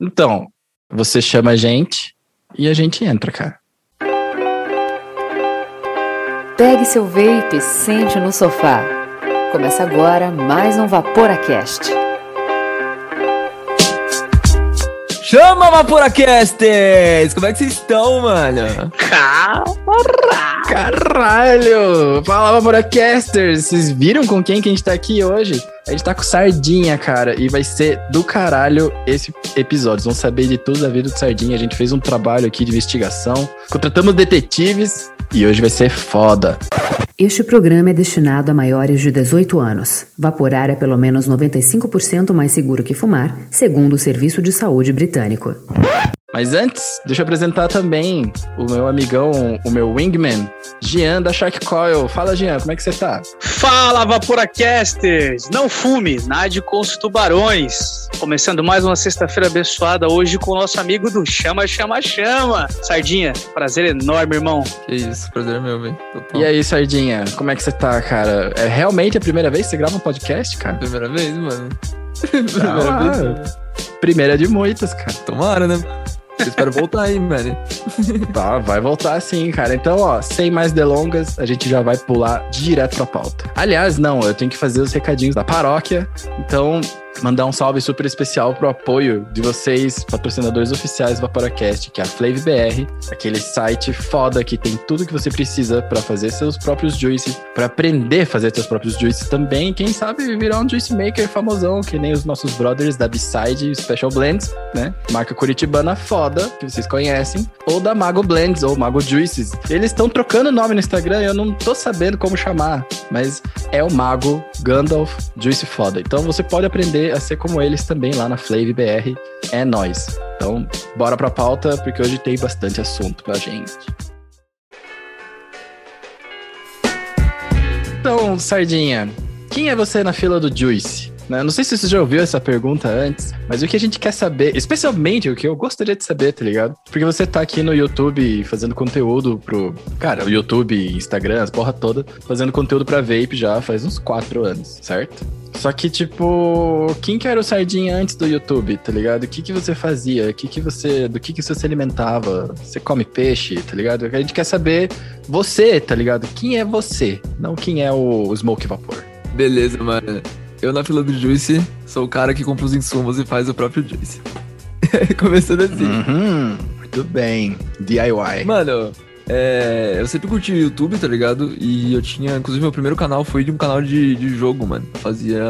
Então, você chama a gente e a gente entra, cara. Pegue seu vape e sente no sofá. Começa agora mais um Vaporacast. Chama Vaporacasters! Como é que vocês estão, mano? Caralho! Fala, Vaporacasters! Vocês viram com quem que a gente tá aqui hoje? A gente tá com Sardinha, cara, e vai ser do caralho esse episódio. Vocês vão saber de tudo da vida do Sardinha. A gente fez um trabalho aqui de investigação, contratamos detetives e hoje vai ser foda. Este programa é destinado a maiores de 18 anos. Vaporar é pelo menos 95% mais seguro que fumar, segundo o Serviço de Saúde Britânico. Mas antes, deixa eu apresentar também o meu amigão, o meu wingman, Jean da Shark Coil. Fala, Jean, como é que você tá? Fala, Vaporacasters! Não fume, nade com os tubarões. Começando mais uma sexta-feira abençoada hoje com o nosso amigo do Chama, Chama, Chama. Sardinha, prazer enorme, irmão. Que isso, prazer é meu, velho. E aí, Sardinha, como é que você tá, cara? É realmente a primeira vez que você grava um podcast, cara? Primeira vez, mano. Primeira ah, vez. Primeira de muitas, cara. Tomara, né? Espero voltar aí, mano. Tá, vai voltar sim, cara. Então, ó, sem mais delongas, a gente já vai pular direto pra pauta. Aliás, não, eu tenho que fazer os recadinhos da paróquia. Então, mandar um salve super especial pro apoio de vocês, patrocinadores oficiais do Vaporacast, que é a Flav BR, aquele site foda que tem tudo que você precisa para fazer seus próprios juices, para aprender a fazer seus próprios juices também, quem sabe virar um juice maker famosão, que nem os nossos brothers da B-Side Special Blends, né? Marca curitibana foda, que vocês conhecem, ou da Mago Blends ou Mago Juices. Eles estão trocando nome no Instagram, eu não tô sabendo como chamar, mas é o Mago Gandalf Juice Foda. Então você pode aprender a ser como eles também lá na Flav BR. É nós. Então, bora pra pauta, porque hoje tem bastante assunto pra gente. Então, Sardinha, quem é você na fila do Juice? Né? Não sei se você já ouviu essa pergunta antes, mas o que a gente quer saber, especialmente o que eu gostaria de saber, tá ligado? Porque você tá aqui no YouTube fazendo conteúdo pro. Cara, o YouTube, Instagram, as porra toda, fazendo conteúdo pra vape já faz uns quatro anos, certo? Só que, tipo, quem que era o Sardinha antes do YouTube, tá ligado? O que que você fazia? O que que você, do que que você se alimentava? Você come peixe, tá ligado? A gente quer saber você, tá ligado? Quem é você, não quem é o Smoke Vapor. Beleza, mano. Eu na fila do Juice sou o cara que compra os insumos e faz o próprio Juice. Começando assim. Uhum, muito bem. DIY. Mano, é, eu sempre curti o YouTube, tá ligado? E eu tinha, inclusive, meu primeiro canal foi de um canal de, de jogo, mano. Eu fazia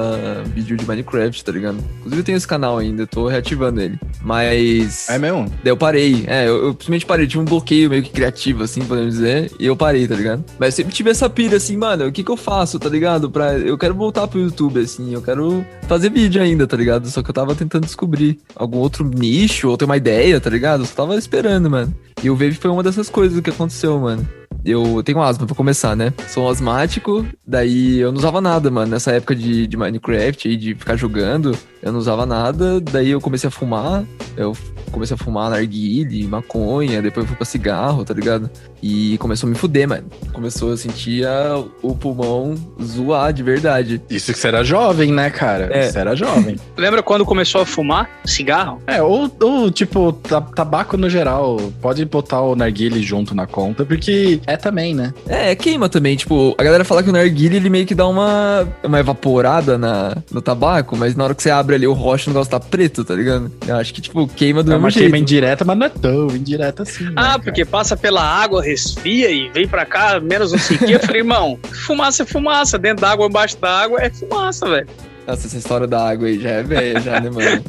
vídeo de Minecraft, tá ligado? Inclusive, eu tenho esse canal ainda, tô reativando ele. Mas. É mesmo? Daí eu parei. É, eu, eu simplesmente parei. Tinha um bloqueio meio que criativo, assim, podemos dizer. E eu parei, tá ligado? Mas sempre tive essa pira, assim, mano, o que que eu faço, tá ligado? Pra, eu quero voltar pro YouTube, assim, eu quero fazer vídeo ainda, tá ligado? Só que eu tava tentando descobrir algum outro nicho, ou ter uma ideia, tá ligado? Eu só tava esperando, mano. E o Vape foi uma dessas coisas que aconteceu, mano. Eu tenho asma pra começar, né? Sou asmático, daí eu não usava nada, mano. Nessa época de, de Minecraft e de ficar jogando, eu não usava nada. Daí eu comecei a fumar. Eu comecei a fumar narguile, maconha, depois eu fui pra cigarro, tá ligado? E começou a me fuder, mano. Começou a sentir a, o pulmão zoar de verdade. Isso que você era jovem, né, cara? É. Você era jovem. Lembra quando começou a fumar cigarro? É, ou, ou tipo, tabaco no geral. Pode botar o narguile junto na conta, porque é também, né? É, queima também. Tipo, a galera fala que o narguile ele meio que dá uma, uma evaporada na, no tabaco, mas na hora que você abre ali o rocha, o negócio tá preto, tá ligado? Eu acho que, tipo, queima do É mesmo uma jeito. queima indireta, mas não é tão indireta assim. né, Ah, cara? porque passa pela água, resfria e vem pra cá, menos não sei. Eu falei, irmão, fumaça é fumaça. Dentro da água, embaixo da água é fumaça, velho. Nossa, essa história da água aí já é velha, já, né, mano?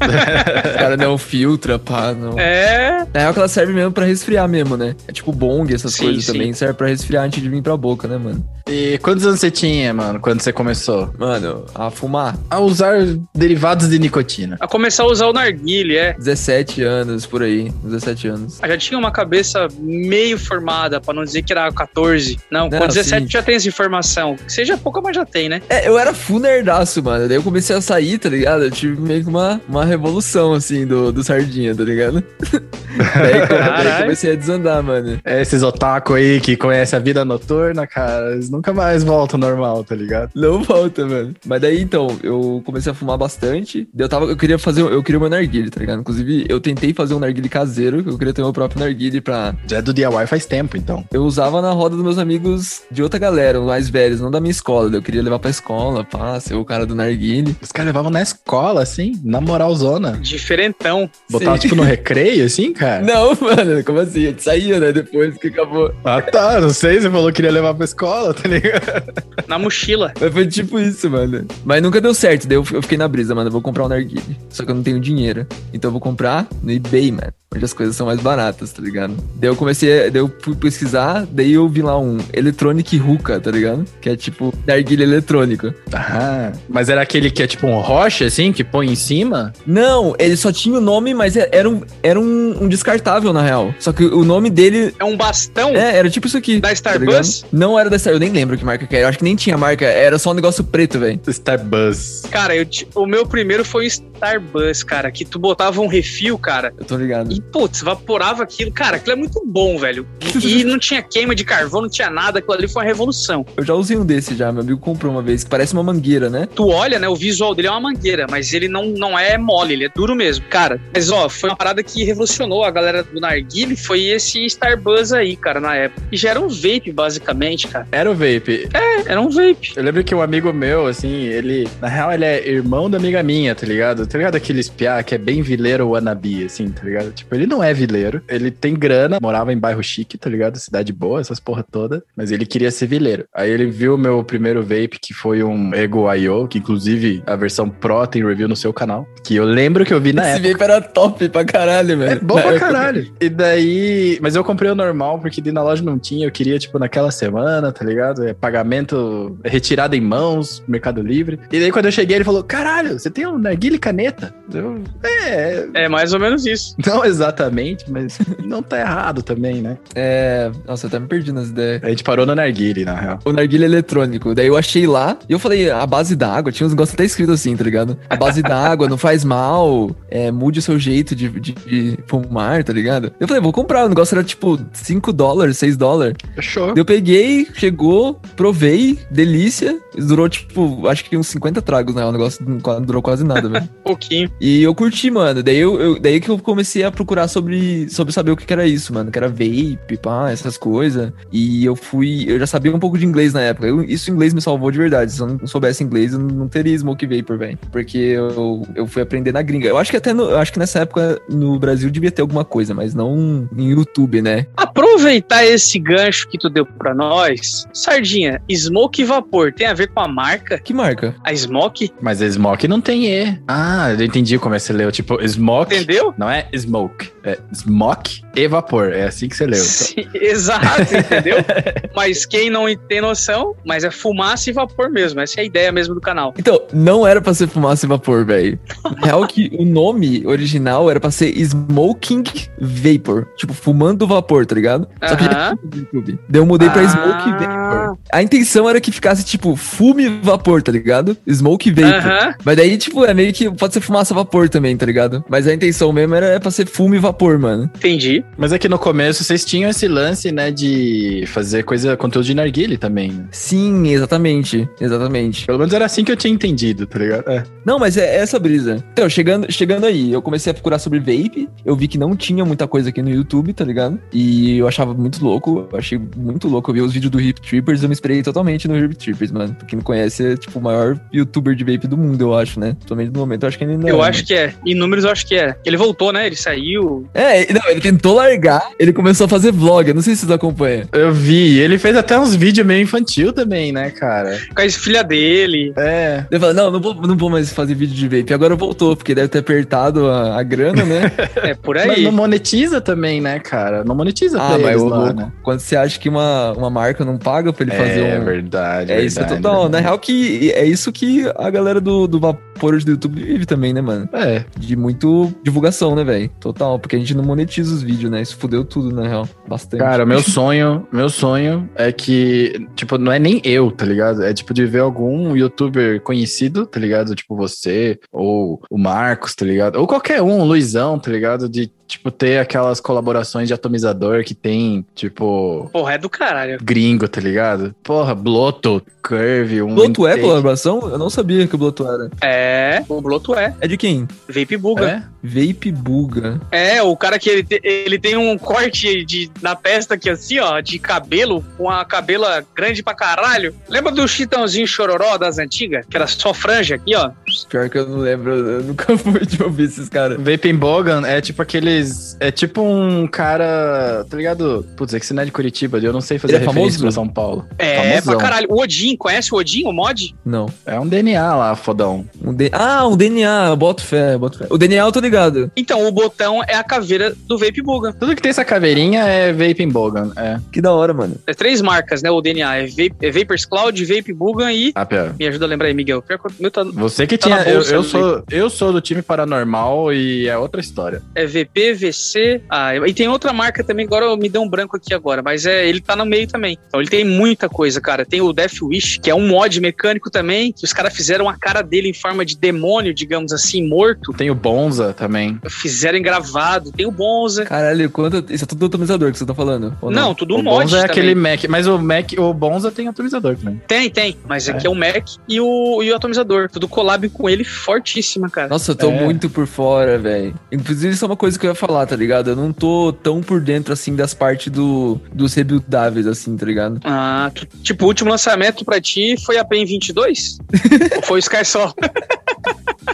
Os caras não filtra, pá, não. É. Na real que ela serve mesmo pra resfriar mesmo, né? É tipo bong, essas Sim, coisas sim. também, serve pra resfriar antes de vir pra boca, né, mano? E quantos anos você tinha, mano, quando você começou? Mano, a fumar, A usar derivados de nicotina. A começar a usar o narguile, é. 17 anos, por aí, 17 anos. Eu já tinha uma cabeça meio formada, pra não dizer que era 14. Não, Não, com 17 sim. já tem essa informação. Que seja pouca, mas já tem, né? É, eu era full nerdaço, mano. Daí eu comecei a sair, tá ligado? Eu tive meio que uma, uma revolução, assim, do, do Sardinha, tá ligado? daí, daí comecei a desandar, mano. É, esses otaku aí que conhecem a vida noturna, cara, eles nunca mais voltam ao normal, tá ligado? Não volta, mano. Mas daí, então, eu comecei a fumar bastante. Daí eu tava, eu queria fazer, eu queria meu narguile, tá ligado? Inclusive, eu tentei fazer um narguile caseiro, eu queria ter meu próprio narguile pra... Já é do DIY faz tempo, então. Eu usava na roda dos meus amigos de outra galera, os mais velhos, não da minha escola. Eu queria levar pra escola, pá, ser o cara do narguile. Os caras levavam na escola, assim, na moralzona. Diferentão. Botava, Sim. tipo, no recreio, assim, cara? Não, mano, como assim? A gente saía, né? Depois que acabou. Ah, tá, não sei, você falou que queria levar pra escola, tá ligado? Na mochila. Mas foi tipo isso, mano. Mas nunca deu certo. Daí eu, fiquei na brisa, mano. Eu vou comprar um narguile. Só que eu não tenho dinheiro. Então eu vou comprar no eBay, mano. Onde as coisas são mais baratas, tá ligado? Daí eu comecei, daí eu fui pesquisar, daí eu vi lá um Electronic Hookah, tá ligado? Que é tipo narguile eletrônico. Ah, mas era aquele que é tipo um rocha, assim, que põe em cima? Não, ele só tinha o nome, mas é- era um, era um, um descartável, na real. Só que o nome dele É um bastão é, era tipo isso aqui. da tá Starbucks. ligado? não era da Star, eu nem lembro que marca que era. Eu acho que nem tinha marca, era só um negócio preto, velho. Starbuzz. cara, eu o meu primeiro foi o Starbucks, cara, que tu botava um refil, cara, Eu tô ligado. e, putz, evaporava aquilo. Cara, aquilo é muito bom, velho. E, e não tinha queima de carvão, não tinha nada. Aquilo ali foi uma revolução. Eu já usei um desse já, meu amigo comprou uma vez, que parece uma mangueira, né? Tu olha, né, o visual dele é uma mangueira, mas ele não, não é mole, ele é duro mesmo. Cara, mas ó, foi uma parada que revolucionou a galera do Narguile, foi esse Starbuzz aí, cara, na época. E já era um vape, basicamente, cara. Era o vape. Era um vape. Eu lembro que um amigo meu, assim, ele. Na real, ele é irmão da amiga minha, tá ligado? Tá ligado aquele espiar que é bem vileiro wannabe, assim, tá ligado? Tipo, ele não é vileiro. Ele tem grana, morava em bairro chique, tá ligado? Cidade boa, essas porra toda. Mas ele queria ser vileiro. Aí ele viu o meu primeiro vape, que foi um Ego IO, que inclusive a versão Pro tem review no seu canal. Que eu lembro que eu vi na Esse época. vape era top pra caralho, velho. É bom Na pra época. caralho. E daí. Mas eu comprei o normal, porque na loja não tinha. Eu queria, tipo, naquela semana, tá ligado? É pagamento retirado em mãos, Mercado Livre. E daí quando eu cheguei, ele falou: caralho, você tem um narguile caneta? Eu, é. É mais ou menos isso. Não exatamente, mas não tá errado também, né? É. Nossa, eu até me perdi nas ideias. A gente parou no narguile, na real. O narguilha eletrônico. Daí eu achei lá e eu falei, a base da água, tinha uns negócios até escrito assim, tá ligado? A base da água não faz mal, é, mude o seu jeito de, de, de fumar, tá ligado? Eu falei, vou comprar. O negócio era tipo 5 dólares, 6 dólares. Fechou. Eu peguei, chegou, provei, delícia. Durou, tipo, acho que uns 50 tragos, né? O negócio não durou quase nada, velho. pouquinho. E eu curti, mano. Daí, eu, eu- daí que eu comecei a procurar sobre, sobre saber o que, que era isso, mano. Que era vape, pá, essas coisas. E eu fui. Eu já sabia um pouco de inglês na época. Eu- isso inglês me salvou de verdade. Se eu não soubesse inglês, eu não teria smoke vapor, velho. Porque eu, eu fui aprender na gringa. Eu acho que até no, eu acho que nessa época no Brasil devia ter alguma coisa, mas não em YouTube, né? Aproveitar esse gancho que tu deu pra nós, Sardinha, Smoke e Vapor tem a ver com a marca? Que marca? A Smoke? Mas a Smoke não tem E. Ah, eu entendi como é que você leu. Tipo, Smoke. Entendeu? Não é Smoke. É Smoke e Vapor. É assim que você leu. Sim, exato, entendeu? mas quem não tem noção, mas é fumaça e vapor mesmo. Essa é a ideia mesmo do canal. Então, não era pra ser fumaça e vapor, velho. Real que o nome original era pra ser Smoking Vapor. Tipo, fumando vapor, tá ligado? Só que já tinha no YouTube. Daí eu mudei pra Ah. Smoke Vapor. A intenção era que ficasse, tipo, fume vapor, tá ligado? Smoke Vapor. Mas daí, tipo, é meio que pode ser fumaça vapor também, tá ligado? Mas a intenção mesmo era pra ser fume e vapor, mano. Entendi. Mas é que no começo vocês tinham esse lance, né, de fazer coisa, conteúdo de narguile também, né? Sim, exatamente. Exatamente. Pelo menos era assim que eu tinha entendido, tá ligado? É. Não, mas é essa brisa. Então, chegando, chegando aí, eu comecei a procurar sobre vape. Eu vi que não tinha muita coisa aqui no YouTube, tá ligado? E eu achava muito louco. Eu achei muito louco. Eu vi os vídeos do Hip Trippers, eu me inspirei totalmente no Hip Trippers, mano. Pra quem não conhece, é tipo o maior youtuber de vape do mundo, eu acho, né? Totalmente no momento, eu acho que ele ainda Eu é, acho que é. Em números, eu acho que é. Ele voltou, né? Ele saiu. É, não, ele tentou largar, ele começou a fazer vlog. Eu não sei se vocês acompanham. Eu vi. Ele fez até uns vídeos meio infantil também, né, cara? Com a filha dele. É. Ele falou, não, não vou, não vou mais fazer vídeo de vape. Agora voltou, porque deve ter apertado a, a grana, né? É por Mas aí. não monetiza também, né, cara? Não monetiza ah, pra mas eles lá, louco, né? quando você acha que uma, uma marca não paga pra ele fazer é um... verdade. É isso, é verdade, total. Na verdade. real que é isso que a galera do, do vapor do YouTube vive também, né, mano? É, De muito divulgação, né, velho? Total, porque a gente não monetiza os vídeos, né? Isso fudeu tudo, na real. Bastante. Cara, meu sonho, meu sonho é que, tipo, não é nem eu, tá ligado? É tipo de ver algum youtuber conhecido, tá ligado? Tipo você, ou o Marcos, tá ligado? Ou qualquer um, o Luizão, tá ligado? De, tipo, ter aquelas colaborações de atomizador que tem, tipo, Porra, é do caralho. gringo, tá ligado? Porra, Bloto, Curve, um. Bloto é colaboração? Eu não sabia que o Bloto era. É, o Bloto é. É de quem? Vape Buga. É? Vape Buga. É, o cara que ele, te- ele tem um corte de, na testa aqui assim, ó, de cabelo, com a cabela grande pra caralho. Lembra do Chitãozinho Chororó das antigas? Que era só franja aqui, ó. Pior que eu não lembro, eu nunca fui de ouvir esses caras. Vaping Bogan é tipo aqueles. É tipo um cara. Tá ligado? Putz, é que você não é de Curitiba, eu não sei fazer Ele é referência famoso? pra São Paulo. É, Famosão. pra caralho. O Odin, conhece o Odin, o mod? Não. É um DNA lá, fodão. Um D... Ah, um DNA, eu boto fé, boto fé. O DNA eu tô ligado. Então, o botão é a caveira do Vape Buga. Tudo que tem essa caveirinha é Vaping Bogan. É. Que da hora, mano. É três marcas, né? O DNA é, Vape, é Vapers Cloud, Vape Buga e. Ah, pera. Me ajuda a lembrar aí, Miguel. Pior tá- Você que Tá tinha. na Eu, eu né? sou, eu sou do time paranormal e é outra história. É VP, VC. Ah, e tem outra marca também, agora me deu um branco aqui agora, mas é, ele tá no meio também. Então ele tem muita coisa, cara. Tem o Death Wish, que é um mod mecânico também, que os caras fizeram a cara dele em forma de demônio, digamos assim, morto. Tem o Bonza também. Fizeram engravado. Tem o Bonza. Caralho, quanto... isso é tudo atomizador que você tá falando? ou Não, tudo o mod Bonza é também. aquele Mac. Mas o Mac, o Bonza tem atualizador também. Tem, tem. Mas É. aqui é o Mac e o, e o atomizador. Tudo collab com ele fortíssima, cara. Nossa, eu tô É. muito por fora, velho. Inclusive, isso é uma coisa que eu ia falar, tá ligado? Eu não tô tão por dentro, assim, das partes do, dos rebuildáveis, assim, tá ligado? Ah, tu- tipo, o último lançamento pra ti foi a PEN 22? Ou foi o Skysol?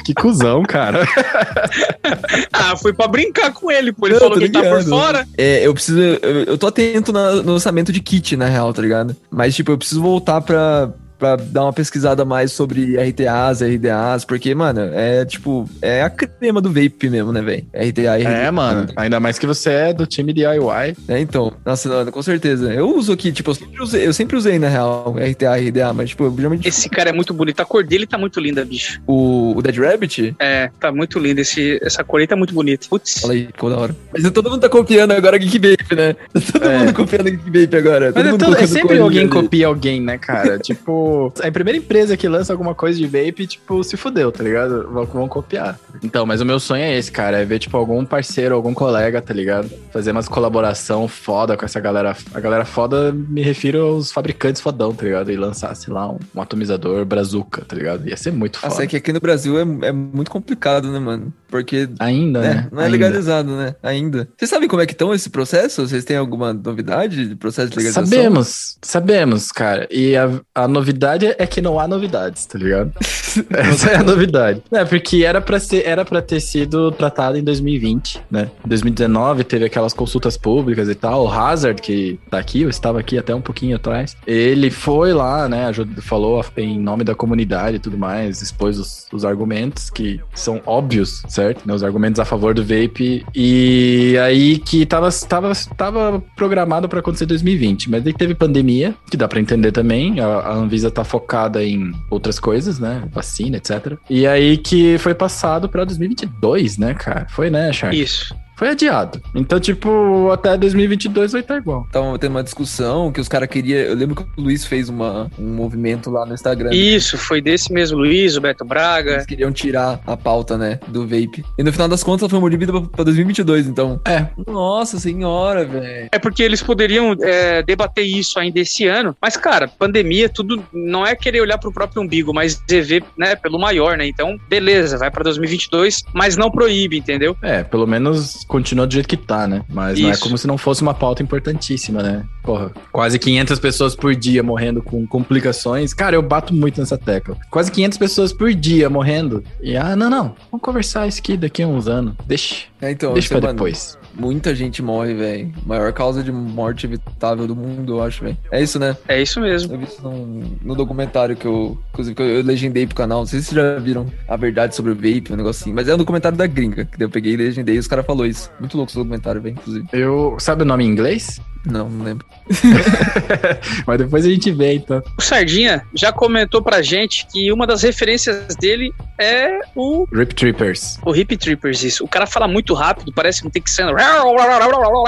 Que cuzão, cara. ah, foi pra brincar com ele, pô. Ele Não, falou que ele tá por fora. É, eu preciso. Eu, eu tô atento na- no lançamento de kit, na real, tá ligado? Mas, tipo, eu preciso voltar pra. Pra dar uma pesquisada mais sobre RTAs, RDAs, porque, mano, é tipo, é a crema do vape mesmo, né, velho? RTA e RDA. É, mano. Ainda mais que você é do time DIY. É, então. Nossa, não, com certeza. Eu uso aqui, tipo, eu sempre usei, eu sempre usei na real, RTA e RDA, mas, tipo, eu, geralmente Esse cara é muito bonito. A cor dele tá muito linda, bicho. o, o Dead Rabbit, É, tá muito lindo. Esse, essa cor aí tá muito bonita. Putz. fala aí, ficou da hora. Mas todo mundo tá copiando agora Geek Vape, né? Todo É. mundo copiando Geek Vape agora. Mas todo é, tudo- é colocando sempre alguém ali. copia alguém, né, cara? tipo, a primeira empresa que lança alguma coisa de vape, tipo, se fudeu, tá ligado? Vão, vão copiar. Então, mas o meu sonho é esse, cara. É ver, tipo, algum parceiro, algum colega, tá ligado? Fazer umas colaboração foda com essa galera. A galera foda, me refiro aos fabricantes fodão, tá ligado? E lançar, sei lá, um, um atomizador brazuca, tá ligado? Ia ser muito foda. Nossa, é que aqui no Brasil é, é muito complicado, né, mano? Porque Ainda, né, né? não é Ainda. legalizado, né? Ainda. Vocês sabem como é que estão esse processo? Vocês têm alguma novidade de processo de legalização? Sabemos, sabemos, cara. E a, a novidade é que não há novidades, tá ligado? Essa é a novidade. É, porque era pra, ser, era pra ter sido tratado em 2020, né? Em 2019 teve aquelas consultas públicas e tal. O Hazard, que tá aqui, eu estava aqui até um pouquinho atrás, ele foi lá, né? Falou em nome da comunidade e tudo mais, expôs os, os argumentos que são óbvios, certo? Né, Os argumentos a favor do vape. E aí que tava, tava, tava programado pra acontecer em 2020, mas daí teve pandemia, que dá pra entender também. A, a Anvisa tá focada em outras coisas, né? Vacina, etc. E aí que foi passado pra 2022, né, cara? Foi, né, Shark? Isso. Foi adiado. Então, tipo, até 2022 vai estar igual. Tava tendo uma discussão que os caras queriam. Eu lembro que o Luiz fez uma, um movimento lá no Instagram. Isso, foi desse mesmo Luiz, o Beto Braga. Eles queriam tirar a pauta, né, do vape. E no final das contas ela foi mordida pra, pra 2022, então. É. Nossa senhora, velho. É porque eles poderiam é, debater isso ainda esse ano. Mas, cara, pandemia, tudo não é querer olhar pro próprio umbigo, mas ver, né, pelo maior, né? Então, beleza, vai pra 2022, mas não proíbe, entendeu? É, pelo menos continua do jeito que tá, né? Mas não é como se não fosse uma pauta importantíssima, né? Porra, quase 500 pessoas por dia morrendo com complicações. Cara, eu bato muito nessa tecla. Quase 500 pessoas por dia morrendo. E, ah, não, não, vamos conversar isso aqui daqui a uns anos. Deixa, É, então, deixa pra depois. Muita gente morre, velho. Maior causa de morte evitável do mundo, eu acho, velho. É isso, né? É isso mesmo. Eu vi isso num, no documentário que eu, inclusive, que eu, eu legendei pro canal. Não sei se vocês já viram a verdade sobre o vape, um negocinho. Mas é um documentário da gringa, que eu peguei e legendei e os caras falaram isso. Muito louco esse documentário, velho, inclusive. Eu. Sabe o nome em inglês? Não, não lembro. Mas depois a gente vê, então. O Sardinha já comentou pra gente que uma das referências dele é o, Rip Trippers. o Hip Trippers, isso. O cara fala muito rápido, parece que não tem que ser.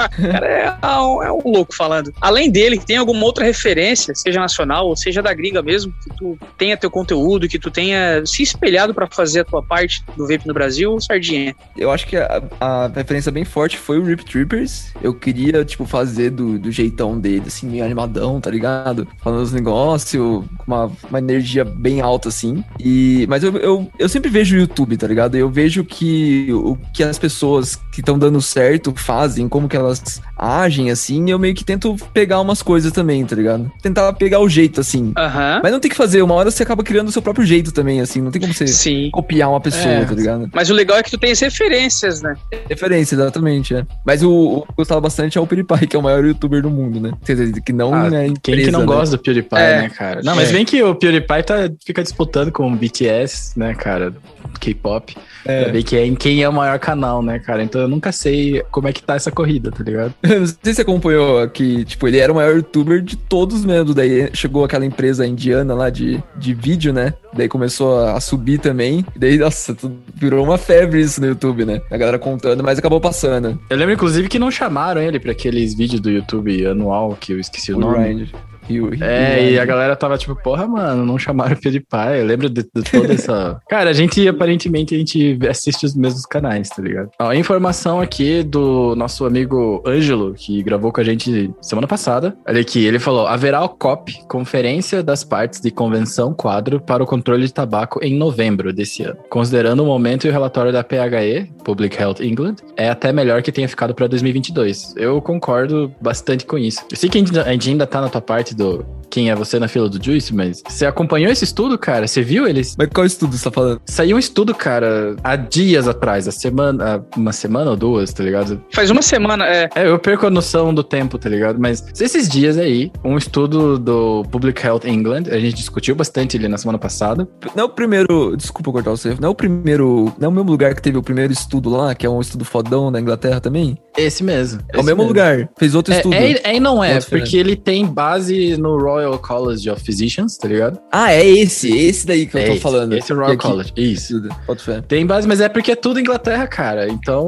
Cara é um, é um louco falando. Além dele, tem alguma outra referência, seja nacional ou seja da gringa mesmo, que tu tenha teu conteúdo, que tu tenha se espelhado pra fazer a tua parte do vape no Brasil, Sardinha? Eu acho que a, a referência bem forte foi o Rip Trippers. Eu queria, tipo, fazer do, do jeitão dele, assim, meio animadão, tá ligado? Falando os negócios, com uma, uma energia bem alta, assim. E, mas eu, eu, eu sempre vejo o YouTube, tá ligado? Eu vejo que o que as pessoas que estão dando certo fazem, como que elas agem, assim, e eu meio que tento pegar umas coisas também, tá ligado? Tentar pegar o jeito, assim. Aham. Mas não tem que fazer, uma hora você acaba criando o seu próprio jeito também, assim. Não tem como você Sim. copiar uma pessoa, É. tá ligado? Mas o legal é que tu tem as referências, né? Referência, exatamente, é. Mas o, o que eu gostava bastante é o PewDiePie, que é o maior youtuber do mundo, né? Quer dizer, que não Ah, é empresa, Quem que não né? gosta do PewDiePie, É. né, cara? Não, mas É. vem que o PewDiePie tá, fica disputando com o BTS, né, cara? K-pop. É. Pra ver quem, quem é o maior canal, né, cara? Então nunca sei como é que tá essa corrida, tá ligado? Não sei se você acompanhou que, tipo, ele era o maior youtuber de todos mesmo. Daí chegou aquela empresa indiana lá de, de vídeo, né? Daí começou a, subir também. Daí, nossa, virou uma febre isso no YouTube, né? A galera contando, mas acabou passando. Eu lembro, inclusive, que não chamaram ele pra aqueles vídeos do YouTube anual, que eu esqueci o, O nome. Ryan. E o- É, e a galera tava tipo, porra, mano, não chamaram o PewDiePie. Eu lembro de, de toda essa. Cara, a gente, aparentemente, a gente assiste os mesmos canais, tá ligado? Ó, informação aqui do nosso amigo Ângelo, que gravou com a gente semana passada. Olha aqui, ele falou: haverá o COP, Conferência das Partes de Convenção Quadro para o Controle de Tabaco, em novembro desse ano. Considerando o momento e o relatório da PHE, Public Health England, é até melhor que tenha ficado para 2022. Eu concordo bastante com isso. Eu sei que a a gente ainda tá na tua parte do quem é você na fila do Juice, mas você acompanhou esse estudo, cara? Você viu eles? Mas qual estudo você tá falando? Saiu um estudo, cara, há dias atrás, a semana, há uma semana ou duas, tá ligado? Faz uma semana, é. É, eu perco a noção do tempo, tá ligado? Mas esses dias aí, um estudo do Public Health England, a gente discutiu bastante ali na semana passada. Não é o primeiro. Desculpa cortar você. Não é o primeiro. Não é o mesmo lugar que teve o primeiro estudo lá, que é um estudo fodão na Inglaterra também? Esse mesmo. É o esse mesmo lugar. Fez outro É, estudo. é, é e não é, porque ele tem base no Royal College of Physicians, tá ligado? Ah, é esse. Esse daí que eu É tô esse, falando. Esse é o Royal aqui- College. Isso. Tem base, mas é porque é tudo Inglaterra, cara. Então,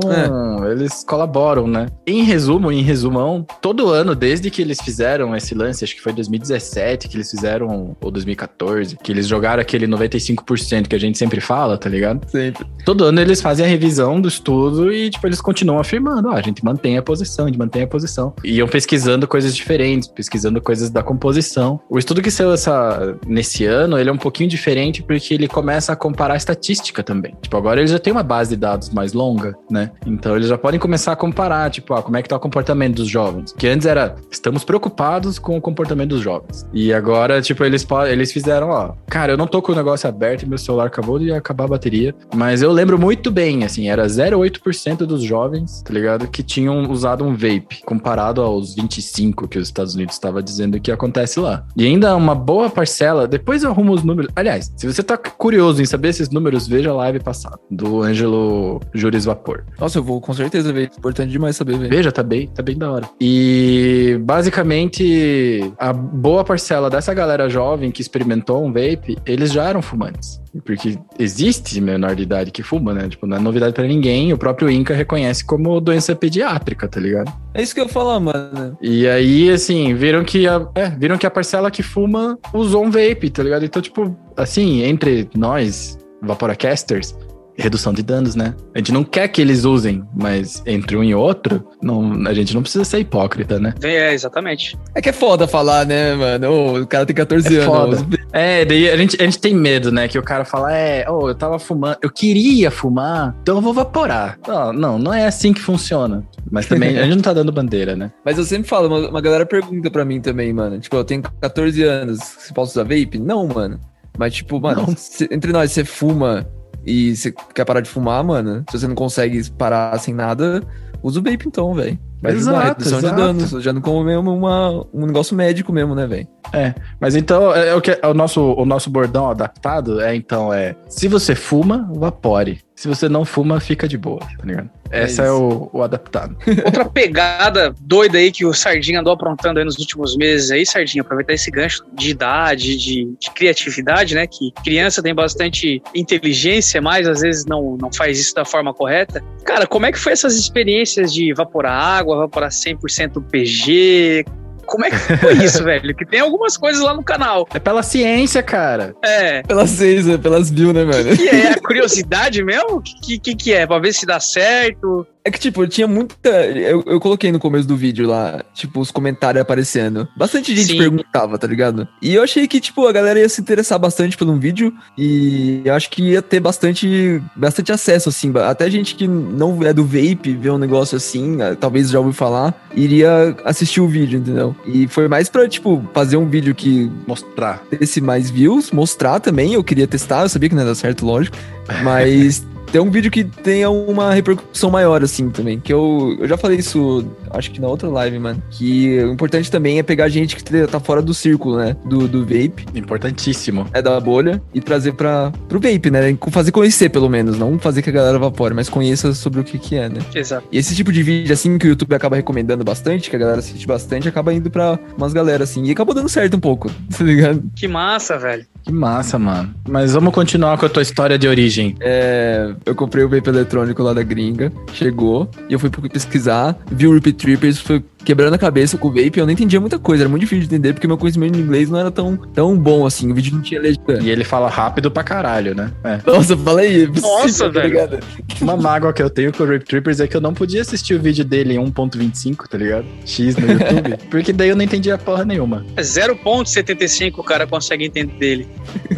É. eles colaboram, né? Em resumo, em resumão, todo ano, desde que eles fizeram esse lance, acho que foi 2017 que eles fizeram, ou 2014, que eles jogaram aquele 95% que a gente sempre fala, tá ligado? Sempre. Todo ano eles fazem a revisão do estudo e, tipo, eles continuam afirmando, ó, a gente mantém a posição, a gente mantém a posição. E iam pesquisando coisas diferentes, pesquisando coisas da composição. O estudo que saiu essa, nesse ano, ele é um pouquinho diferente porque ele começa a comparar a estatística também. Tipo, agora eles já têm uma base de dados mais longa, né? Então eles já podem começar a comparar, tipo, ah, como é que tá o comportamento dos jovens. Que antes era, estamos preocupados com o comportamento dos jovens. E agora, tipo, eles, eles fizeram, ó, cara, eu não tô com o negócio aberto e meu celular acabou de acabar a bateria, mas eu lembro muito bem, assim, era 0,8% dos jovens, tá ligado? Que tinham usado um vape, comparado aos 25 que os Estados Unidos estava dizendo que acontece lá. E ainda uma boa parcela, depois eu arrumo os números. Aliás, se você tá curioso em saber esses números, veja a live passada, do Ângelo Juris Vapor. Nossa, eu vou com certeza ver. Importante demais saber, velho. Veja, tá bem, tá bem da hora. E basicamente, a boa parcela dessa galera jovem que experimentou um vape, eles já eram fumantes. Porque existe menor de idade que fuma, né? Tipo, não é novidade pra ninguém. O próprio INCA reconhece como doença pediátrica, tá ligado? É isso que eu falar, mano. E aí, assim, viram que a, é, viram que a parcela que fuma usou um vape, tá ligado? Então, tipo, assim, entre nós, Vaporacasters, redução de danos, né? A gente não quer que eles usem, mas entre um e outro, não, a gente não precisa ser hipócrita, né? É, exatamente. É que é foda falar, né, mano? O cara tem 14 É anos. foda. É, daí a gente, a gente tem medo, né? Que o cara fala, é, oh, eu tava fumando, eu queria fumar, então eu vou vaporar. Não, não, não é assim que funciona. Mas também, a gente não tá dando bandeira, né? Mas eu sempre falo, uma, uma galera pergunta pra mim também, mano. Tipo, eu tenho 14 anos, você posso usar vape? Não, mano. Mas, tipo, mano, cê- entre nós, você fuma e você quer parar de fumar, mano. Se você não consegue parar sem nada, usa o vape então, velho. Vai ajudar, Exato, redução de exato. danos, já não como mesmo uma, um negócio médico mesmo, né, velho? É, mas então é, o que é o nosso o nosso bordão adaptado é então é se você fuma, vapore. Se você não fuma, fica de boa, tá ligado? É Esse é, o, o adaptado. Outra pegada doida aí que o Sardinha andou aprontando aí nos últimos meses aí, Sardinha, aproveitar esse gancho de idade, de, de criatividade, né? Que criança tem bastante inteligência, mas às vezes não, não faz isso da forma correta. Cara, como é que foi essas experiências de evaporar água, evaporar 100% PG? Como é que foi isso, velho? Que tem algumas coisas lá no canal. É pela ciência, cara. É. Pelas seis, né? pelas views, né, mano? Que é a curiosidade mesmo? O que, que, que é? Pra ver se dá certo? É que, tipo, eu tinha muita. Eu, eu coloquei no começo do vídeo lá, tipo, os comentários aparecendo. Bastante gente Sim. perguntava, tá ligado? E eu achei que, tipo, a galera ia se interessar bastante pelo vídeo. E eu acho que ia ter bastante, bastante acesso, assim. Até gente que não é do vape, vê um negócio assim, ah, talvez já ouviu falar, iria assistir o vídeo, entendeu? E foi mais pra, tipo, fazer um vídeo que Mostrar. desse mais views, mostrar também. Eu queria testar, eu sabia que não ia dar certo, lógico. Mas ter um vídeo que tenha uma repercussão maior, assim, também. Que eu, eu já falei isso, acho que na outra live, mano. Que o importante também é pegar gente que tá fora do círculo, né? Do, do vape, Importantíssimo. é da bolha, e trazer pra, pro vape, né? Fazer conhecer, pelo menos. Não fazer que a galera evapore, mas conheça sobre o que que é, né? Exato. E esse tipo de vídeo, assim, que o YouTube acaba recomendando bastante, que a galera assiste bastante, acaba indo pra umas galera, assim. E acabou dando certo um pouco, tá ligado? Que massa, velho. Que massa, mano. Mas vamos continuar com a tua história de origem. É, eu comprei o vape eletrônico lá da gringa, chegou, e eu fui pesquisar, vi o Rip Trippers, foi quebrando a cabeça com o vape, eu não entendia muita coisa, era muito difícil de entender, porque meu conhecimento de inglês não era tão, tão bom assim, o vídeo não tinha legenda. E ele fala rápido pra caralho, né? É. Nossa, fala aí. Nossa, tá velho. ligado? Uma mágoa que eu tenho com o Rip Trippers é que eu não podia assistir o vídeo dele em 1.25, tá ligado? X no YouTube. porque daí eu não entendia porra nenhuma. 0.75 o cara consegue entender dele.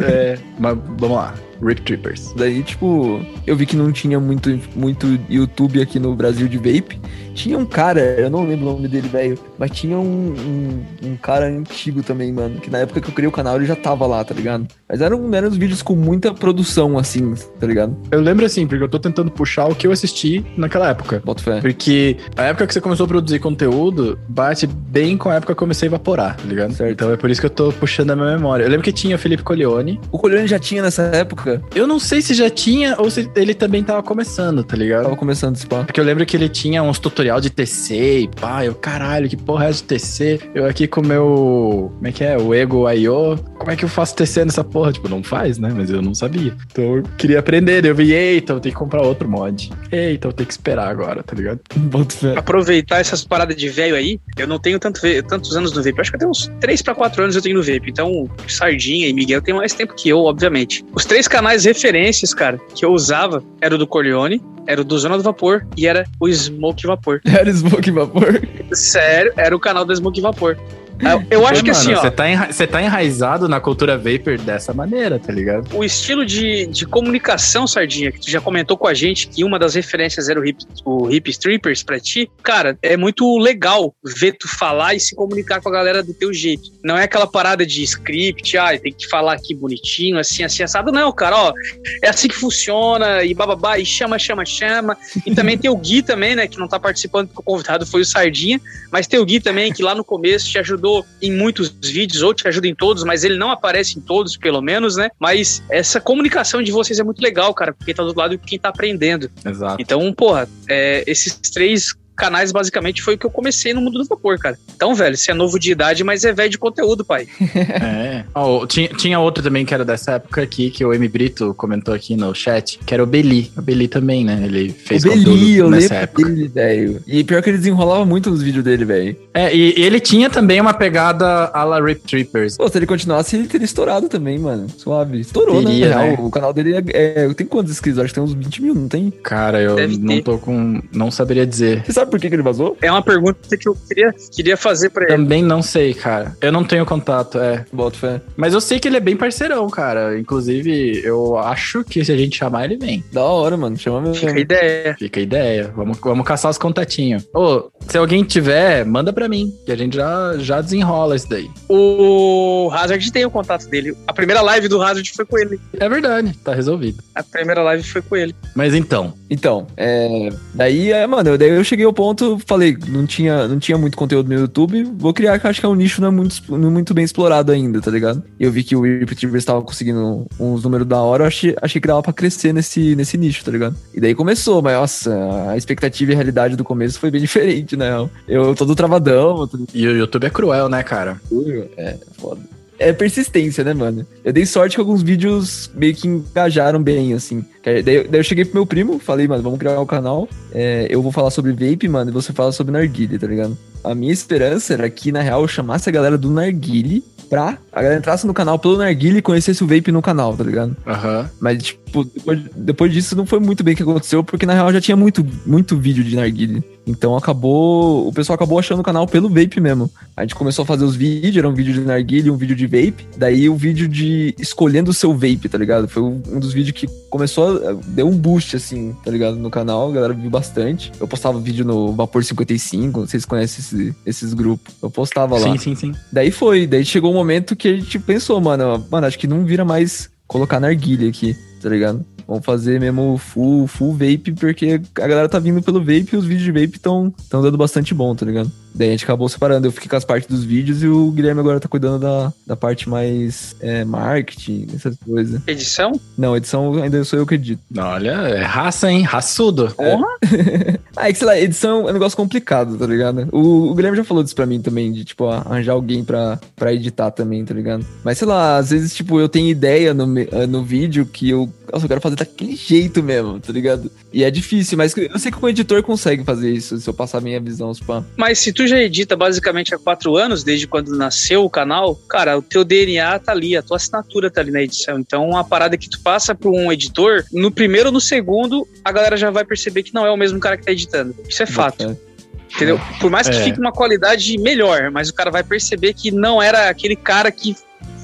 É, mas vamos lá. Rip Trippers. Daí, tipo, eu vi que não tinha muito, muito YouTube aqui no Brasil de vape. Tinha um cara, eu não lembro o nome dele, velho, mas tinha um, um, um cara antigo também, mano, que na época que eu criei o canal ele já tava lá, tá ligado? Mas eram, eram uns vídeos com muita produção, assim, tá ligado? Eu lembro assim, porque eu tô tentando puxar o que eu assisti naquela época. Boto fé. Porque a época que você começou a produzir conteúdo bate bem com a época que eu comecei a evaporar, tá ligado? Certo. Então é por isso que eu tô puxando a minha memória. Eu lembro que tinha o Felipe Colione. O Colhone já tinha nessa época, Eu não sei se já tinha ou se ele também tava começando, tá ligado? tava começando esse pá. Porque eu lembro que ele tinha uns tutorial de TC e pá, eu, caralho, que porra é de TC? Eu aqui com o meu, como é que é, o Ego I.O., como é que eu faço TC nessa porra? Tipo, não faz, né? Mas eu não sabia. Então eu queria aprender, eu vi, eita, eu tenho que comprar outro mod. Eita, eu tenho que esperar agora, tá ligado? Aproveitar essas paradas de velho aí, eu não tenho tanto, tantos anos no vape. Eu acho que até uns 3 pra 4 anos eu tenho no vape. Então, Sardinha e Miguel tem mais tempo que eu, obviamente. Os três canais referências, cara, que eu usava era o do Corleone, era o do Zona do Vapor e era o Smoke Vapor. Era Smoke Vapor. Sério, era o canal do Smoke Vapor. Eu, acho que Mano, assim, ó. Você tá, enra- tá enraizado na cultura vapor dessa maneira, tá ligado? o estilo de, de comunicação, Sardinha, que tu já comentou com a gente que uma das referências era o Hip, o hip Strippers pra ti, cara, é muito legal ver tu falar e se comunicar com a galera do teu jeito. Não é aquela parada de script, ah, tem que falar aqui bonitinho, assim, assim, assado. Não, cara, ó, é assim que funciona, e bababá, e chama, chama, chama. E também tem o Gui também, né, que não tá participando porque o convidado foi o Sardinha, mas tem o Gui também, que lá no começo te ajudou em muitos vídeos, ou te ajuda em todos, mas ele não aparece em todos, pelo menos, né? Mas essa comunicação de vocês é muito legal, cara, porque tá do lado de quem tá aprendendo. Exato. Então, porra, é, esses três canais basicamente foi o que eu comecei no mundo do vapor, cara. Então, velho, você é novo de idade, mas é velho de conteúdo, pai. É. Ó, tinha, tinha outro também que era dessa época aqui, que o M Brito comentou aqui no chat, que era o Beli. O Beli também, né? Ele fez o Beli, eu conteúdo nessa lembro época. dele, velho. E pior que ele desenrolava muito nos vídeos dele, velho. É, e, e ele tinha também uma pegada à la Rip Trippers. Pô, se ele continuasse, ele teria estourado também, mano. Suave. Estourou, Teria, né? Na real, né? O canal dele é, é- Tem quantos inscritos? Acho que tem uns 20 mil, não tem? Cara, eu Deve não ter. tô com. Não saberia dizer. Você sabe por que, que ele vazou? É uma pergunta que eu queria, queria fazer pra ele. Também não sei, cara. Eu não tenho contato, é. Boto fé. Mas eu sei que ele é bem parceirão, cara. Inclusive, eu acho que se a gente chamar, ele vem. Da hora, mano. Chama mesmo. Fica a ideia. Fica a ideia. Vamos, vamos caçar os contatinhos. Ô, se alguém tiver, manda pra mim. Que a gente já, já desenrola isso daí. O Hazard tem o contato dele. A primeira live do Hazard foi com ele. É verdade, tá resolvido. A primeira live foi com ele. Mas então, Então, é. Daí, é, mano, eu, daí eu cheguei ao ponto, falei, não tinha, não tinha muito conteúdo no YouTube, vou criar que acho que é um nicho não é muito, não é muito bem explorado ainda, tá ligado? E eu vi que o YouTuber estava conseguindo uns números da hora, eu achei, achei que dava pra crescer nesse, nesse nicho, tá ligado? E daí começou, mas nossa, a expectativa e a realidade do começo foi bem diferente, né? Eu todo travadão. Todo... E o YouTube é cruel, né, cara? É, foda é persistência, né, mano? Eu dei sorte que alguns vídeos meio que engajaram bem, assim. Daí, eu cheguei pro meu primo, falei, mano, vamos criar um canal. É, eu vou falar sobre vape, mano, e você fala sobre narguile, tá ligado? A minha esperança era que, na real, eu chamasse a galera do narguile pra a galera entrasse no canal pelo narguile e conhecesse o vape no canal, tá ligado? Aham. Uhum. Mas, tipo, depois, depois disso não foi muito bem o que aconteceu, porque na real já tinha muito, muito vídeo de narguile. Então acabou. O pessoal acabou achando o canal pelo vape mesmo. A gente começou a fazer os vídeos, era um vídeo de narguile, um vídeo de vape. Daí o vídeo de escolhendo o seu vape, tá ligado? Foi um dos vídeos que começou a. deu um boost, assim, tá ligado? No canal, a galera viu bastante. Eu postava vídeo no Vapor 55, não sei se conhecem esse, esses grupos. Eu postava lá. Sim, sim, sim. Daí foi, daí chegou um momento que a gente pensou, mano, mano, acho que não vira mais colocar narguilha aqui, tá ligado? Vamos fazer mesmo full, full vape, porque a galera tá vindo pelo vape e os vídeos de vape estão dando bastante bom, tá ligado? Daí a gente acabou separando. Eu fiquei com as partes dos vídeos e o Guilherme agora tá cuidando da, da parte mais é, marketing, essas coisas. Edição? Não, edição ainda sou eu que edito. Olha, é raça, hein? Raçudo. Porra! É. ah, é que sei lá, edição é um negócio complicado, tá ligado? O, o Guilherme já falou disso pra mim também, de tipo, arranjar alguém pra, pra editar também, tá ligado? Mas sei lá, às vezes, tipo, eu tenho ideia no, no vídeo que eu. Nossa, eu quero fazer daquele jeito mesmo, tá ligado? E é difícil, mas eu sei que o editor consegue fazer isso, se eu passar a minha visão, spam. Mas se tu tu já edita basicamente há quatro anos, desde quando nasceu o canal, cara, o teu DNA tá ali, a tua assinatura tá ali na edição. Então, a parada que tu passa para um editor, no primeiro ou no segundo, a galera já vai perceber que não é o mesmo cara que tá editando. Isso é fato. Entendeu? Por mais que é. fique uma qualidade melhor, mas o cara vai perceber que não era aquele cara que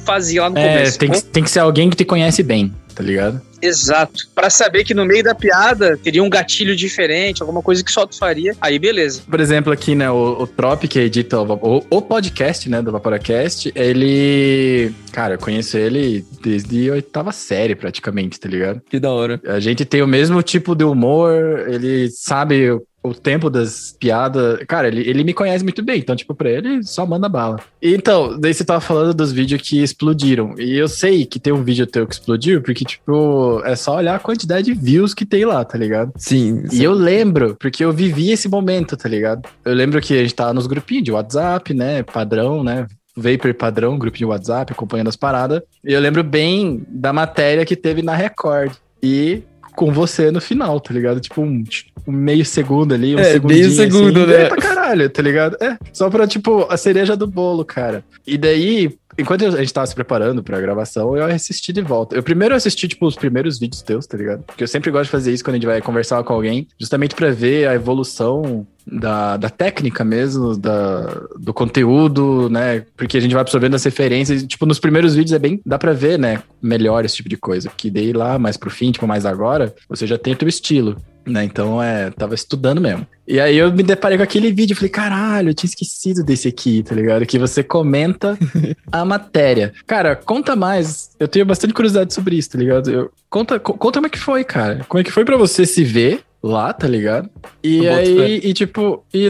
fazia lá no é, começo. Tem que, tem que ser alguém que te conhece bem, tá ligado? Exato. Para saber que no meio da piada teria um gatilho diferente, alguma coisa que só tu faria, aí beleza. Por exemplo, aqui, né, o, o Trop, que edita o, o, podcast, né, do Vaporacast, ele... Cara, eu conheço ele desde a oitava série, praticamente, tá ligado? Que da hora. A gente tem o mesmo tipo de humor, ele sabe o tempo das piadas. Cara, ele, ele me conhece muito bem, então, tipo, pra ele, só manda bala. Então, daí você tava falando dos vídeos que explodiram. E eu sei que tem um vídeo teu que explodiu, porque, tipo, é só olhar a quantidade de views que tem lá, tá ligado? Sim. E eu lembro, porque eu vivi esse momento, tá ligado? Eu lembro que a gente tava nos grupinhos de WhatsApp, né? Padrão, né? Vapor padrão, grupo de WhatsApp, acompanhando as paradas. E eu lembro bem da matéria que teve na Record. E com você no final, tá ligado? Tipo, um, um meio segundo ali, um é, segundinho. Meio segundo, assim, né? Pra caralho, tá ligado? É, só pra, tipo, a cereja do bolo, cara. E daí, enquanto a gente tava se preparando pra gravação, eu assisti de volta. Eu primeiro assisti, tipo, os primeiros vídeos teus, tá ligado? Porque eu sempre gosto de fazer isso quando a gente vai conversar com alguém, justamente pra ver a evolução da, da técnica mesmo, da, do conteúdo, né? Porque a gente vai absorvendo as referências. Tipo, nos primeiros vídeos é bem. dá pra ver, né? Melhor esse tipo de coisa. Porque daí lá, mais pro fim, tipo, mais agora, você já tem o teu estilo. Né, então, é, tava estudando mesmo. E aí eu me deparei com aquele vídeo, falei, caralho, eu tinha esquecido desse aqui, tá ligado? Que você comenta a matéria. Cara, conta mais. Eu tenho bastante curiosidade sobre isso, tá ligado? Eu, conta, conta como é que foi, cara. Como é que foi para você se ver lá, tá ligado? E eu aí, e tipo, e,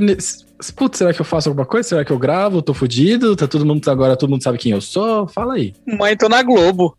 putz, será que eu faço alguma coisa? Será que eu gravo? Tô fudido? Tá todo mundo agora, todo mundo sabe quem eu sou? Fala aí. Mãe, tô na Globo.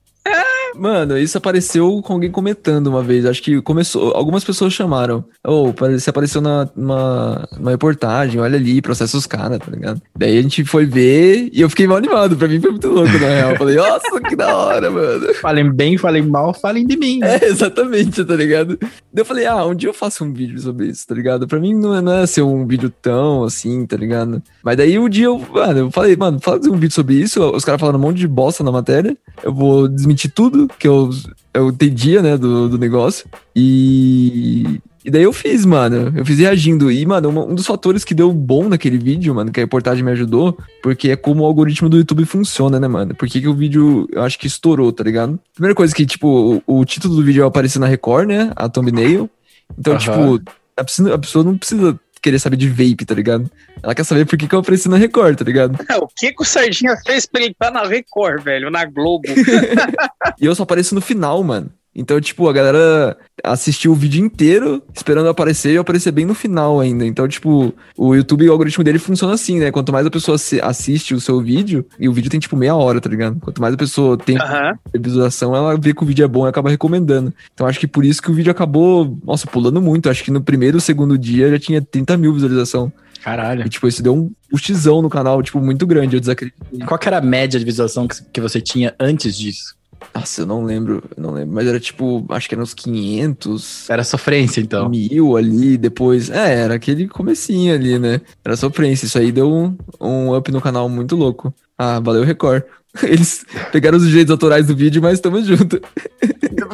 Mano, isso apareceu com alguém comentando uma vez. Acho que começou. Algumas pessoas chamaram. Ou oh, você apareceu na, numa, numa reportagem, olha ali, processa os caras, tá ligado? Daí a gente foi ver e eu fiquei mal animado. Pra mim foi muito louco, na real. Eu falei, nossa, que da hora, mano. Falem bem, falem mal, falem de mim. Né? É, exatamente, tá ligado? Daí eu falei, ah, um dia eu faço um vídeo sobre isso, tá ligado? Pra mim não é, não é ser um vídeo tão assim, tá ligado? Mas daí um dia eu, mano, eu falei, mano, fazer um vídeo sobre isso. Os caras falaram um monte de bosta na matéria. Eu vou desmentir tudo que eu, eu entendia, né, do, do negócio. E, e daí eu fiz, mano. Eu fiz reagindo. E, mano, um, dos fatores que deu bom naquele vídeo, mano, que a reportagem me ajudou, porque é como o algoritmo do YouTube funciona, né, mano? Porque que o vídeo, eu acho que estourou, tá ligado? Primeira coisa que, tipo, o, o título do vídeo apareceu na Record, né? A thumbnail. Então, uhum. tipo, a a pessoa não precisa querer saber de vape, tá ligado? Ela quer saber por que, que eu apareci na Record, tá ligado? o que, que o Sardinha fez pra ele estar na Record, velho? Na Globo. e eu só apareço no final, mano. Então, tipo, a galera assistiu o vídeo inteiro esperando aparecer e aparecer bem no final ainda. Então, tipo, o YouTube, o algoritmo dele funciona assim, né? Quanto mais a pessoa assiste o seu vídeo, e o vídeo tem, tipo, meia hora, tá ligado? Quanto mais a pessoa tem Aham. visualização, ela vê que o vídeo é bom e acaba recomendando. Então, acho que por isso que o vídeo acabou, nossa, pulando muito. Acho que no primeiro ou segundo dia já tinha 30 mil visualização. Caralho. E, tipo, isso deu um puxizão no canal, tipo, muito grande. Eu desacreditei. Qual que era a média de visualização que você tinha antes disso? Nossa, eu não lembro, eu não lembro. Mas era tipo, acho que era uns 500, Era sofrência, então. mil ali, depois. É, era aquele comecinho ali, né? Era sofrência. Isso aí deu um, um up no canal muito louco. Ah, valeu, Record. Eles pegaram os direitos autorais do vídeo, mas tamo junto.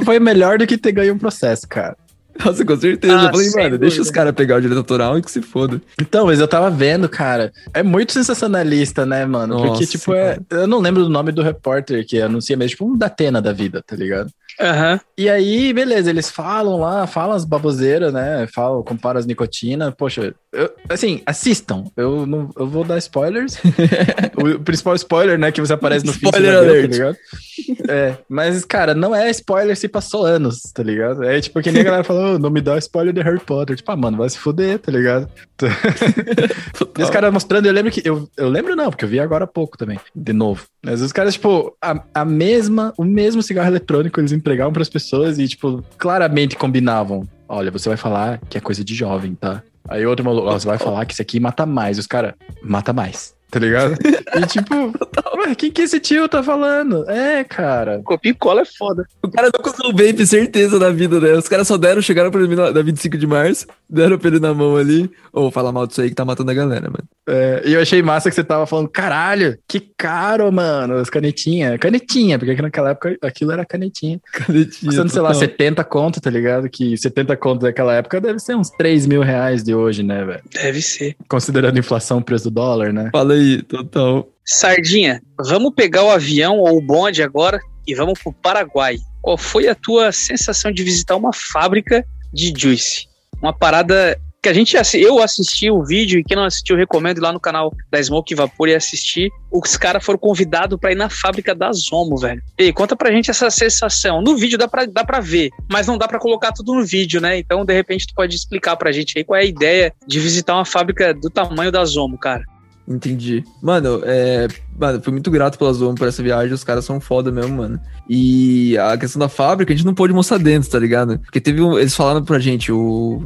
Foi melhor do que ter ganho um processo, cara. Nossa, com certeza. Ah, eu falei, mano, deixa os caras pegar o direito autoral e que se foda. Então, mas eu tava vendo, cara. É muito sensacionalista, né, mano? Porque, Nossa, tipo, é. Eu não lembro do nome do repórter que anuncia, mas tipo um Datena da vida, tá ligado? Aham. E aí, beleza, eles falam lá, falam as baboseiras, né? Falam, comparam as nicotina. Poxa, eu- assim, assistam. Eu não eu vou dar spoilers. o principal spoiler, né, que você aparece no Spoiler deu, alert. tá ligado? É, mas, cara, não é spoiler se passou anos, tá ligado? É tipo que nem a galera falou, "Ô, não me dá spoiler de Harry Potter. Tipo, ah, mano, vai se fuder, tá ligado? E os caras mostrando, eu lembro que. Eu, eu lembro não, porque eu vi agora há pouco também, de novo. Mas os caras, tipo, a, a mesma, o mesmo cigarro eletrônico eles entregavam pras pessoas e, tipo, claramente combinavam. Olha, você vai falar que é coisa de jovem, tá? Aí outro maluco, ó, você vai falar que isso aqui mata mais. Os caras, mata mais, tá ligado? E tipo, ué, quem que esse tio tá falando? É, cara. Copia e cola é foda. O cara nunca usou vape, certeza, na vida, né? Os caras só deram, chegaram pra ele na na 25 de março, deram pra ele na mão ali. Ô, fala mal disso aí que tá matando a galera, mano. É, e eu achei massa que você tava falando, caralho, que caro, mano, as canetinhas. Canetinha, porque naquela época aquilo era canetinha. Canetinha. Custando, sei lá, total. 70 conto, tá ligado? Que 70 conto daquela época deve ser uns 3 mil reais de hoje, né, velho? Deve ser. Considerando a inflação, o preço do dólar, né? Fala aí, total. Sardinha, vamos pegar o avião ou o bonde agora e vamos pro Paraguai. Qual foi a tua sensação de visitar uma fábrica de juice? Uma parada que a gente eu assisti o vídeo e quem não assistiu recomendo ir lá no canal da Smoke Vapor e assistir. Os caras foram convidados pra ir na fábrica da Zomo, velho. Ei, conta pra gente essa sensação. No vídeo dá pra, dá pra ver, mas não dá pra colocar tudo no vídeo, né? Então, de repente, tu pode explicar pra gente aí qual é a ideia de visitar uma fábrica do tamanho da Zomo, cara. Entendi. Mano, é. Mano, fui muito grato pela Zoom por essa viagem, os caras são foda mesmo, mano. E a questão da fábrica, a gente não pôde mostrar dentro, tá ligado? Porque teve um. Eles falaram pra gente, o.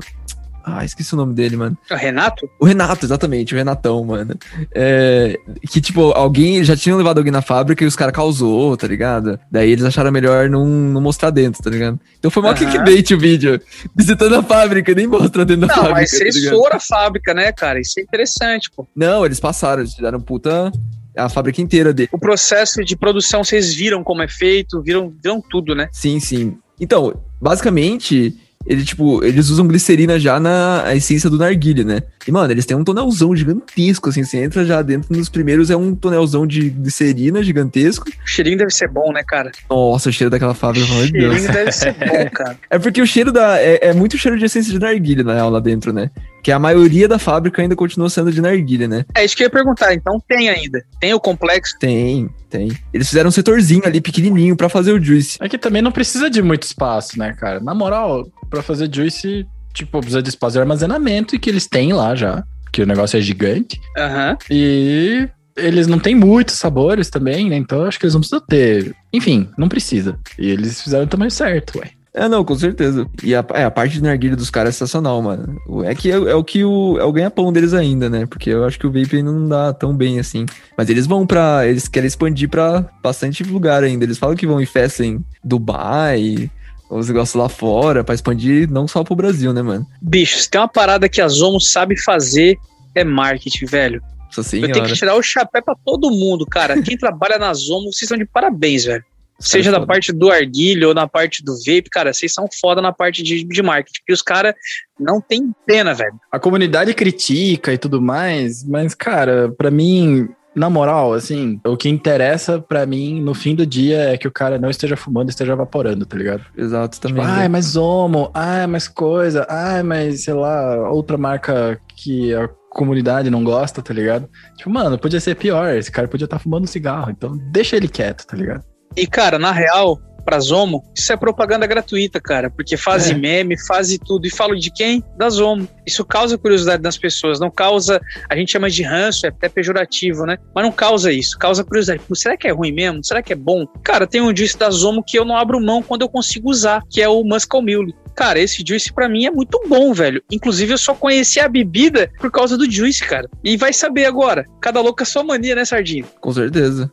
Ah, esqueci o nome dele, mano. O Renato? O Renato, exatamente, o Renatão, mano. É, que, tipo, alguém já tinha levado alguém na fábrica e os caras causou, tá ligado? Daí eles acharam melhor não, não mostrar dentro, tá ligado? Então foi mó Aham. clickbait o vídeo. Visitando a fábrica, nem mostra dentro da Não, fábrica. mas tá vocês ligado? foram a fábrica, né, cara? Isso é interessante, pô. Não, eles passaram, eles fizeram puta. A fábrica inteira dele. O processo de produção, vocês viram como é feito, viram, viram tudo, né? Sim, sim. Então, basicamente, ele, tipo, eles usam glicerina já na essência do narguilé, né? E, mano, eles têm um tonelzão gigantesco, assim, você entra já dentro nos primeiros, é um tonelzão de glicerina gigantesco. O cheirinho deve ser bom, né, cara? Nossa, o cheiro daquela fábrica, pelo amor O de Deus. cheirinho deve ser bom, cara. É porque o cheiro da. É, é muito cheiro de essência de narguilé, na real, lá dentro, né? Que a maioria da fábrica ainda continua sendo de narguilé, né? É isso que eu ia perguntar. Então tem ainda. Tem o complexo. Tem, tem. Eles fizeram um setorzinho ali, pequenininho, pra fazer o juice. É que também não precisa de muito espaço, né, cara? Na moral, pra fazer juice, tipo, precisa de espaço de armazenamento e que eles têm lá já. Que o negócio é gigante. Aham. E eles não têm muitos sabores também, né? Então eu acho que eles não precisam ter. Enfim, não precisa. E eles fizeram o tamanho certo, ué. É, não, com certeza. E a, é, a parte de narguilha dos caras é sensacional, mano. É que é, é o que o, é o ganha-pão deles ainda, né? Porque eu acho que o vape ainda não dá tão bem assim. Mas eles vão pra. Eles querem expandir pra bastante lugar ainda. Eles falam que vão em festa em Dubai, os negócios lá fora, pra expandir não só pro Brasil, né, mano? Bicho, se tem uma parada que a Zomo sabe fazer, é marketing, velho. Eu tenho que tirar o chapéu pra todo mundo, cara. Quem trabalha na Zomo, vocês estão de parabéns, velho. Seja na parte do arguilho ou na parte do vape, cara, vocês são foda na parte de, de marketing. Porque os caras não tem pena, velho. A comunidade critica e tudo mais, mas, cara, pra mim, na moral, assim, o que interessa pra mim no fim do dia é que o cara não esteja fumando, esteja evaporando, tá ligado? Exato, Tipo, também. ai, né? mas homo, ai, mais coisa, ai, mas sei lá, outra marca que a comunidade não gosta, tá ligado? Tipo, mano, podia ser pior, esse cara podia estar fumando cigarro, então deixa ele quieto, tá ligado? E, cara, na real, pra Zomo, isso é propaganda gratuita, cara. Porque faz É. meme, faz tudo. E falo de quem? Da Zomo. Isso causa curiosidade nas pessoas. Não causa. A gente chama de ranço, é até pejorativo, né? Mas não causa isso. Causa curiosidade. Será que é ruim mesmo? Será que é bom? Cara, tem um juice da Zomo que eu não abro mão quando eu consigo usar, que é o Muscle Mule. Cara, esse juice pra mim é muito bom, velho. Inclusive, eu só conheci a bebida por causa do juice, cara. E vai saber agora. Cada louco é sua mania, né, Sardinha? Com certeza.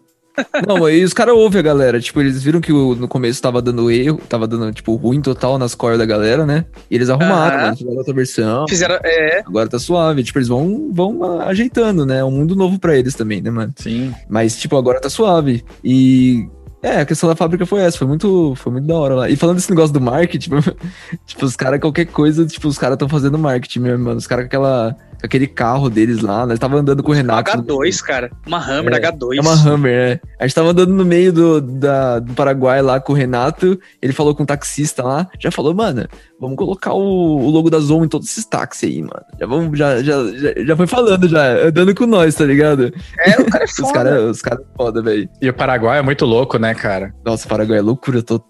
Não, aí os caras ouvem a galera. Tipo, eles viram que o- no começo tava dando erro, tava dando, tipo, ruim total nas cores da galera, né? E eles arrumaram, Aham. né? Fizeram outra versão. Fizeram. É. Agora tá suave. Tipo, eles vão, vão ajeitando, né? É um mundo novo pra eles também, né, mano? Sim. Mas, tipo, agora tá suave. E. É, a questão da fábrica foi essa, foi muito, foi muito da hora lá. E falando desse negócio do marketing, tipo, os caras, qualquer coisa, tipo, os caras estão fazendo marketing mesmo, mano. Os caras com aquela. Com aquele carro deles lá, nós tava andando com o Renato. no- H2, cara. Uma Hammer É, H2. É uma Hammer, é. A gente tava andando no meio do, da, do Paraguai lá com o Renato. Ele falou com o taxista lá. Já falou, mano, vamos colocar o, o logo da Zoom em todos esses táxis aí, mano. Já vamos, já, já, já, já foi falando, já, andando com nós, tá ligado? É, o cara é Os foda. caras os cara é foda, velho. E o Paraguai é muito louco, né, cara? Nossa, o Paraguai é loucura total,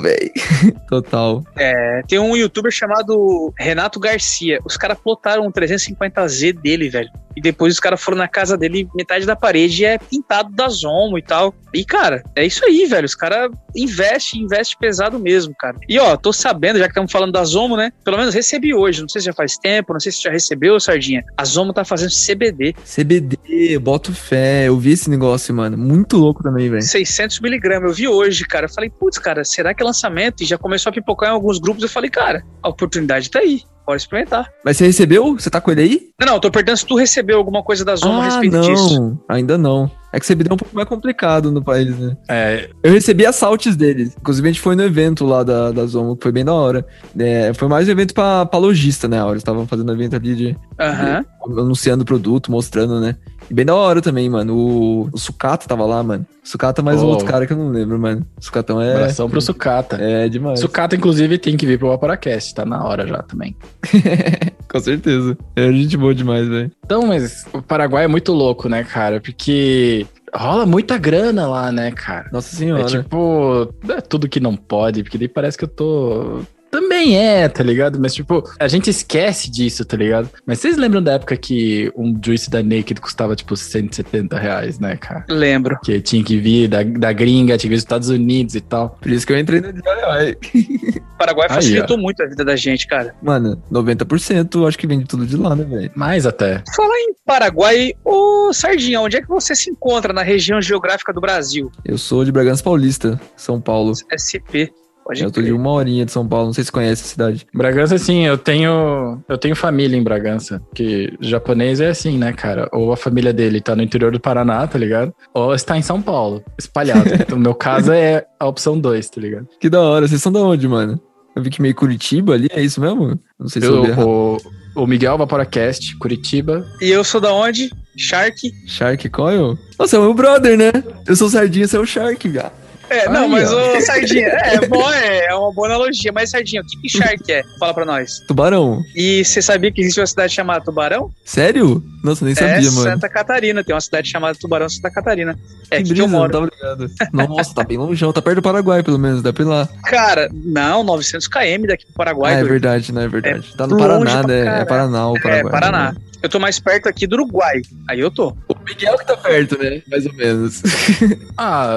velho. total. É, tem um youtuber chamado Renato Garcia. Os caras plotaram um 350Z dele, velho. E depois os caras foram na casa dele, metade da parede é pintado da Zomo e tal. E, cara, é isso aí, velho. Os caras investem, investem pesado mesmo, cara. E, ó, tô sabendo, já que estamos falando da Zomo, né? Pelo menos recebi hoje. Não sei se já faz tempo, não sei se já recebeu, Sardinha. A Zomo tá fazendo CBD. CBD, boto fé. Eu vi esse negócio, mano. Muito louco também, velho. 600 miligramas. Eu vi hoje, cara. Eu falei, putz, cara, será que é lançamento? E já começou a pipocar em alguns grupos. Eu falei, cara, a oportunidade tá aí. Pode experimentar. Mas você recebeu? Você tá com ele aí? Não, não, eu tô perguntando se tu recebeu alguma coisa da Zoma a ah, respeito não. disso. Ainda não. É que CBD é um pouco mais complicado no país, né? É, Eu recebi as saltes deles. Inclusive, a gente foi no evento lá da, da Zomo, que foi bem da hora. É, foi mais um evento pra, pra lojista, né? Eles estavam fazendo evento ali de, Aham. anunciando o produto, mostrando, né? E bem da hora também, mano. O, o Sucata tava lá, mano. Sucata mais um Oh. outro cara que eu não lembro, mano. Sucatão é. abração pro Sucata. É demais. Sucata, inclusive, tem que vir pro Vaporacast, tá na hora já também. Com certeza. É gente boa demais, velho. Então, mas o Paraguai é muito louco, né, cara? Porque rola muita grana lá, né, cara? Nossa senhora. É tipo, é tudo que não pode, porque daí parece que eu tô. Também é, tá ligado? Mas, tipo, a gente esquece disso, tá ligado? Mas vocês lembram da época que um juice da Naked custava, tipo, 170 reais, né, cara? Lembro. Que tinha que vir da, da gringa, tinha que vir dos Estados Unidos e tal. Por isso que eu entrei no DIY. Paraguai Aí, facilitou muito a vida da gente, cara. Mano, 90% acho que vende tudo de lá, né, velho? Mais até. Falar em Paraguai, ô Sardinha, onde é que você se encontra na região geográfica do Brasil? Eu sou de Bragança Paulista, São Paulo. SP. Pode Eu tô de uma horinha de São Paulo, não sei se conhece a cidade. Bragança, assim, eu tenho. Eu tenho família em Bragança. Que japonês é assim, né, cara? Ou a família dele tá no interior do Paraná, tá ligado? Ou está em São Paulo, espalhado. então, no meu caso é a opção 2, tá ligado? Que da hora, vocês são da onde, mano? Eu vi que meio Curitiba ali, é isso mesmo? Não sei se eu, Eu, o, o Miguel Vaporacast, Curitiba. E eu sou da onde? Shark. Shark Coil? Nossa, é o meu brother, né? Eu sou Sardinha, você é o Shark, viado. É, não, mas ó. ô Sardinha, é, bom, é, é uma boa analogia. Mas Sardinha, o que, que Shark é? Fala pra nós. Tubarão. E você sabia que existe uma cidade chamada Tubarão? Sério? Nossa, nem é sabia, mano. Santa Catarina. Tem uma cidade chamada Tubarão, Santa Catarina. É que que brisa, eu moro. não tava ligado. Nossa, tá bem longeão, tá perto do Paraguai, pelo menos, dá pra ir lá. Cara, não, 900 km daqui pro Paraguai. ah, é verdade, né? É verdade. tá no longe Paraná, né? É. Paraná o Paraguai. É, Paraná. né? Eu tô mais perto aqui do Uruguai. Aí eu tô. O Miguel que tá perto, né? Mais ou menos. Ah,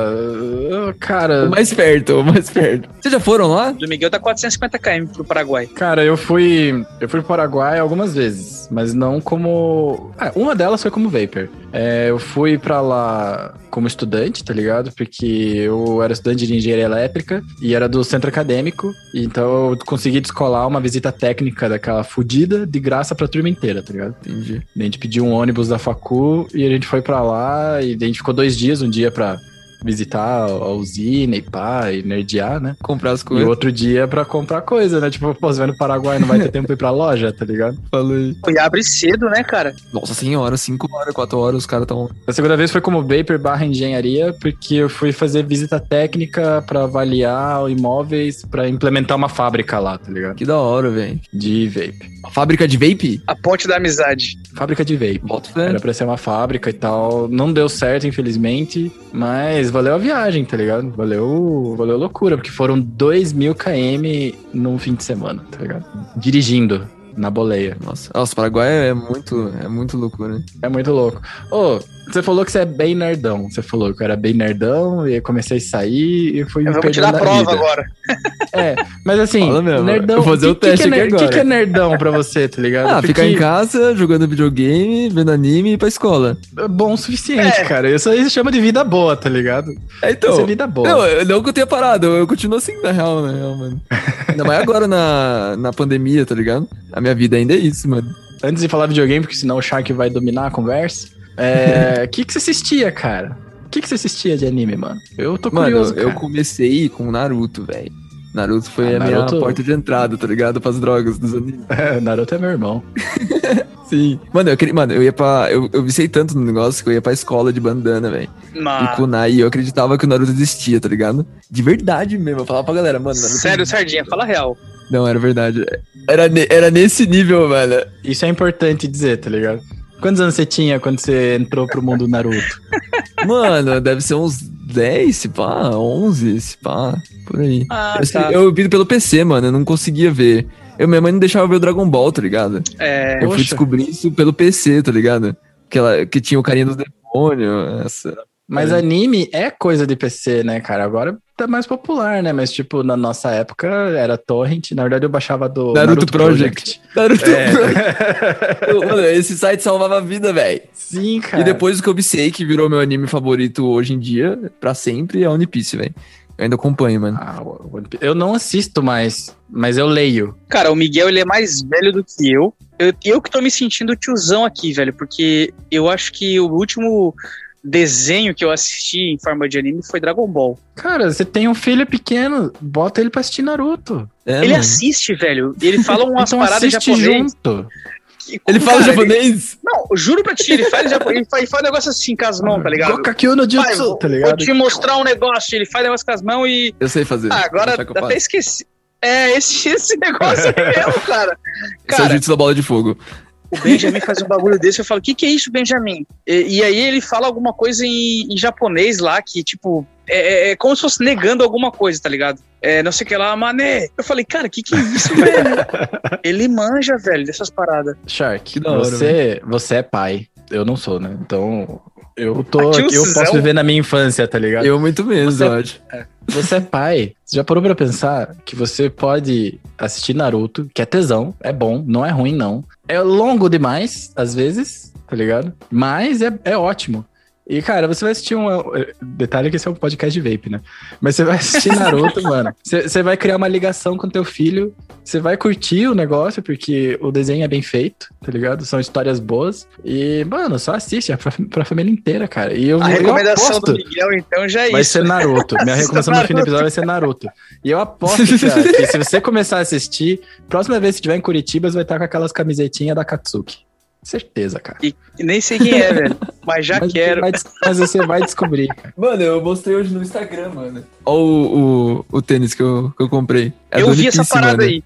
o cara. mais perto, o mais perto. Vocês já foram lá? Do Miguel tá 450 km pro Paraguai. Cara, eu fui. Eu fui pro Paraguai algumas vezes, mas não como. Ah, uma delas foi como Vapor. É, eu fui pra lá como estudante, tá ligado? Porque eu era estudante de engenharia elétrica e era do centro acadêmico, então eu consegui descolar uma visita técnica daquela fudida de graça pra turma inteira, tá ligado? Entendi. A gente pediu um ônibus da facu e a gente foi pra lá e a gente ficou dois dias, um dia pra visitar a usina e pá, e nerdear, né? Comprar as E coisas. outro dia pra comprar coisa, né? Tipo, pô, você vai no Paraguai, não vai ter tempo pra ir pra loja, tá ligado? Falei. E abre cedo, né, cara? Nossa senhora, 5 horas, 4 horas, os caras tão. A segunda vez foi como Vapor barra engenharia, porque eu fui fazer visita técnica pra avaliar imóveis, pra implementar uma fábrica lá, tá ligado? Que da hora, velho. De vape. A fábrica de vape? A ponte da amizade. Fábrica de vape. Era pra ser uma fábrica e tal. Não deu certo, infelizmente. Mas valeu a viagem, tá ligado? Valeu, valeu a loucura, porque foram 2 mil km num fim de semana, tá ligado? Dirigindo na boleia. Nossa, Nossa, o Paraguai é muito, é muito loucura. né? É muito louco. Ô, você falou que você é bem nerdão. Você falou que eu era bem nerdão e eu comecei a sair e fui Eu me vou tirar a prova vida. agora. É, mas assim, mesmo. nerdão. Vou fazer o que- que teste que é aqui ner- agora. O que, que é nerdão pra você, tá ligado? Ah, Porque ficar em casa, jogando videogame, vendo anime e ir pra escola. É bom o suficiente, É. cara. Isso aí se chama de vida boa, tá ligado? É, então. Isso é vida boa. Não, eu- não que eu tenha parado, eu, eu continuo assim, na real, na real, mano. Ainda mais agora na, na pandemia, tá ligado? A minha vida ainda é isso, mano. Antes de falar videogame, porque senão o Shark vai dominar a conversa. É. O que, que você assistia, cara? O que, que você assistia de anime, mano? Eu tô Mano, curioso. eu cara. comecei com Naruto, velho. Naruto foi Ah, a Naruto- minha porta de entrada, tá ligado? Pras drogas dos animes. Naruto é meu irmão. Sim. Mano, eu queria. Mano, eu ia pra. Eu, eu vicei tanto no negócio que eu ia pra escola de bandana, velho. E kunai, e eu acreditava que o Naruto existia, tá ligado? De verdade mesmo. Eu falava pra galera, mano, Naruto. Sério, Sardinha, fala real. Não, era verdade. Era, ne- era nesse nível, mano. Isso é importante dizer, tá ligado? Quantos anos você tinha quando você entrou pro mundo Naruto? Mano, deve ser uns 10, se pá, 11, se pá, por aí. Ah, eu, tá. eu vi pelo PC, mano, eu não conseguia ver. Eu, minha mãe não deixava ver o Dragon Ball, tá ligado? É, Eu fui descobrir isso pelo PC, tá ligado? Que, ela, que tinha o carinha do demônio. Essa. Mas É. anime é coisa de PC, né, cara? Agora tá mais popular, né? Mas, tipo, na nossa época era Torrent. Na verdade, eu baixava do Naruto Project. Naruto É. Mano, esse site salvava a vida, velho. Sim, cara. E depois o que eu viciei, que virou meu anime favorito hoje em dia, pra sempre, é One Piece, velho. Eu ainda acompanho, mano. Ah, eu não assisto mais, mas eu leio. Cara, o Miguel ele é mais velho do que eu. eu. Eu que tô me sentindo tiozão aqui, velho, porque eu acho que o último desenho que eu assisti em forma de anime foi Dragon Ball. Cara, você tem um filho pequeno, bota ele pra assistir Naruto. É, ele mano. assiste, velho. e Ele fala umas então paradas japonês. junto. que- Ele fala cara, japonês? Não, eu juro pra ti, ele faz, japonês, ele faz, ele faz um negócio assim com as mãos, tá ligado? Gokakyo no Jutsu, vou, tá vou ligado? te mostrar um negócio, ele faz negócio com as mãos e. Eu sei fazer. Ah, agora até esqueci. É, esse, esse negócio aí mesmo, cara. Esse é o Cara, jutsu da bola de fogo. O Benjamin faz um bagulho desse, eu falo, o que, que é isso, Benjamin? E, e aí ele fala alguma coisa em, em japonês lá, que, tipo, é, é- é como se fosse negando alguma coisa, tá ligado? É, não sei o que lá, mané. Eu falei, cara, o que, que é isso, velho? ele manja, velho, dessas paradas. Shark, Que da hora, você, você é pai. Eu não sou, né? Então, eu tô Ah, aqui, eu posso viver na minha infância, tá ligado? Eu muito menos, Você- eu acho. Você é pai. Você já parou pra pensar que você pode assistir Naruto, que é tesão, é bom, não é ruim, não. É longo demais, às vezes, tá ligado? Mas é, é ótimo. E, cara, você vai assistir um. Detalhe que esse é um podcast de vape, né? Mas você vai assistir Naruto, mano. Você você vai criar uma ligação com teu filho. Você vai curtir o negócio, porque o desenho é bem feito, tá ligado? São histórias boas. E, mano, só assiste, é pra, pra família inteira, cara. E eu, A eu recomendação aposto, do Miguel, então, já é Vai isso. ser Naruto. Minha recomendação no fim do episódio vai ser Naruto. E eu aposto que, que se você começar a assistir, próxima vez que estiver em Curitiba, você vai estar com aquelas camisetinhas da Katsuki. Certeza, cara. E nem sei quem é, velho, mas já mas, quero. Mas, mas você vai descobrir, cara. Mano, eu mostrei hoje no Instagram, mano. Olha o, o, o tênis que eu, que eu comprei. É eu vi essa parada mano. aí.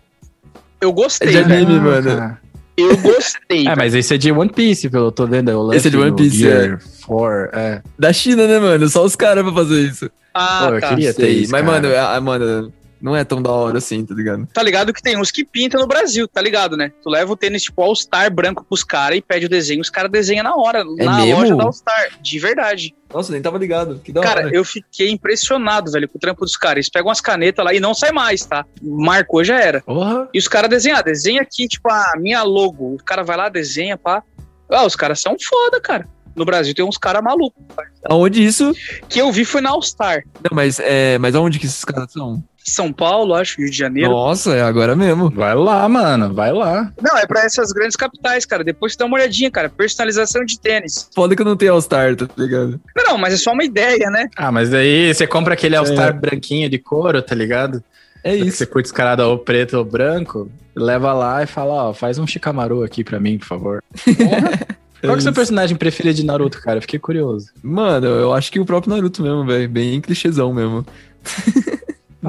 Eu gostei, É de velho. anime, mano. cara. Eu gostei. É, mas esse é de One Piece, pelo eu tô vendo. é o Esse é de One Piece, Gear 4, é. Da China, né, mano? Só os caras pra fazer isso. Ah, Pô, eu tá. queria ter isso, Mas, cara. mano, é- mano, não é tão da hora assim, tá ligado? Tá ligado que tem uns que pintam no Brasil, tá ligado, né? Tu leva o tênis tipo All-Star branco pros caras e pede o desenho, os caras desenham na hora, É na mesmo? loja da All-Star. De verdade. Nossa, nem tava ligado. Que da Cara, hora. eu fiquei impressionado, velho, com o trampo dos caras. Eles pegam umas canetas lá e não sai mais, tá? Marcou, já era. Porra. E os caras desenham, ah, desenha aqui, tipo, a minha logo. O cara vai lá, desenha, pá. Ah, os caras são foda, cara. No Brasil tem uns caras malucos. Aonde isso? Que eu vi foi na All-Star. Não, mas, é, mas aonde que esses caras são? São Paulo, acho, Rio de Janeiro. Nossa, é agora mesmo. Vai lá, mano. Vai lá. Não, é pra essas grandes capitais, cara. Depois você dá uma olhadinha, cara. Personalização de tênis. Foda que eu não tenho All-Star, tá ligado? Não, não, mas é só uma ideia, né? Ah, mas daí você compra aquele All-Star É. branquinho de couro, tá ligado? É isso. Você curte os caras ou preto ou branco, leva lá e fala, ó, faz um Shikamaru aqui pra mim, por favor. Qual que é o seu isso. personagem preferido de Naruto, cara? Fiquei curioso. Mano, eu acho que o próprio Naruto mesmo, velho. Bem clichêzão mesmo.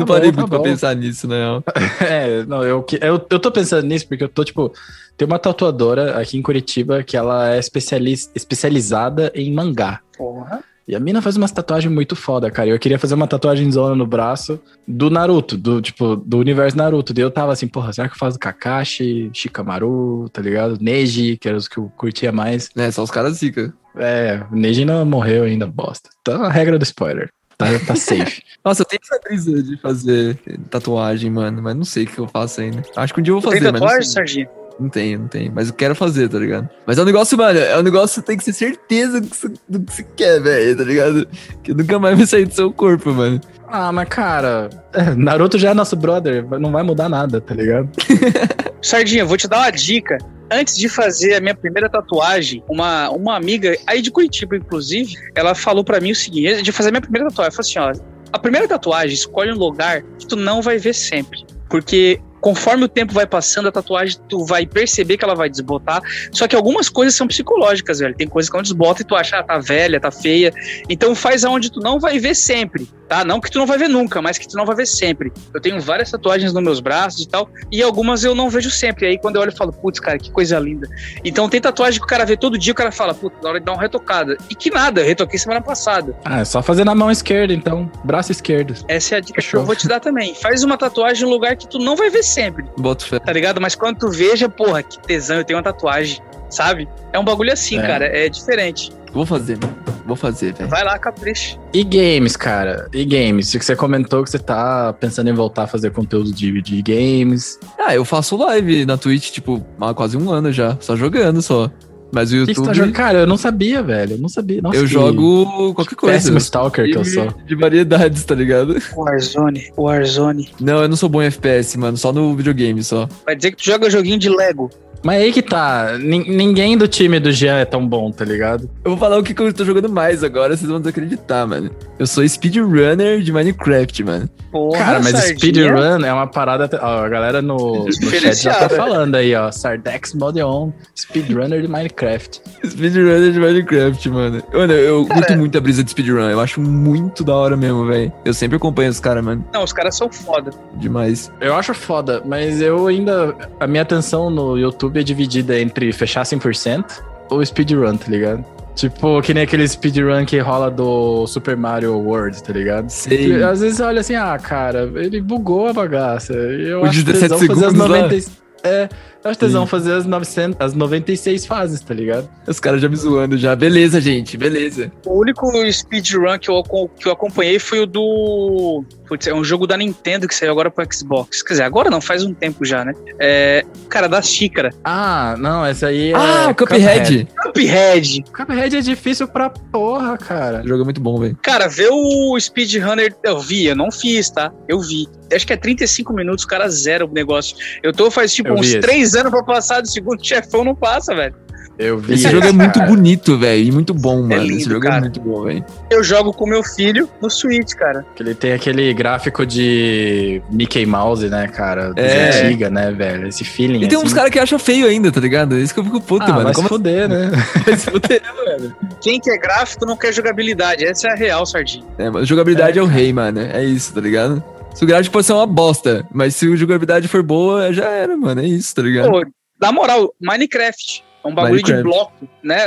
Não Tá parei bom, muito tá pra bom. pensar nisso, né? É, não, eu, que- eu, eu tô pensando nisso porque eu tô, tipo, tem uma tatuadora aqui em Curitiba que ela é especialis, especializada em mangá. Porra. E a mina faz umas tatuagens muito foda, cara. Eu queria fazer uma tatuagem zona no braço do Naruto, do tipo, do universo Naruto. Daí eu tava assim, porra, será que eu faço Kakashi, Shikamaru, tá ligado? Neji, que eram os que eu curtia mais. É, só os caras zica. É, o Neji não morreu ainda, bosta. Tá a regra do spoiler. Tá, tá safe. Nossa, eu tenho essa brisa de fazer tatuagem, mano, mas não sei o que eu faço ainda. Acho que um dia eu vou Tem fazer, mas não, tatuagem. Serginho? não tenho, não tenho. Mas eu quero fazer, tá ligado? Mas é um negócio, mano, é um negócio que tem que ter certeza do que você, do que você quer, velho, tá ligado? Que nunca mais vai sair do seu corpo, mano. ah, mas cara, é, Naruto já é nosso brother, não vai mudar nada, tá ligado? Sardinha, eu vou te dar uma dica. Antes de fazer a minha primeira tatuagem, uma, uma amiga aí de Curitiba, inclusive, ela falou pra mim o seguinte: de fazer a minha primeira tatuagem, ela falou assim: ó, a primeira tatuagem, escolhe um lugar que tu não vai ver sempre. Porque conforme o tempo vai passando, a tatuagem tu vai perceber que ela vai desbotar. Só que algumas coisas são psicológicas, velho. Tem coisas que não desbota e tu acha, ah, tá velha, tá feia. Então faz aonde tu não vai ver sempre, tá? Não que tu não vai ver nunca, mas que tu não vai ver sempre. Eu tenho várias tatuagens nos meus braços e tal, e algumas eu não vejo sempre. Aí quando eu olho eu falo, putz, cara, que coisa linda. Então tem tatuagem que o cara vê todo dia, o cara fala, putz, na hora de dar uma retocada. E que nada, eu retoquei semana passada. Ah, é só fazer na mão esquerda, então. Braço esquerdo. Essa é a dica que Fechou. eu vou te dar também. Faz uma tatuagem em um lugar que tu não vai ver sempre, Boto fé. tá ligado? Mas quando tu veja, porra, que tesão, eu tenho uma tatuagem, sabe? É um bagulho assim, É. cara, é diferente. Vou fazer, mano. Vou fazer, velho. Vai lá, capricha. E games, cara? E games? Você comentou que você tá pensando em voltar a fazer conteúdo de, de games. Ah, eu faço live na Twitch, tipo, há quase um ano já. Só jogando só. Mas o O que, que você YouTube. tá jogando? Cara, eu não sabia, velho. Eu não sabia. Nossa, eu que jogo qualquer coisa. Péssimo stalker que eu sou. de variedades, tá ligado? Warzone, Warzone. Não, eu não sou bom em FPS, mano. Só no videogame, só. Vai dizer que tu joga joguinho de Lego. Mas aí que tá. nin- ninguém do time do Jean é tão bom, tá ligado? Eu vou falar o que, que eu tô jogando mais agora, vocês vão desacreditar, mano. Eu sou speedrunner de Minecraft, mano. Porra, Cara, mas speedrun é uma parada. Ó, a galera no, no chat já tá falando aí, ó. Sardex Modeon, speedrunner de Minecraft. Speedrunner de Minecraft, mano. Mano, eu curto muito a brisa de speedrun. Eu acho muito da hora mesmo, velho. Eu sempre acompanho os caras, mano. Não, os caras são foda. Demais. Eu acho foda, mas eu ainda. A minha atenção no YouTube é dividida entre fechar 100% ou speedrun, tá ligado? Tipo, que nem aquele speedrun que rola do Super Mario World, tá ligado? Sei. E Às vezes olha assim, ah, cara, ele bugou a bagaça. Eu O acho 17 tesão fazer as segundos lá. 90. É, eu acho tesão Sim. fazer as, 900, as 96 fases, tá ligado? Os caras já me zoando já. Beleza, gente, beleza. O único speedrun que eu, que eu acompanhei foi o do. Putz, é um jogo da Nintendo que saiu agora pro Xbox. Quer dizer, agora não, faz um tempo já, né? É. Cara, da xícara. Ah, não, essa aí é. ah, Cuphead. Cuphead. Cuphead é difícil pra porra, cara. O jogo é muito bom, velho. Cara, ver o speedrunner. Eu vi, eu não fiz, tá? Eu vi. Acho que é 35 minutos, o cara zera o negócio. Eu tô faz tipo Vi uns esse. 3 anos pra passar do segundo chefão, não passa, velho. Eu vi. Esse jogo é muito bonito, velho. E muito bom, mano. lindo, Esse jogo cara. é muito bom, velho. Eu jogo com meu filho no Switch, cara. Que ele tem aquele gráfico de Mickey Mouse, né, cara? É. antiga, né, velho? Esse feeling. E tem uns assim. caras que acham feio ainda, tá ligado? Isso que eu fico puto, ah, mano. Vai se Como fuder, né? vai se fuder, mano? Quem quer gráfico não quer jogabilidade. Essa é a real, Sardinha. É, mas jogabilidade é, o rei, mano. É isso, tá ligado? Se o gráfico pode ser uma bosta, mas se a jogabilidade for boa, já era, mano. É isso, tá ligado? Pô, na moral, Minecraft é um bagulho de Minecraft. bloco, né?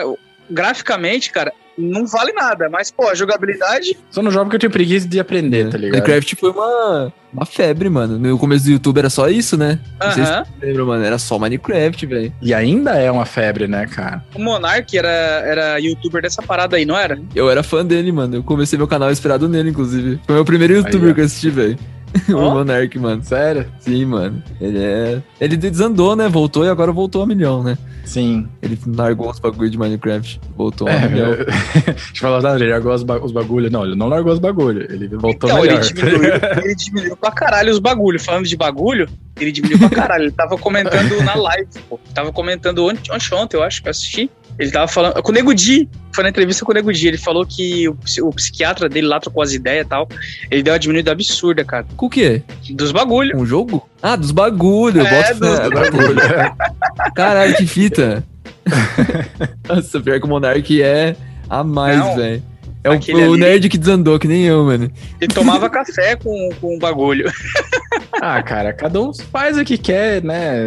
Graficamente, cara, não vale nada. Mas, pô, a jogabilidade. Só não jogo porque eu tenho preguiça de aprender, tá ligado? Minecraft foi uma, uma febre, mano. No começo do YouTube era só isso, né? Não sei se Aham. você lembra, mano. Era só Minecraft, velho. E ainda é uma febre, né, cara? O Monark era, era youtuber dessa parada aí, não era? Eu era fã dele, mano. Eu comecei meu canal inspirado nele, inclusive. Foi meu primeiro youtuber ó. que eu assisti, velho. o Ó. Monark, mano. Sério? Sim, mano. Ele é. Ele desandou, né? Voltou e agora voltou a milhão, né? Sim. Ele largou os bagulho de Minecraft. Voltou a É, milhão. eu... Deixa eu falar, não, ele largou os, ba- os bagulho. Não, ele não largou os bagulho. Ele voltou Então, melhor. ele diminuiu, ele diminuiu pra caralho os bagulhos. Falando de bagulho, ele diminuiu pra caralho. Ele tava comentando na live, pô. Tava comentando ontem, ontem, ontem, eu acho que eu assisti. Ele tava falando. Com o Nego Di. Foi na entrevista com o Nego Di. Ele falou que o, o psiquiatra dele lá trocou as ideias e tal. Ele deu uma diminuída absurda, cara. Com o quê? Dos bagulhos. Um jogo? Ah, dos bagulho. É, Bota dos fé. bagulho. Caralho, que fita. Nossa, pior que o Monark é a mais, velho. É o, Aquele o ali. nerd que desandou, que nem eu, mano. Ele tomava café com, com o bagulho. Ah, cara, cada um faz o que quer, né?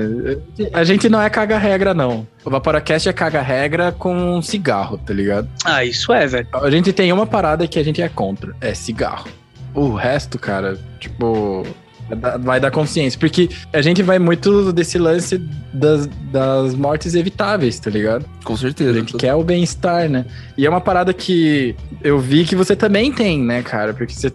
A gente não é caga-regra, não. O Vaporacast é caga-regra com cigarro, tá ligado? Ah, isso é, velho. A gente tem uma parada que a gente é contra, é cigarro. O resto, cara, tipo, vai dar consciência. Porque a gente vai muito desse lance das, das mortes evitáveis, tá ligado? Com A certeza. gente quer o bem-estar, né? E é uma parada que eu vi que você também tem, né, cara? Porque você.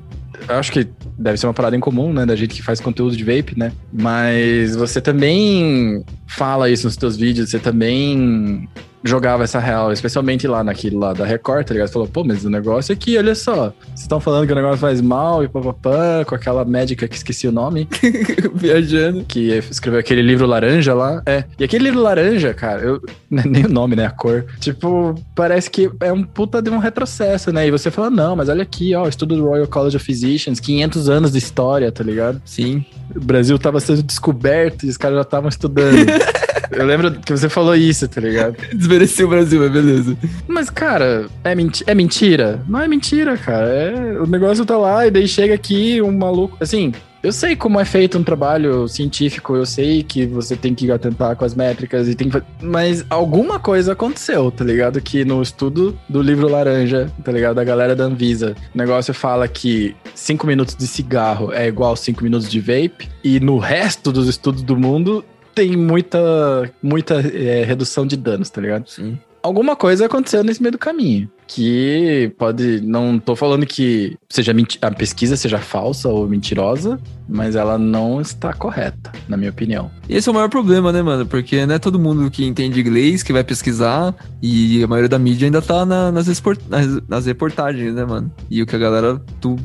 Eu acho que deve ser uma parada em comum, né? Da gente que faz conteúdo de vape, né? Mas você também fala isso nos seus vídeos, você também jogava essa real, especialmente lá naquilo lá da Record, tá ligado? Falou, pô, mas o negócio é que, olha só, vocês estão falando que o negócio faz mal e papapá, com aquela médica que esqueci o nome, Viajando. que escreveu aquele livro laranja lá. É. E aquele livro laranja, cara, eu, nem o nome, né? A cor. Tipo, parece que é um puta de um retrocesso, né? E você fala, não, mas olha aqui, ó, estudo do Royal College of Physicians, 500 anos de história, tá ligado? Sim. O Brasil tava sendo descoberto e os caras já estavam estudando. Eu lembro que você falou isso, tá ligado? Desmereceu o Brasil, mas beleza. Mas, cara, é, menti é mentira? Não é mentira, cara. É, o negócio tá lá e daí chega aqui um maluco. Assim, eu sei como é feito um trabalho científico, eu sei que você tem que atentar com as métricas e tem que. Mas alguma coisa aconteceu, tá ligado? Que no estudo do livro Laranja, tá ligado? Da galera da Anvisa, o negócio fala que 5 minutos de cigarro é igual 5 minutos de vape, e no resto dos estudos do mundo tem muita, muita é, redução de danos, tá ligado? Sim. alguma coisa aconteceu nesse meio do caminho. Que pode. Não tô falando que seja a pesquisa seja falsa ou mentirosa, mas ela não está correta, na minha opinião. E esse é o maior problema, né, mano? Porque não é todo mundo que entende inglês que vai pesquisar e a maioria da mídia ainda tá na- nas, nas- nas reportagens, né, mano? E o que a galera do,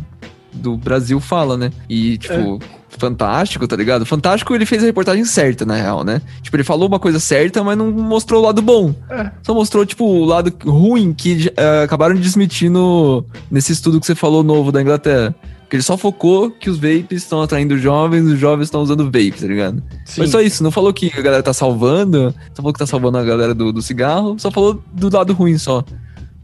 do Brasil fala, né? E, tipo. Fantástico, tá ligado? Fantástico, ele fez a reportagem certa, na real, né? Tipo, ele falou uma coisa certa, mas não mostrou o lado bom. É. Só mostrou, tipo, o lado ruim que eh, acabaram de desmitir no, nesse estudo que você falou novo da Inglaterra. Que ele só focou que os vapes estão atraindo jovens, os jovens estão usando vape, tá ligado? Foi só isso, não falou que a galera tá salvando, só falou que tá salvando a galera do, do cigarro, só falou do lado ruim só.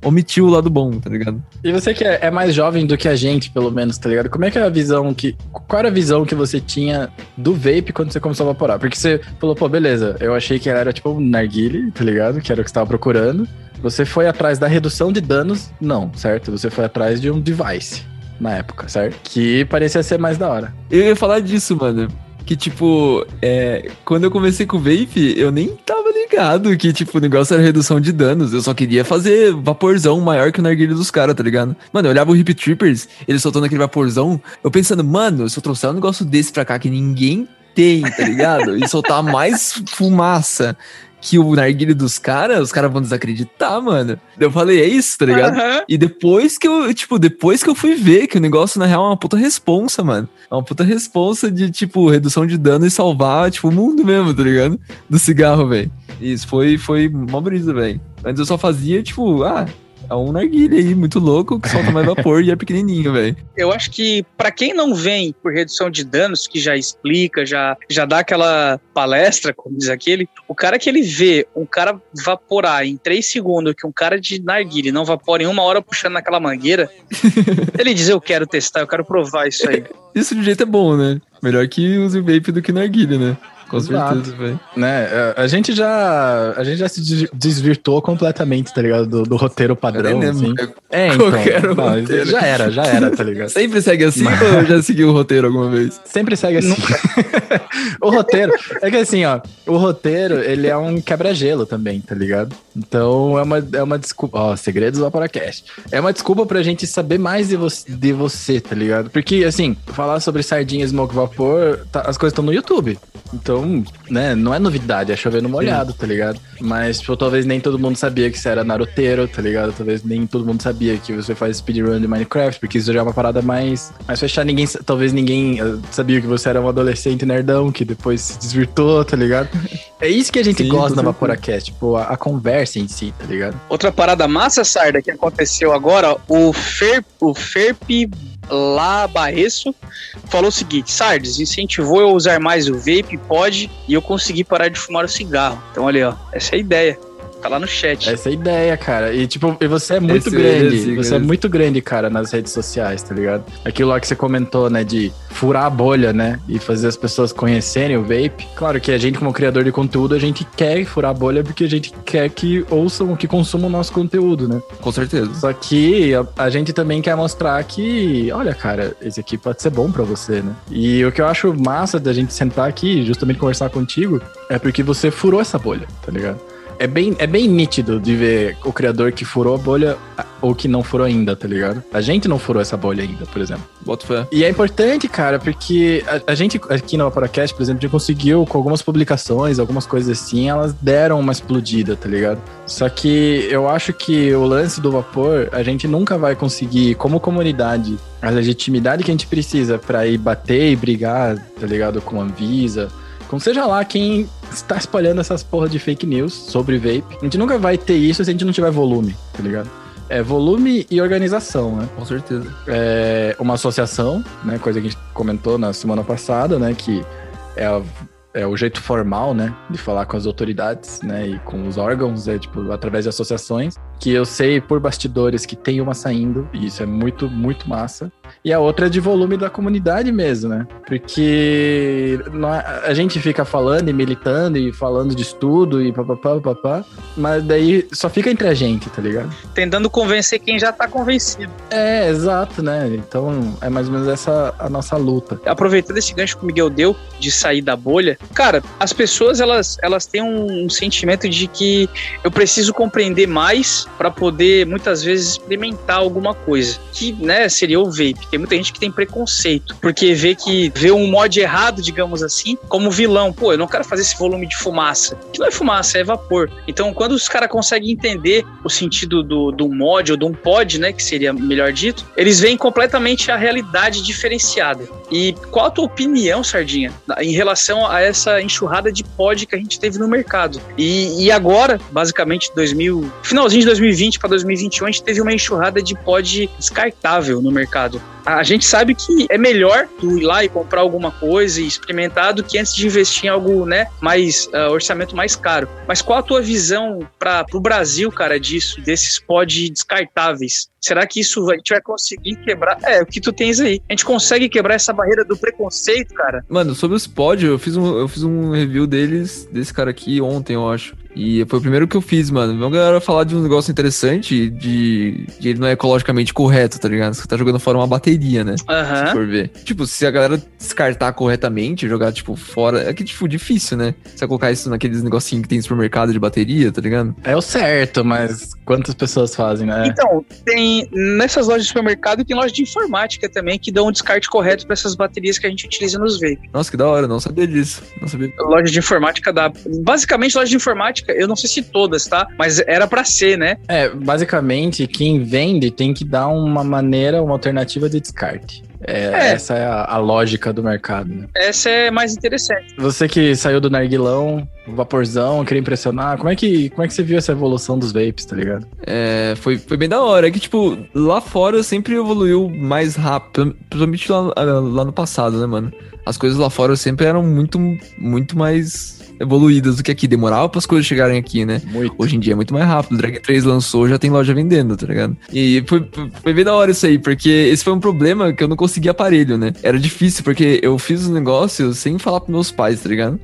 Omitiu o lado bom, tá ligado? E você que é, é mais jovem do que a gente, pelo menos, tá ligado? Como é que é a visão que. Qual era a visão que você tinha do vape quando você começou a vaporar? Porque você falou, pô, beleza, eu achei que ela era tipo um narguile, tá ligado? Que era o que você tava procurando. Você foi atrás da redução de danos? Não, certo? Você foi atrás de um device na época, certo? Que parecia ser mais da hora. Eu ia falar disso, mano. Que, tipo, é, quando eu comecei com o vape, eu nem tava ligado que, tipo, o negócio era redução de danos. Eu só queria fazer vaporzão maior que o narguilho dos caras, tá ligado? Mano, eu olhava o Hip Trippers, eles soltando aquele vaporzão, eu pensando, mano, se eu trouxer um negócio desse pra cá que ninguém tem, tá ligado? E soltar mais fumaça que o narguilho dos caras, os caras vão desacreditar, mano. Eu falei, é isso, tá ligado? Aham. E depois que eu, tipo, depois que eu fui ver que o negócio, na real, é uma puta responsa, mano. É uma puta responsa de, tipo, redução de dano e salvar, tipo, o mundo mesmo, tá ligado? Do cigarro, velho. Isso foi, foi mó brisa, velho. Antes eu só fazia, tipo, ah, é um narguilha aí, muito louco, que solta mais vapor e é pequenininho, velho. Eu acho que pra quem não vem por redução de danos, que já explica, já, já dá aquela palestra, como diz aquele, o cara que ele vê um cara vaporar em 3 segundos, que um cara de narguile não vapora em uma hora puxando naquela mangueira, ele diz, eu quero testar, eu quero provar isso aí. Isso de jeito é bom, né? Melhor que use vape do que narguilha, né? Com Exato. certeza, velho. Né? A, gente já. A gente já se des- desvirtuou completamente, tá ligado? Do, do roteiro padrão, assim. É, então. Qual que era o não, já era, já era, tá ligado? Sempre segue assim ou já seguiu o roteiro alguma vez? Sempre segue assim. o roteiro. É que assim, ó. O roteiro, ele é um quebra-gelo também, tá ligado? Então é uma, é uma desculpa. Ó, segredos do Vaporacast. É uma desculpa pra gente saber mais de, vo de você, tá ligado? Porque, assim, falar sobre sardinha e smoke vapor, tá- as coisas estão no YouTube. Então, né, não é novidade, é chover no molhado, tá ligado? Mas, tipo, talvez nem todo mundo sabia que você era naruteiro, tá ligado? Talvez nem todo mundo sabia que você faz speedrun de Minecraft, porque isso já é uma parada mais, mais fechada. Ninguém, talvez ninguém eh, sabia que você era um adolescente nerdão, que depois se desvirtou, tá ligado? É isso que a gente Sim, gosta certeza. Vaporacast, tipo, a, a conversa em si, tá ligado? Outra parada massa, Sarda, que aconteceu agora, o, Fer, o Ferpe lá Barreço falou o seguinte: Sardes, incentivou eu a usar mais o vape, pode, e eu consegui parar de fumar o cigarro. Então, olha ó, essa é a ideia. Tá lá no chat. Essa é a ideia, cara. E tipo, e você é muito Esse grande. é assim, você é muito grande, cara, nas redes sociais, tá ligado? Aquilo lá que você comentou, né, de furar a bolha, né, e fazer as pessoas conhecerem o vape. Claro que a gente, como criador de conteúdo, a gente quer furar a bolha porque a gente quer que ouçam, que consumam o nosso conteúdo, né? Com certeza. Só que a, a gente também quer mostrar que, olha, cara, esse aqui pode ser bom pra você, né? E o que eu acho massa da gente sentar aqui, justamente conversar contigo, é porque você furou essa bolha, tá ligado? É bem, é bem nítido de ver o criador que furou a bolha ou que não furou ainda, tá ligado? A gente não furou essa bolha ainda, por exemplo. Boto fé. E é importante, cara, porque a, a gente aqui no Vaporacast, por exemplo, já conseguiu com algumas publicações, algumas coisas assim, elas deram uma explodida, tá ligado? Só que eu acho que o lance do vapor, a gente nunca vai conseguir, como comunidade, a legitimidade que a gente precisa pra ir bater e brigar, tá ligado? Com a Anvisa, com seja lá quem está espalhando essas porra de fake news sobre vape. A gente nunca vai ter isso se a gente não tiver volume, tá ligado? É volume e organização, né? Com certeza. é uma associação, né? Coisa que a gente comentou na semana passada, né? Que é, a- é o jeito formal, né? De falar com as autoridades, né? E com os órgãos, é tipo, através de associações. Que eu sei por bastidores que tem uma saindo, e isso é muito, muito massa. E a outra é de volume da comunidade mesmo, né? Porque é- a gente fica falando e militando e falando de estudo e papapá, papapá, mas daí só fica entre a gente, tá ligado? Tentando convencer quem já tá convencido. É, exato, né? Então é mais ou menos essa a nossa luta. Aproveitando esse gancho que o Miguel deu de sair da bolha, cara, as pessoas elas, elas têm um sentimento de que eu preciso compreender mais para poder muitas vezes experimentar alguma coisa. Que, né, seria o vape. Tem muita gente que tem preconceito, porque vê que vê um mod errado, digamos assim, como vilão. Pô, eu não quero fazer esse volume de fumaça. Que não é fumaça, é vapor. Então, quando os caras conseguem entender o sentido do, do mod ou de um pod, né, que seria melhor dito, eles veem completamente a realidade diferenciada. E qual a tua opinião, Sardinha, em relação a essa enxurrada de pod que a gente teve no mercado? E, e agora, basicamente, 2000, finalzinho de 2020 para 2021, a gente teve uma enxurrada de pod descartável no mercado. A gente sabe que é melhor tu ir lá e comprar alguma coisa e experimentar do que antes de investir em algo, né, mais ah, orçamento mais caro. Mas qual a tua visão para o Brasil, cara, disso, desses pod descartáveis? Será que isso a gente vai conseguir quebrar? É, o que tu tens aí. A gente consegue quebrar essa barreira do preconceito, cara? Mano, sobre os pod, eu fiz um, eu fiz um review deles, desse cara aqui ontem, eu acho. E foi o primeiro que eu fiz, mano. Vamos galera falar de um negócio interessante, de, de ele não é ecologicamente correto, tá ligado? Você tá jogando fora uma bateria, né? Se Aham. for ver. Tipo, se a galera descartar corretamente, jogar, tipo, fora. É que, tipo, difícil, né? Você colocar isso naqueles negocinhos que tem no supermercado de bateria, tá ligado? É o certo, mas quantas pessoas fazem, né? Então, tem nessas lojas de supermercado tem loja de informática também que dão um descarte correto para essas baterias que a gente utiliza nos vape. Nossa, que da hora, não sabia disso. Não sabia. Loja de informática dá. Basicamente, loja de informática, eu não sei se todas, tá? Mas era pra ser, né? É, basicamente, quem vende tem que dar uma maneira, uma alternativa de descarte. É, É. Essa é a, a lógica do mercado. Né? Essa é mais interessante. Você que saiu do narguilão, vaporzão, queria impressionar, como é, que, como é que você viu essa evolução dos vapes, tá ligado? É, foi, foi bem da hora. É que, tipo, lá fora sempre evoluiu mais rápido. Principalmente lá, lá no passado, né, mano? As coisas lá fora sempre eram muito, muito mais evoluídas do que aqui. Demorava para as coisas chegarem aqui, né? Muito. Hoje em dia é muito mais rápido. O Drag 3 lançou, já tem loja vendendo, tá ligado? E foi, foi- bem da hora isso aí, porque esse foi um problema que eu não conseguia aparelho, né? Era difícil, porque eu fiz o negócio sem falar pros meus pais, tá ligado?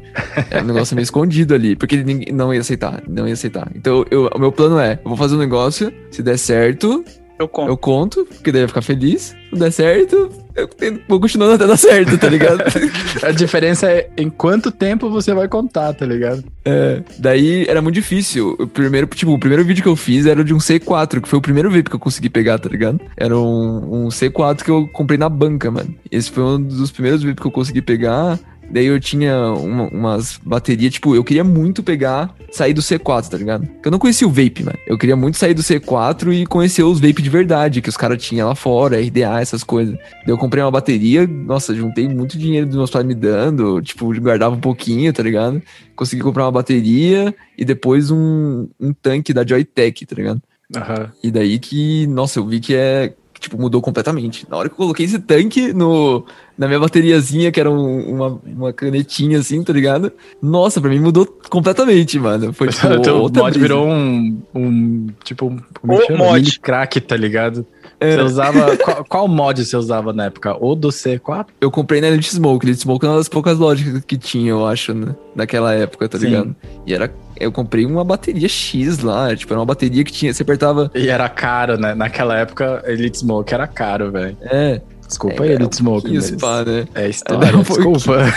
Era um negócio meio escondido ali, porque ninguém não ia aceitar, não ia aceitar. Então, eu, o meu plano é, eu vou fazer um negócio, se der certo, Eu compro. eu conto, porque daí vai ficar feliz. Se der certo, eu tento- vou continuando até dar certo, tá ligado? A diferença é em quanto tempo você vai contar, tá ligado? É, daí era muito difícil. O primeiro, tipo, o primeiro vídeo que eu fiz era de um C4, que foi o primeiro vape que eu consegui pegar, tá ligado? Era um, um C4 que eu comprei na banca, mano. Esse foi um dos primeiros vapes que eu consegui pegar. Daí eu tinha uma- umas baterias, tipo, eu queria muito pegar, sair do C4, tá ligado? Porque eu não conhecia o vape, mano. Eu queria muito sair do C4 e conhecer os vape de verdade, que os caras tinham lá fora, RDA, essas coisas. Daí eu comprei uma bateria, nossa, juntei muito dinheiro dos meus pais me dando, tipo, guardava um pouquinho, tá ligado? Consegui comprar uma bateria e depois um, um tanque da Joytech, tá ligado? Aham. E daí que, nossa, eu vi que é. Tipo, mudou completamente. Na hora que eu coloquei esse tanque no, na minha bateriazinha, que era um- uma, uma canetinha assim, tá ligado? Nossa, pra mim mudou completamente, mano. Foi tipo, o teu outra mod brisa. virou um, um tipo, um, como é O que chama? mod. Mini crack, tá ligado? Você Era. usava, qual, qual mod você usava na época? O do C4? Eu comprei na Elite Smoke. Elite Smoke é uma das poucas lojas que tinha, eu acho, né? naquela época, tá Sim. ligado? E era. Eu comprei uma bateria X lá, tipo, era uma bateria que tinha. Você apertava. E era caro, né? Naquela época, Elite Smoke era caro, velho. É. Desculpa é, aí, Elite Smoke, pouquinho mas spa, né? é história, Era um desculpa.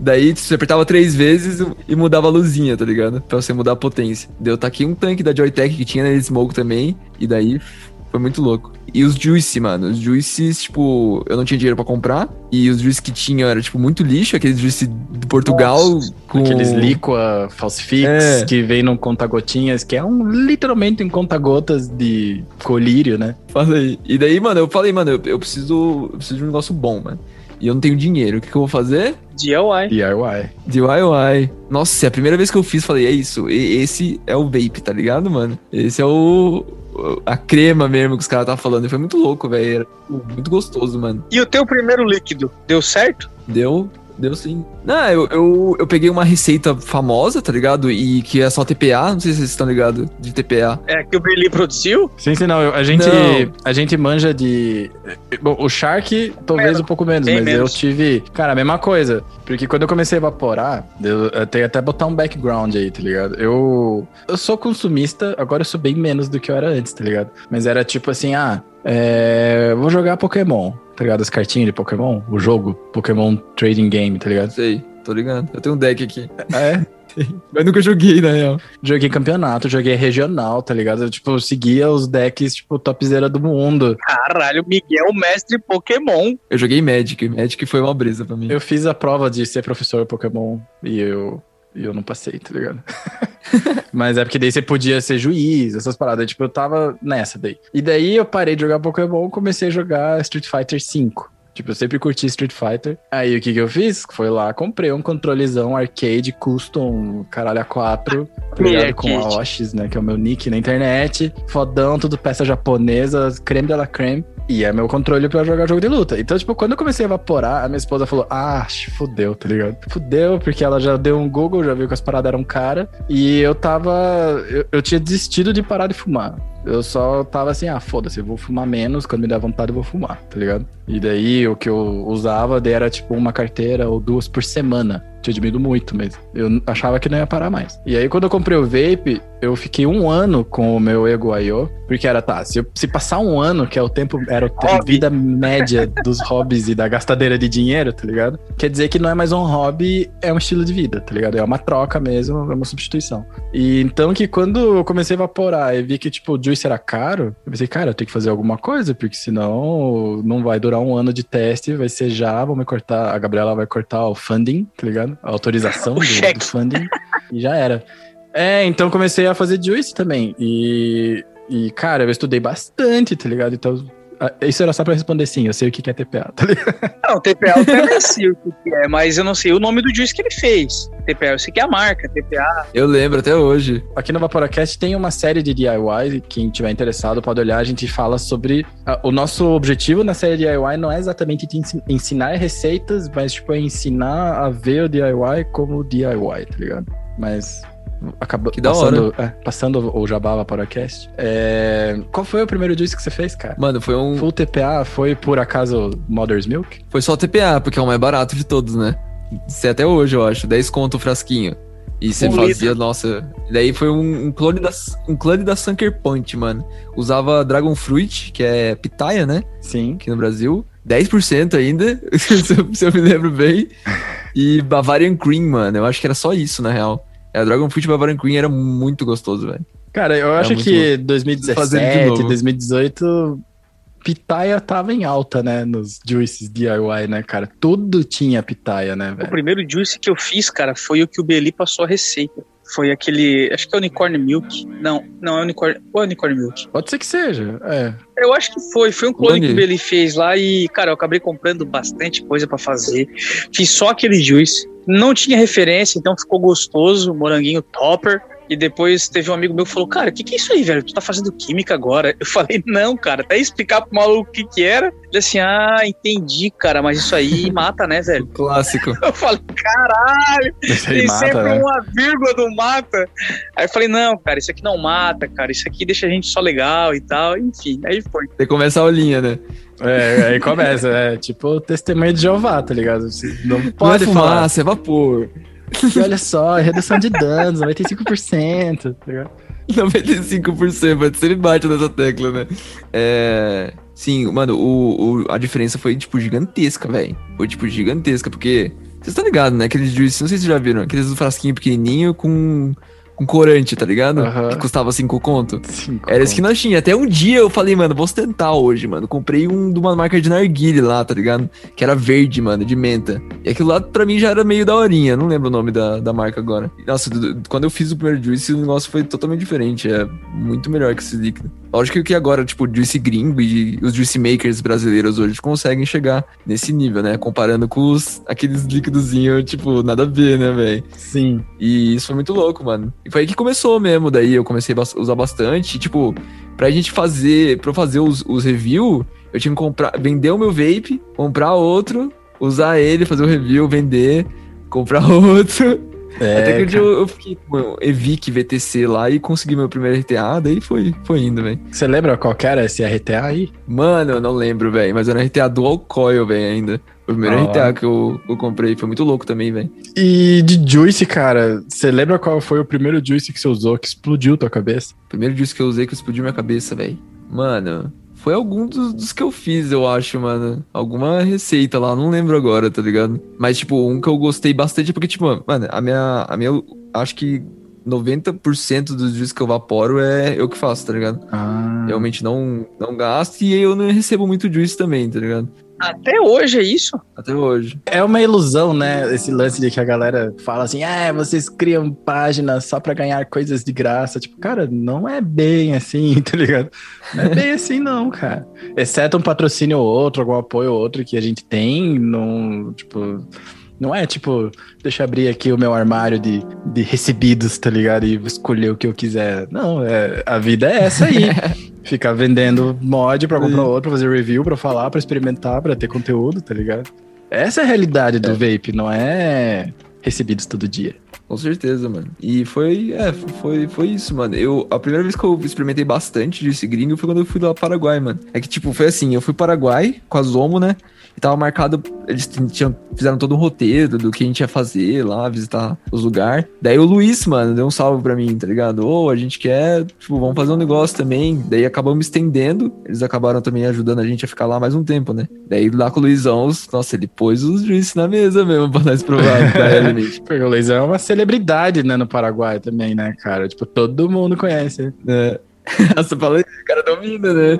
Daí você apertava três vezes e mudava a luzinha, tá ligado? Pra você mudar a potência. Daí eu taquei um tanque da Joytech que tinha na Elite Smoke também. E daí foi muito louco. E os Juice, mano. Os Juices, tipo, eu não tinha dinheiro pra comprar. E os Juice que tinham era, tipo, muito lixo. Aqueles Juice de Portugal com. Aqueles Liqua Falsifix É. que vem num conta-gotinhas, que é um literalmente um conta-gotas de colírio, né? Falei. E daí, mano, eu falei, mano, eu, eu preciso, eu preciso de um negócio bom, mano. E eu não tenho dinheiro. O que, que eu vou fazer? DIY. DIY. DIY. Nossa, é a primeira vez que eu fiz, falei, é isso. e- Esse é o vape, tá ligado, mano? Esse é o. A crema mesmo que os caras estavam falando. E foi muito louco, velho. Era muito gostoso, mano. E o teu primeiro líquido, deu certo? Deu. Deu sim. Não, eu, eu, eu peguei uma receita famosa, tá ligado? E que é só TPA. Não sei se vocês estão ligados de TPA. É que o Billy produziu? Sim, sim, não. eu- A gente, Não. a gente manja de. Bom, o Shark, talvez Menos, um pouco menos, bem mas menos. eu tive. Cara, a mesma coisa. Porque quando eu comecei a evaporar, eu, eu tenho até botar um background aí, tá ligado? Eu, eu sou consumista, agora eu sou bem menos do que eu era antes, tá ligado? Mas era tipo assim, ah, é, vou jogar Pokémon, tá ligado? As cartinhas de Pokémon, o jogo, Pokémon Trading Game, tá ligado? Sei, tô ligado. Eu tenho um deck aqui. É. Mas nunca joguei, na real. Joguei campeonato, joguei regional, tá ligado? Eu, tipo, seguia os decks, tipo, topzera do mundo. Caralho, Miguel, mestre Pokémon. Eu joguei Magic. Magic foi uma brisa pra mim. Eu fiz a prova de ser professor Pokémon e eu, e eu não passei, tá ligado? Mas é porque daí você podia ser juiz, essas paradas. Tipo, eu tava nessa daí. E daí eu parei de jogar Pokémon e comecei a jogar Street Fighter V. Tipo, eu sempre curti Street Fighter. Aí o que que eu fiz? Foi lá, comprei um controlezão arcade custom, caralho, a 4, tá? Com a. Oshis, né? Que é o meu nick na internet. Fodão, tudo peça japonesa, creme de la creme. E é meu controle pra jogar jogo de luta. Então, tipo, quando eu comecei a evaporar, a minha esposa falou: Ah, fudeu, tá ligado? Fudeu, porque ela já deu um Google, já viu que as paradas eram cara. E eu tava. Eu, eu tinha desistido de parar de fumar. Eu só tava assim, ah, foda-se, eu vou fumar menos, quando me der vontade eu vou fumar, tá ligado? E daí o que eu usava era tipo uma carteira ou duas por semana. Tinha diminuído muito, mas eu achava que não ia parar mais. E aí quando eu comprei o vape, eu fiquei um ano com o meu Ego IO, porque era, tá, se, eu- se passar um ano, que é o tempo, era Hobby. vida média dos hobbies e da gastadeira de dinheiro, tá ligado? Quer dizer que não é mais um hobby, é um estilo de vida, tá ligado? É uma troca mesmo, é uma substituição. E então que quando eu comecei a evaporar e vi que, tipo, o juice era caro, eu pensei, cara, eu tenho que fazer alguma coisa, porque senão não vai durar um ano de teste, vai ser já, vão me cortar, a Gabriela vai cortar o funding, tá ligado? A autorização do, do funding, e já era. É, então comecei a fazer juice também, e, e cara, eu estudei bastante, tá ligado? Então, isso era só pra responder sim, eu sei o que é TPA, tá ligado? Não, TPA eu também sei o que é, mas eu não sei o nome do juice que ele fez. TPA, eu sei que é a marca, TPA. Eu lembro até hoje. Aqui no Vaporacast tem uma série de DIY, quem tiver interessado pode olhar, a gente fala sobre... ah, o nosso objetivo na série DIY não é exatamente te ensi- ensinar receitas, mas tipo, é ensinar a ver o DIY como DIY, tá ligado? Mas... Acabou Que da passando, é, passando o Jabá Vaporacast. É, qual foi o primeiro juice que você fez, cara? Mano, foi um. Full TPA foi por acaso Mother's Milk? Foi só TPA, porque é o mais barato de todos, né? Isso é até hoje, eu acho. 10 conto o frasquinho. E você Um fazia, nossa. Daí foi um, um clone da, um clone da Sunker Punch, mano. Usava Dragon Fruit, que é pitaia, né? Sim. Aqui no Brasil. 10% ainda, se eu me lembro bem. E Bavarian Cream, mano. Eu acho que era só isso, na real. É, Dragon Fruit Bavarian Cream era muito gostoso, velho. Cara, eu É acho que de 2017, novo. 2018, Pitaia tava em alta, né? Nos juices DIY, né, cara? Tudo tinha Pitaia, né, O velho? primeiro juice que eu fiz, cara, foi o que o Beli passou a receita. Foi aquele. Acho que é Unicorn Milk. Não, não é Unicorn. Ou é Unicorn Milk? Pode ser que seja, é. Eu acho que foi. Foi um clone Clone? que o Beli fez lá e, cara, eu acabei comprando bastante coisa pra fazer. Fiz só aquele juice. Não tinha referência, então ficou gostoso. Moranguinho topper. E depois teve um amigo meu que falou, cara, o que, que é isso aí, velho? Tu tá fazendo química agora? Eu falei, não, cara, até explicar pro maluco o que que era. Ele assim, ah, entendi, cara, mas isso aí mata, né, velho? Clássico. Eu falei, caralho, Isso aí tem mata, sempre né? uma vírgula do mata. Aí eu falei, não, cara, isso aqui não mata, cara, isso aqui deixa a gente só legal e tal, enfim, aí foi. Você começa a aulinha, né? É, aí começa, é tipo testemunho de Jeová, tá ligado? Você não pode não é falar. fumaça, é vapor. E olha só, redução de danos, 95%, tá ligado? 95%, mas sempre bate nessa tecla, né? É. Sim, mano, o, o- a diferença foi, tipo, gigantesca, velho. Foi, tipo, gigantesca, porque. Vocês estão ligados, né? Aqueles juice, não sei se vocês já viram, aqueles do frasquinho pequenininho com, com corante, tá ligado? Que custava 5 conto. Cinco Era isso que nós tinha. Até um dia eu falei, mano, vou tentar hoje, mano. Comprei um de uma marca de narguile lá, tá ligado? Que era verde, mano, de menta. E aquilo lá pra mim já era meio daorinha. Não lembro o nome da, da marca agora. Nossa, do- do- quando eu fiz o primeiro juice, o negócio foi totalmente diferente. É muito melhor que esse líquido. Lógico que agora, tipo, o juice gringo e os juice makers brasileiros hoje conseguem chegar nesse nível, né? Comparando com os, aqueles líquidozinhos, tipo, nada a ver, né, velho? Sim. E isso foi muito louco, mano. E foi aí que começou mesmo. Daí eu comecei a usar bastante. E, tipo, pra gente fazer, pra eu fazer os, os review, eu tinha que comprar, vender o meu vape, comprar outro, usar ele, fazer o review, vender, comprar outro. É, Até que um dia eu, eu fiquei com Evic VTC lá e consegui meu primeiro RTA, daí foi, foi indo, velho. Você lembra qual que era esse RTA aí? Mano, eu não lembro, velho, mas era RTA Dual Coil, velho, ainda. O primeiro Da RTA hora. que eu, eu comprei, foi muito louco também, velho. E de Juice, cara, você lembra qual foi o primeiro Juice que você usou que explodiu tua cabeça? Primeiro disco que eu usei que explodiu minha cabeça, velho. Mano, foi algum dos, dos que eu fiz, eu acho, mano. Alguma receita lá, não lembro agora, tá ligado? Mas, tipo, um que eu gostei bastante, porque, tipo, mano, a minha. A minha acho que 90% dos discos que eu vaporo é eu que faço, tá ligado? Ah. Realmente não, não gasto e eu não recebo muito juice também, tá ligado? Até hoje é isso? Até hoje. É uma ilusão, né? Esse lance de que a galera fala assim: ah, vocês criam páginas só pra ganhar coisas de graça. Tipo, cara, não é bem assim, tá ligado? Não é bem assim, não, cara. Exceto um patrocínio ou outro, algum apoio ou outro que a gente tem, não, tipo. Não é tipo, deixa eu abrir aqui o meu armário de, de recebidos, tá ligado? E escolher o que eu quiser. Não, é, a vida é essa aí. Ficar vendendo mod pra comprar outro, pra fazer review, pra falar, pra experimentar, pra ter conteúdo, tá ligado? Essa é a realidade do vape, não é recebidos todo dia. Com certeza, mano. E foi, é, foi, foi isso, mano. Eu, a primeira vez que eu experimentei bastante juice gringo foi quando eu fui lá para Paraguai, mano. É que, tipo, foi assim, eu fui para Paraguai com a Zomo, né? E tava marcado, eles tinham, fizeram todo um roteiro do que a gente ia fazer lá, visitar os lugares. Daí o Luiz, mano, deu um salve pra mim, tá ligado? Ô, a gente quer, tipo, vamos fazer um negócio também. Daí acabamos estendendo, eles acabaram também ajudando a gente a ficar lá mais um tempo, né? Daí lá com o Luizão, os- nossa, ele pôs os juice na mesa mesmo pra nós provar. Porque o Leizão é uma celebridade, né, no Paraguai também, né, cara? Tipo, todo mundo conhece. É. Nossa, falei, o cara domina, né?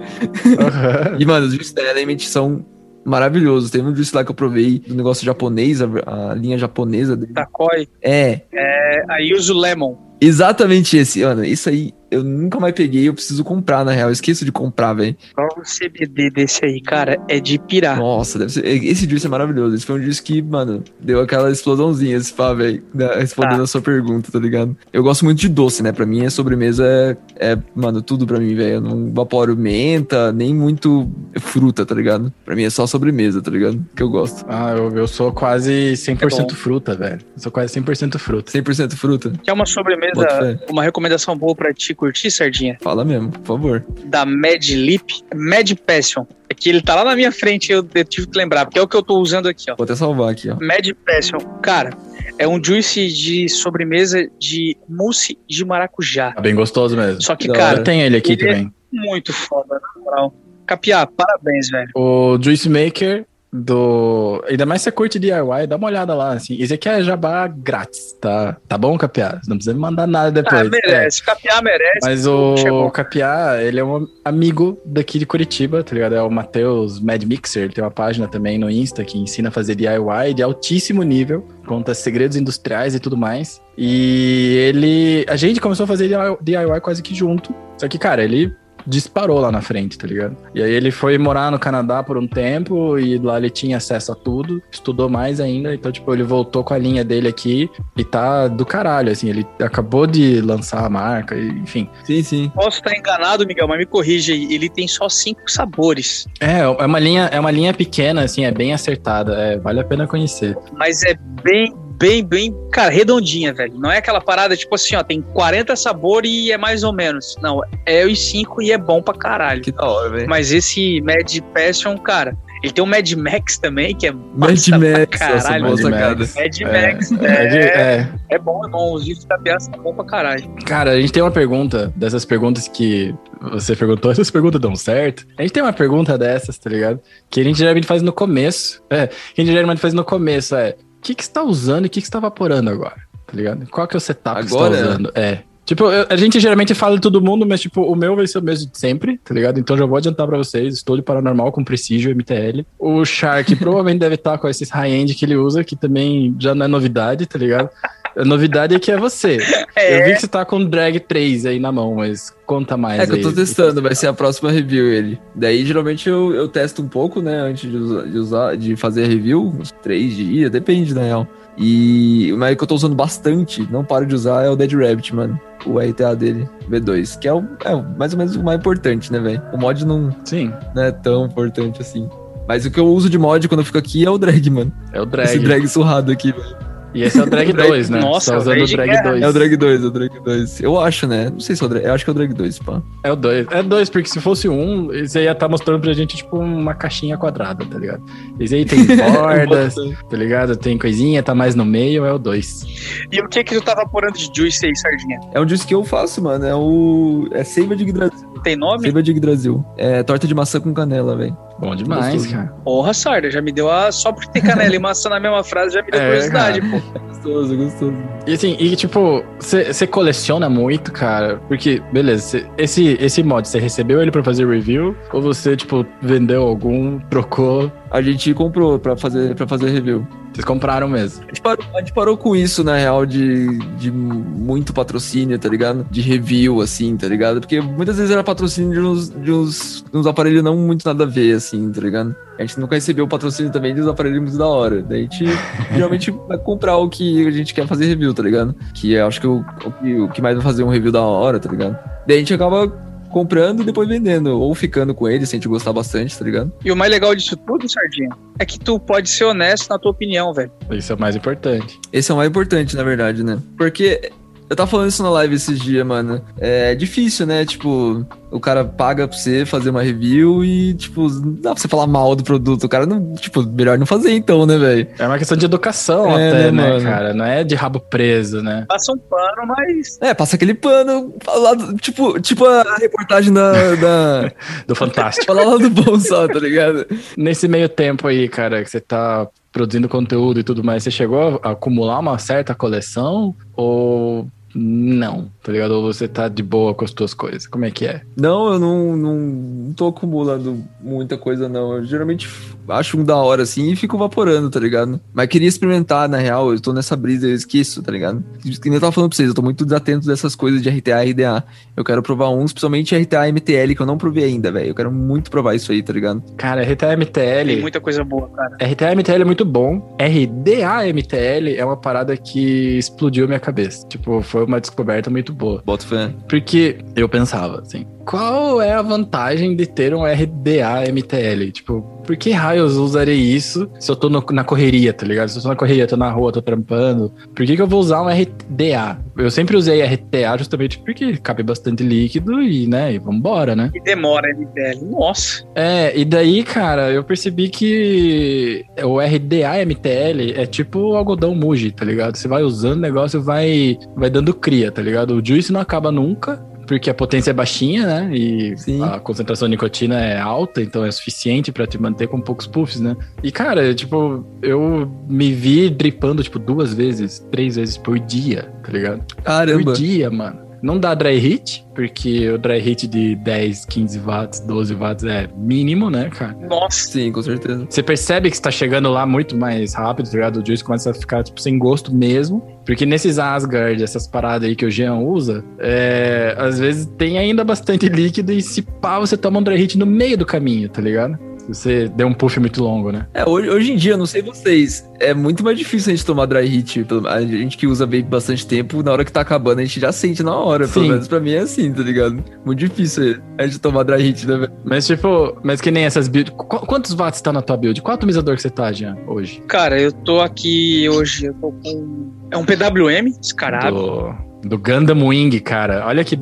Aham. E, mano, os juices da Element são maravilhosos. Teve um juice lá que eu provei do negócio japonês, a, a linha japonesa dele. Takoi. É, É, aí uso Lemon. exatamente esse. Mano, isso aí eu nunca mais peguei, eu preciso comprar, na real. Eu esqueço de comprar, velho. Qual o CBD desse aí, cara? É de pirar. Nossa, deve ser. Esse juice é maravilhoso. Esse foi um juice que, mano, deu aquela explosãozinha, esse pá, velho. né, Respondendo Tá. a sua pergunta, tá ligado? Eu gosto muito de doce, né? Pra mim, a sobremesa é, é mano, tudo pra mim, velho. Eu não vaporo menta, nem muito fruta, tá ligado? Pra mim é só sobremesa, tá ligado? Que eu gosto. Ah, eu, eu sou quase 100% É bom. fruta, velho. Eu sou quase 100% fruta. 100% fruta. Quer uma sobremesa, uma recomendação boa pra ti curtir, Sardinha? Fala mesmo, por favor. Da Mad Lip, Mad Passion. É que ele tá lá na minha frente, eu, tive que lembrar, porque é o que eu tô usando aqui, ó. Vou até salvar aqui, ó. Mad Passion. Cara, é um juice de sobremesa de mousse de maracujá. Tá bem gostoso mesmo. Só que, Da cara, Eu tenho ele aqui ele é- também. muito foda, na moral. Capiá, parabéns, velho. O Juice Maker do. Ainda mais se você curte DIY, dá uma olhada lá, assim. Esse aqui é jabá grátis, tá? Tá bom, Capiá? Não precisa me mandar nada depois. Ah, É. merece. Capiá merece. Mas Chegou. o Capiá, ele é um amigo daqui de Curitiba, tá ligado? É o Matheus Mad Mixer, ele tem uma página também no Insta que ensina a fazer DIY de altíssimo nível, conta segredos industriais e tudo mais. E ele. A gente começou a fazer DIY quase que junto. Só que, cara, ele disparou lá na frente, tá ligado? E aí ele foi morar no Canadá por um tempo e lá ele tinha acesso a tudo, estudou mais ainda, então, tipo, ele voltou com a linha dele aqui e tá do caralho, assim, ele acabou de lançar a marca, enfim. Sim, sim. Posso estar enganado, Miguel, mas me corrija aí. Ele tem só cinco sabores. É, é uma linha, é uma linha pequena, assim, é bem acertada, é, vale a pena conhecer. Mas é bem, bem, bem, cara, redondinha, velho. Não é aquela parada tipo assim, ó, tem 40 sabores e é mais ou menos. Não, é os cinco e é bom pra caralho. Que da hora, velho. Mas esse Mad Passion, cara, ele tem o Mad Max também, que é Mad Max, nossa, caralho. boa Mad. Max. Mad É, Max, é, é, é. é bom, é bom. Os gifs da Piazza são bom pra caralho. Cara, a gente tem uma pergunta, dessas perguntas que você perguntou, essas perguntas dão certo. A gente tem uma pergunta dessas, tá ligado? Que a gente geralmente faz no começo. É, que a gente geralmente faz no começo, é. O que, que você tá usando e o que, que você tá vaporando agora? Tá ligado? Qual que é o setup que Agora? você tá usando? É. Tipo, eu- a gente geralmente fala de todo mundo, mas, tipo, o meu vai ser o mesmo de sempre, tá ligado? Então já vou adiantar pra vocês. Estou de paranormal com Precision MTL. O Shark provavelmente deve estar com esses high-end que ele usa, que também já não é novidade, tá ligado? A novidade é que é você. Eu vi que você tá com o Drag 3 aí na mão, mas conta mais É que eu tô testando, vai ser a próxima review ele. Daí geralmente eu, eu testo um pouco, né, antes de usar, de, usar- de fazer a review, uns três dias, depende na real. E mas o que eu tô usando bastante, não paro de usar, é o Dead Rabbit, mano. O RTA dele, V2, que é, o, é mais ou menos o mais importante, né, velho? O mod não, Sim, não é tão importante assim. Mas o que eu uso de mod quando eu fico aqui é o drag, mano. é o Esse drag. drag surrado aqui, velho. E esse é o drag O drag- 2, né? Nossa, Você tá é o usando drag o drag guerra. 2. É o drag 2, é o drag 2. Eu acho, né? Não sei se é o drag. Eu acho que é o drag 2, pá. É o 2. É 2, porque se fosse um, você ia estar mostrando pra gente, tipo, uma caixinha quadrada, tá ligado? Esse aí tem bordas, tá ligado? Tem coisinha, tá mais no meio, é o 2. E o que que tu tá vaporando de juice aí, Sardinha? É um disco que eu faço, mano. É o. É Seiva de Brasil. Tem nome? Seiva de Brasil. É torta de maçã com canela, velho. Bom demais, Gostoso. cara. Porra, Sarda, já me deu a. Só por ter canela e maçã na mesma frase já me deu É, curiosidade, cara. pô. Gostoso, gostoso. E assim, e tipo, você coleciona muito, cara? Porque, beleza, cê- esse, esse mod, você recebeu ele pra fazer review? Ou você, tipo, vendeu algum, trocou? A gente comprou pra fazer, pra fazer review. Vocês compraram mesmo? A gente, parou, a gente parou com isso, na real, de, de muito patrocínio, tá ligado? De review, assim, tá ligado? Porque muitas vezes era patrocínio de uns, de uns, de uns aparelhos não muito nada a ver, assim, tá ligado? A gente nunca recebeu o patrocínio também de uns aparelhos muito da hora. Daí a gente geralmente vai comprar o que a gente quer fazer review, tá ligado? Que eu acho que o, o, que, o que mais vai fazer um review da hora, tá ligado? Daí a gente acaba comprando e depois vendendo. Ou ficando com ele, se a gente gostar bastante, tá ligado? E o mais legal disso tudo, Sardinha, é que tu pode ser honesto na tua opinião, velho. Isso é o mais importante. Esse é o mais importante, na verdade, né? Porque eu tava falando isso na live esses dias, mano. É difícil, né? Tipo, o cara paga pra você fazer uma review e, tipo, não dá pra você falar mal do produto. O cara não, tipo, melhor não fazer então, né, velho? É uma questão de educação É, até, né, né, mano? cara? Não é de rabo preso, né? Passa um pano, mas. É, passa aquele pano, lá do- tipo, tipo a reportagem da. da Do Fantástico. fala lá do bom só, tá ligado? Nesse meio tempo aí, cara, que você tá produzindo conteúdo e tudo mais, você chegou a acumular uma certa coleção ou não, tá ligado? Ou você tá de boa com as tuas coisas? Como é que é? Não, eu não, não, não tô acumulando muita coisa, não. Eu geralmente acho um da hora assim e fico vaporando, tá ligado? Mas queria experimentar, na real, eu tô nessa brisa, eu esqueço, tá ligado? Que nem eu tava falando pra vocês, eu tô muito desatento dessas coisas de RTA e RDA. Eu quero provar uns, principalmente RTA e MTL, que eu não provei ainda, velho. Eu quero muito provar isso aí, tá ligado? Cara, Tem RTMTL. muita coisa boa, cara. RTMTL é muito bom. RDAMTL é uma parada que explodiu minha cabeça. Tipo, foi uma descoberta muito boa. Boto. Porque eu pensava assim, qual é a vantagem de ter um RDA-MTL? Tipo, por que raios eu usarei isso se eu tô no- na correria, tá ligado? Se eu tô na correria, tô na rua, tô trampando, por que, que eu vou usar um RDA? Eu sempre usei RTA justamente porque cabe bastante líquido e, né, e vambora, né? E demora, MTL. Nossa. É, e daí, cara, eu percebi que o RDA-MTL é tipo o algodão Muji, tá ligado? Você vai usando o negócio, vai, vai dando cria, tá ligado? O juice não acaba nunca, porque a potência é baixinha, né? E Sim. a concentração de nicotina é alta, então é suficiente pra te manter com poucos puffs, né? E, cara, tipo, eu me vi dripando, tipo, duas vezes, três vezes por dia, tá ligado? Caramba. Por dia, mano. Não dá dry hit, porque o dry hit de 10, 15 watts, 12 watts é mínimo, né, cara? Nossa. Sim, com certeza. Você percebe que você tá chegando lá muito mais rápido, tá ligado? O juice começa a ficar, tipo, sem gosto mesmo. Porque nesses Asgard, essas paradas aí que o Jean usa, é, às vezes tem ainda bastante líquido e se pá, você toma um dry hit no meio do caminho, tá ligado? Você deu um puff muito longo, né? É, hoje, hoje em dia, não sei vocês, é muito mais difícil a gente tomar dry hit. pelo- A gente que usa vape bastante tempo, na hora que tá acabando, a gente já sente na hora. Pelo Sim. menos pra mim é assim, tá ligado? Muito difícil a gente tomar dry hit, né, velho? Mas, tipo, mas que nem essas builds. Qu- quantos watts tá na tua build? Qual atomizador que você tá, Jean, hoje? Cara, eu tô aqui hoje, eu tô com. É um PWM, descarado. Do, do Gundam Wing, cara. Olha que.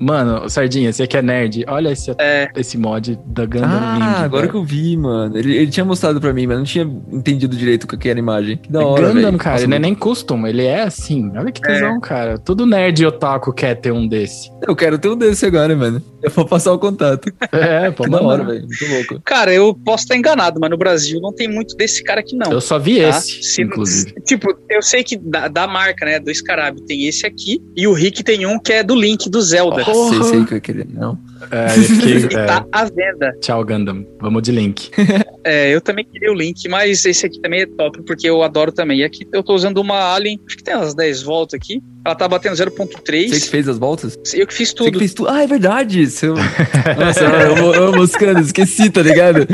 Mano, Sardinha, você que é nerd, olha esse, É. esse mod da Gundam Wing. Ah, agora velho. que eu vi, mano. Ele, ele tinha mostrado pra mim, mas não tinha entendido direito o que era a imagem. Que da É hora, Gundam, velho. cara, Nossa, ele não é nem custom, ele é assim. Olha que tesão, cara. Todo nerd otaku quer ter um desse. Eu quero ter um desse agora, mano. Eu vou passar o contato. É, pô, Que da hora, velho. Muito louco. Cara, eu posso estar enganado, mas no Brasil não tem muito desse cara aqui, não. Eu só vi tá? esse, Se- inclusive. Tipo, eu sei que da, da marca, né, do Scarab, tem esse aqui, e o Rick tem um que é do Link, do Zelda. Porra. Sei, sei que eu ia querer. Não. É, eu fiquei- E é, tá à venda. Tchau, Gundam. Vamos de link. É, eu também queria o Link, mas esse aqui também é top, porque eu adoro também. E aqui eu tô usando uma Alien, acho que tem umas 10 voltas aqui. Ela tá batendo Você que 0.3. fez as voltas? Eu que fiz Você que tudo. fez tudo. Ah, é verdade. Seu... Nossa, eu eu amo os canos. Esqueci, tá ligado?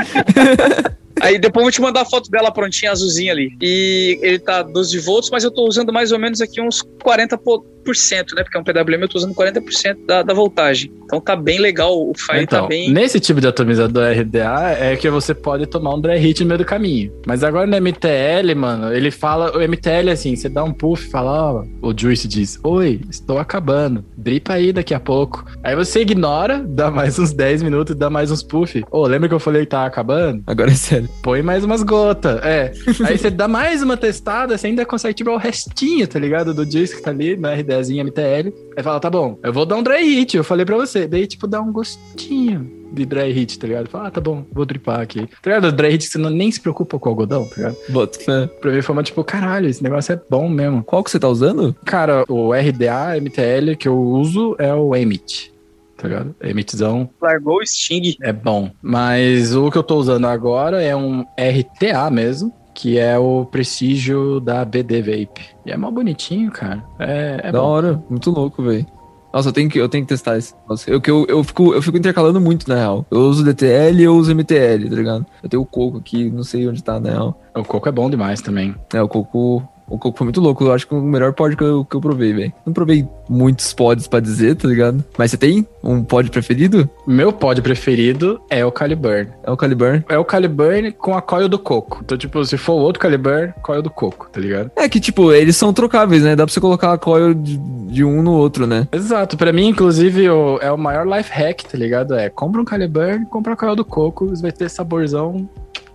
Aí depois eu vou te mandar a foto dela prontinha, azulzinha ali. E ele tá 12 volts, mas eu tô usando mais ou menos aqui uns 40%, né? Porque é um PWM, eu tô usando 40% da, da voltagem. Então tá bem legal, o Fire Então, tá bem. nesse tipo de atomizador RDA é que você pode tomar um dry hit no meio do caminho. Mas agora no MTL, mano, ele fala, o MTL assim, você dá um puff e fala, ó, o Juice diz, oi, estou acabando, dripa aí daqui a pouco. Aí você ignora, dá mais uns 10 minutos, dá mais uns puff. Ô, lembra que eu falei que tá acabando? Agora é sério. Põe mais umas gotas, é. Aí você dá mais uma testada, você ainda consegue tirar o restinho, tá ligado? Do disco que tá ali, no RDzinho MTL. Aí fala, tá bom, eu vou dar um dry hit, eu falei pra você. Daí, tipo, dá um gostinho de dry hit, tá ligado? Fala, ah, tá bom, vou dripar aqui. Tá ligado? Dry hit que você não, nem se preocupa com o algodão, tá ligado? Bota fé. Pra mim foi uma, tipo, caralho, esse negócio é bom mesmo. Qual que você tá usando? Cara, o RDA MTL que eu uso é o Emit, tá ligado? Emitzão Largou o Sting. é bom. Mas o que eu tô usando agora é um RTA mesmo, que é o prestígio da BD Vape. E é mal bonitinho, cara. É, é da bom. hora. Muito louco, velho. Nossa, eu tenho que, eu tenho que testar esse. Nossa, eu, que eu, eu, fico, eu fico intercalando muito, na real. Eu uso DTL e eu uso MTL, tá ligado? Eu tenho o coco aqui, não sei onde tá, na real. O coco é bom demais também. É, o coco. O coco foi muito louco. Eu acho que o melhor pod que eu, que eu provei, velho. Não provei muitos pods pra dizer, tá ligado? Mas você tem um pod preferido? Meu pod preferido é o Caliburn. É o Caliburn. É o Caliburn com a coil do coco. Então, tipo, se for outro Caliburn, coil do coco, tá ligado? É que, tipo, eles são trocáveis, né? Dá pra você colocar a coil de, de um no outro, né? Exato. Pra mim, inclusive, o- é o maior life hack, tá ligado? É, compra um Caliburn, compra a coil do coco, vai ter saborzão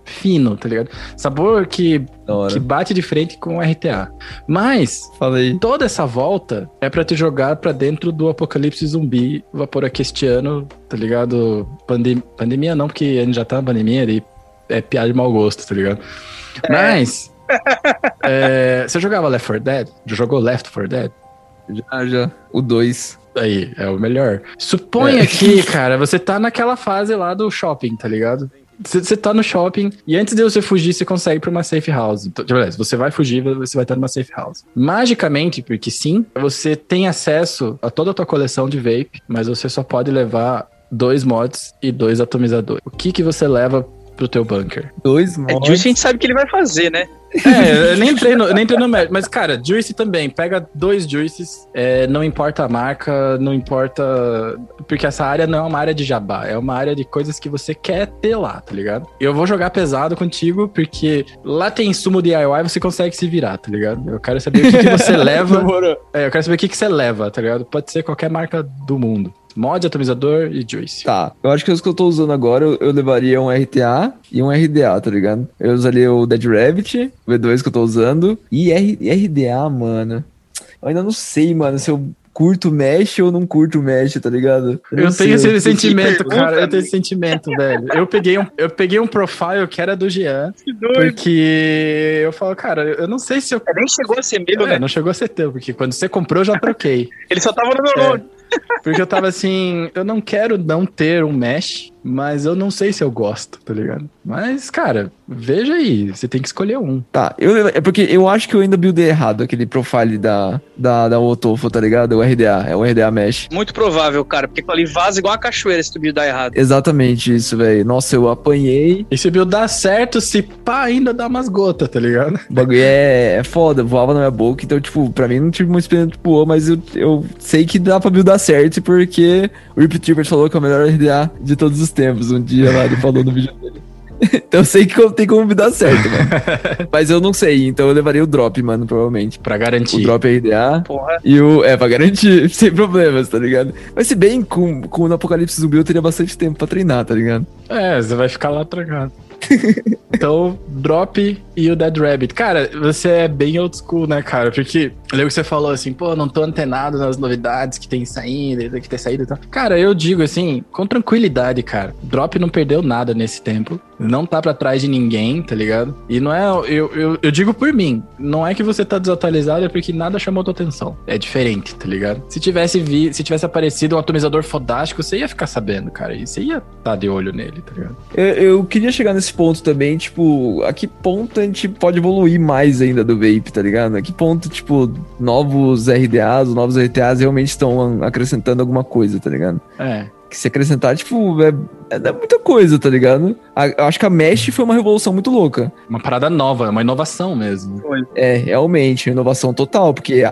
fino, tá ligado? Sabor que que bate de frente com o RTA. Mas Falei. toda essa volta é pra te jogar pra dentro do apocalipse zumbi vaporaquistiano, tá ligado? Pandem- pandemia não, porque a gente já tá na pandemia e é piada de mau gosto, tá ligado? Mas é, você jogava Left 4 Dead? Já jogou Left 4 Dead? Já, já. O 2. Aí, é o melhor. Suponha É. que, cara, você tá naquela fase lá do shopping, tá ligado? Você tá no shopping e antes de você fugir, você consegue ir pra uma safe house. Então, tipo, beleza, você vai fugir, você vai estar numa safe house. Magicamente, porque sim, você tem acesso a toda a tua coleção de vape, mas você só pode levar dois mods e dois atomizadores. O que que você leva pro teu bunker? Dois É, mods. Juice a gente sabe o que ele vai fazer, né? É, eu nem entrei no, nem entrei no mérito. Mas, cara, Juice também. Pega dois Juices. é, não importa a marca, não importa. Porque essa área não é uma área de jabá. É uma área de coisas que você quer ter lá, tá ligado? Eu vou jogar pesado contigo, porque lá tem insumo DIY, você consegue se virar, tá ligado? Eu quero saber o que, que você leva. É, eu quero saber o que, que você leva, tá ligado? Pode ser qualquer marca do mundo. Mod, atomizador e Juice. Tá, eu acho que os que eu tô usando agora, eu, eu levaria um RTA e um RDA, tá ligado? Eu usaria o Dead Rabbit, o V2 que eu tô usando, e, R, e RDA, mano. Eu ainda não sei, mano, se eu curto mesh ou não curto mesh, tá ligado? Eu, sei, tenho esse eu- sentimento, pergunta, cara. Eu tenho esse sentimento, velho. Eu peguei um, eu peguei um profile que era do Jean, Que doido. porque eu falo, cara, eu não sei se eu. Nem chegou a ser meu, É, né? não chegou a ser teu, porque quando você comprou eu já troquei. Ele só tava no meu É. nome. Porque eu tava assim, eu não quero não ter um mesh, mas eu não sei se eu gosto, tá ligado? Mas, cara, veja aí, você tem que escolher um. Tá, eu, é porque eu acho que eu ainda buildei errado aquele profile da, da, da Otofo, tá ligado? O RDA, é o RDA Mesh. Muito provável, cara, porque ali vaza igual uma cachoeira se tu buildar errado. Exatamente isso, velho. Nossa, eu apanhei. E se o build dá certo, se pá, ainda dá umas gotas, tá ligado? O bagulho é, é foda, voava na minha boca. Então, tipo, pra mim não tive uma experiência muito boa, mas eu, eu sei que dá pra buildar certo, porque o Rip Trippers falou que é o melhor RDA de todos os tempos. Um dia lá ele falou no vídeo dele. Então eu sei que tem como me dar certo, mano. Mas eu não sei, então eu levaria o drop, mano, provavelmente. Pra O garantir. drop RDA. Porra. E o. É, pra garantir, sem problemas, tá ligado? Mas se bem com, com o Apocalipse Zumbi eu teria bastante tempo pra treinar, tá ligado? É, você vai ficar lá trancado. então, drop e o Dead Rabbit. Cara, você é bem old school, né, cara? Porque eu lembro que você falou assim, pô, não tô antenado nas novidades que tem saindo, que tem saído e tal. Cara, eu digo assim, com tranquilidade, cara. Drop não perdeu nada nesse tempo. Não tá pra trás de ninguém, tá ligado? E não é. Eu, eu, eu digo por mim, não é que você tá desatualizado, é porque nada chamou tua atenção. É diferente, tá ligado? Se tivesse vi, se tivesse aparecido um atomizador fodástico, você ia ficar sabendo, cara. E você ia estar tá de olho nele, tá ligado? Eu, eu queria chegar nesse ponto também, tipo, a que ponto a gente pode evoluir mais ainda do vape, tá ligado? A que ponto, tipo, novos RDAs, os novos RTAs realmente estão acrescentando alguma coisa, tá ligado? É. Que se acrescentar, tipo, é, é, é muita coisa, tá ligado? A- eu acho que a Mesh foi uma revolução muito louca. Uma parada nova, uma inovação mesmo. É, realmente, inovação total, porque a,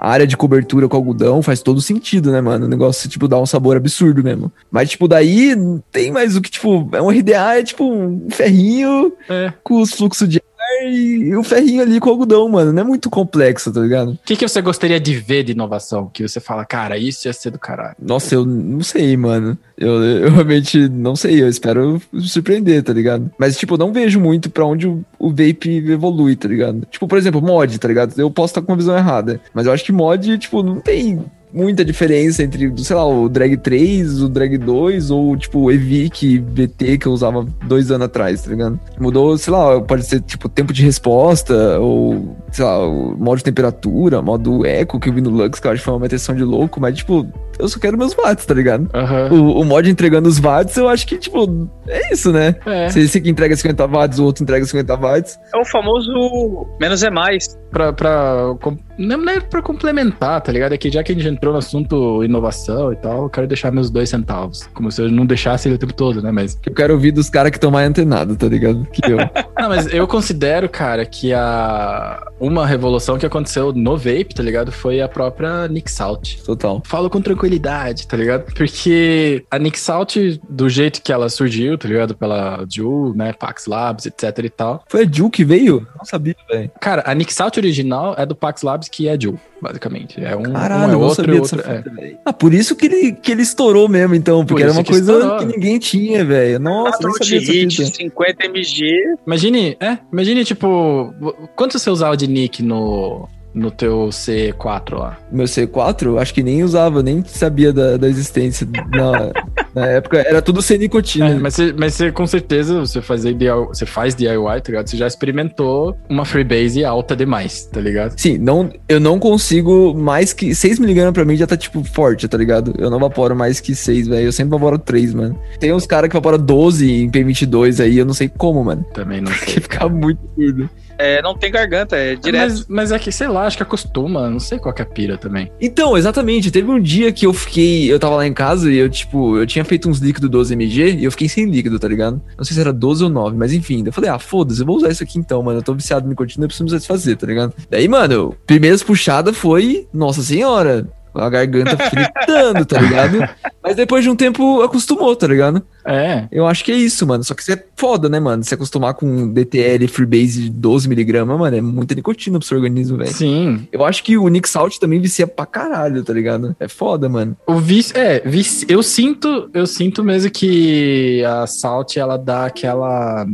a área de cobertura com algodão faz todo sentido, né, mano? O negócio, tipo, dá um sabor absurdo mesmo. Mas, tipo, daí tem mais o que, tipo, é um RDA, é tipo um ferrinho É. com os fluxos de e o ferrinho ali com algodão, mano. Não é muito complexo, tá ligado? O que, que você gostaria de ver de inovação? Que você fala, cara, isso ia ser do caralho. Nossa, eu não sei, mano. Eu, eu realmente não sei. Eu espero surpreender, tá ligado? Mas, tipo, eu não vejo muito pra onde o, o vape evolui, tá ligado? Tipo, por exemplo, mod, tá ligado? Eu posso estar com uma visão errada. Mas eu acho que mod, tipo, não tem muita diferença entre, sei lá, o Drag 3, o Drag 2 ou, tipo, o Evic VT que eu usava dois anos atrás, tá ligado? Mudou, sei lá, pode ser, tipo, tempo de resposta ou, sei lá, o modo de temperatura, modo eco que eu vi no Lux, que eu acho que foi uma meteção de louco, mas, tipo, eu só quero meus watts, tá ligado? Aham. O, o mod entregando os watts, eu acho que, tipo, é isso, né? É. Se esse aqui entrega 50 watts, o outro entrega 50 watts. É o famoso menos é mais. Pra, pra, não é pra complementar, tá ligado? É que já que a gente entrou no assunto inovação e tal, eu quero deixar meus dois centavos. Como se eu não deixasse ele o tempo todo, né? Mas. Eu quero ouvir dos caras que estão mais antenados, tá ligado? Que eu. Não, mas eu considero, cara, que a. Uma revolução que aconteceu no vape, tá ligado? Foi a própria Nick Salt. Total. Falo com tranquilidade, tá ligado? Porque a Nick Salt, do jeito que ela surgiu, tá ligado? Pela Juul, né? Pax Labs, etc e tal. Foi a Jill que veio? Não sabia, velho. Cara, a Nick Salt original é do Pax Labs, que é Juul, basicamente. É um, Caralho, um é eu não outro, sabia outro dessa é. Ah, por isso que ele, que ele estourou mesmo, então. Porque Por era uma que coisa estourou. que ninguém tinha, velho. Nossa, Quatro sabia hit, fita. 50 mg. Imagine, é, imagine, tipo, quanto você usava de Nick no, no teu C4 lá? Meu C4, eu acho que nem usava, nem sabia da, da existência. Na, na época, era tudo sem nicotina. É, mas, você, mas você, com certeza, você, fazer DIY, você faz DIY, tá ligado? Você já experimentou uma freebase alta demais, tá ligado? Sim, não, eu não consigo mais que 6mg pra mim já tá, tipo, forte, tá ligado? Eu não vaporo mais que 6, velho. Eu sempre vaporo 3, mano. Tem uns caras que vaporam 12 em P22 aí, eu não sei como, mano. Também não Porque sei. fica muito curto. É, não tem garganta, é direto. Mas, mas é que, sei lá, acho que acostuma, não sei qual que é a pira também. Então, exatamente. Teve um dia que eu fiquei. Eu tava lá em casa e eu, tipo, eu tinha feito uns líquidos 12mg e eu fiquei sem líquido, tá ligado? Não sei se era 12 ou 9, mas enfim. Eu falei, ah, foda-se, eu vou usar isso aqui então, mano. Eu tô viciado em nicotina, eu preciso me satisfazer, tá ligado? Daí, mano, primeiras puxadas foi. Nossa senhora. A garganta fritando, tá ligado? Mas depois de um tempo acostumou, tá ligado? É, Eu acho que é isso, mano. Só que isso é foda, né, mano? Se acostumar com DTL Freebase de 12mg, mano, é muita nicotina pro seu organismo, velho. sim. Eu acho que o Nick Salt também vicia pra caralho, tá ligado? É foda, mano. O vício, é, vício, eu sinto, eu sinto mesmo que a Salt, ela dá aquela,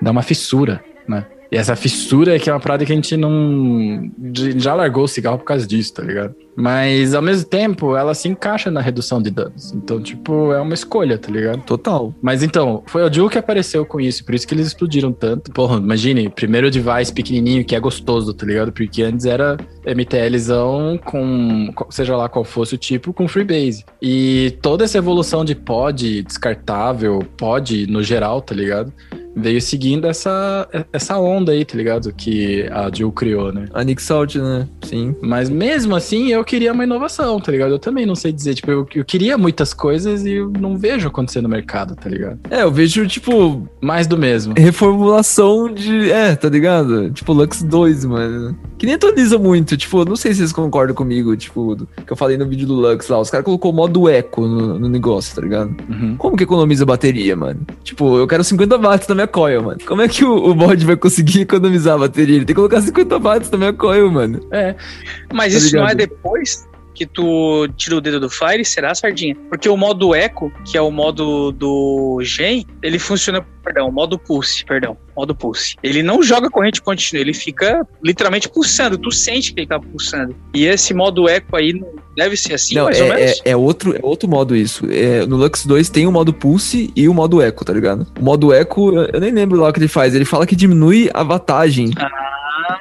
dá uma fissura, né? E essa fissura é que é uma parada que a gente não, já largou o cigarro por causa disso, tá ligado? Mas ao mesmo tempo, ela se encaixa na redução de danos. Então, tipo, é uma escolha, tá ligado? Total. Mas então, foi o Jill que apareceu com isso, por isso que eles explodiram tanto. Porra, imagine, primeiro device pequenininho que é gostoso, tá ligado? Porque antes era MTLzão com, seja lá qual fosse o tipo, com Freebase. E toda essa evolução de pod descartável, pod no geral, tá ligado? Veio seguindo essa, essa onda aí, tá ligado? Que a Jill criou, né? A Nick Salt, né? Sim. Mas mesmo assim, eu queria uma inovação, tá ligado? Eu também não sei dizer. Tipo, eu, eu queria muitas coisas e eu não vejo acontecer no mercado, tá ligado? É, eu vejo, tipo. Mais do mesmo. Reformulação de. É, tá ligado? Tipo, Lux 2, mano. Que nem atualiza muito. Tipo, não sei se vocês concordam comigo, tipo, que eu falei no vídeo do Lux lá. Os caras colocou modo eco no, no negócio, tá ligado? Uhum. Como que economiza bateria, mano? Tipo, eu quero 50 watts na minha coil, mano. Como é que o, o mod vai conseguir economizar a bateria? Ele tem que colocar 50 watts na minha coil, mano. É. Mas tá isso ligado? não é depois que tu tira o dedo do Fire, será, Sardinha? Porque o modo Echo, que é o modo do Gen, ele funciona, perdão, modo Pulse, perdão, modo Pulse. Ele não joga corrente contínua, ele fica literalmente pulsando, tu sente que ele tá pulsando. E esse modo Echo aí deve ser assim, não, mais é, ou menos? É, é, outro, é outro modo isso. É, no Lux 2 tem o modo Pulse e o modo Echo, tá ligado? O modo Echo, eu nem lembro lá o que ele faz, ele fala que diminui a wattagem. Ah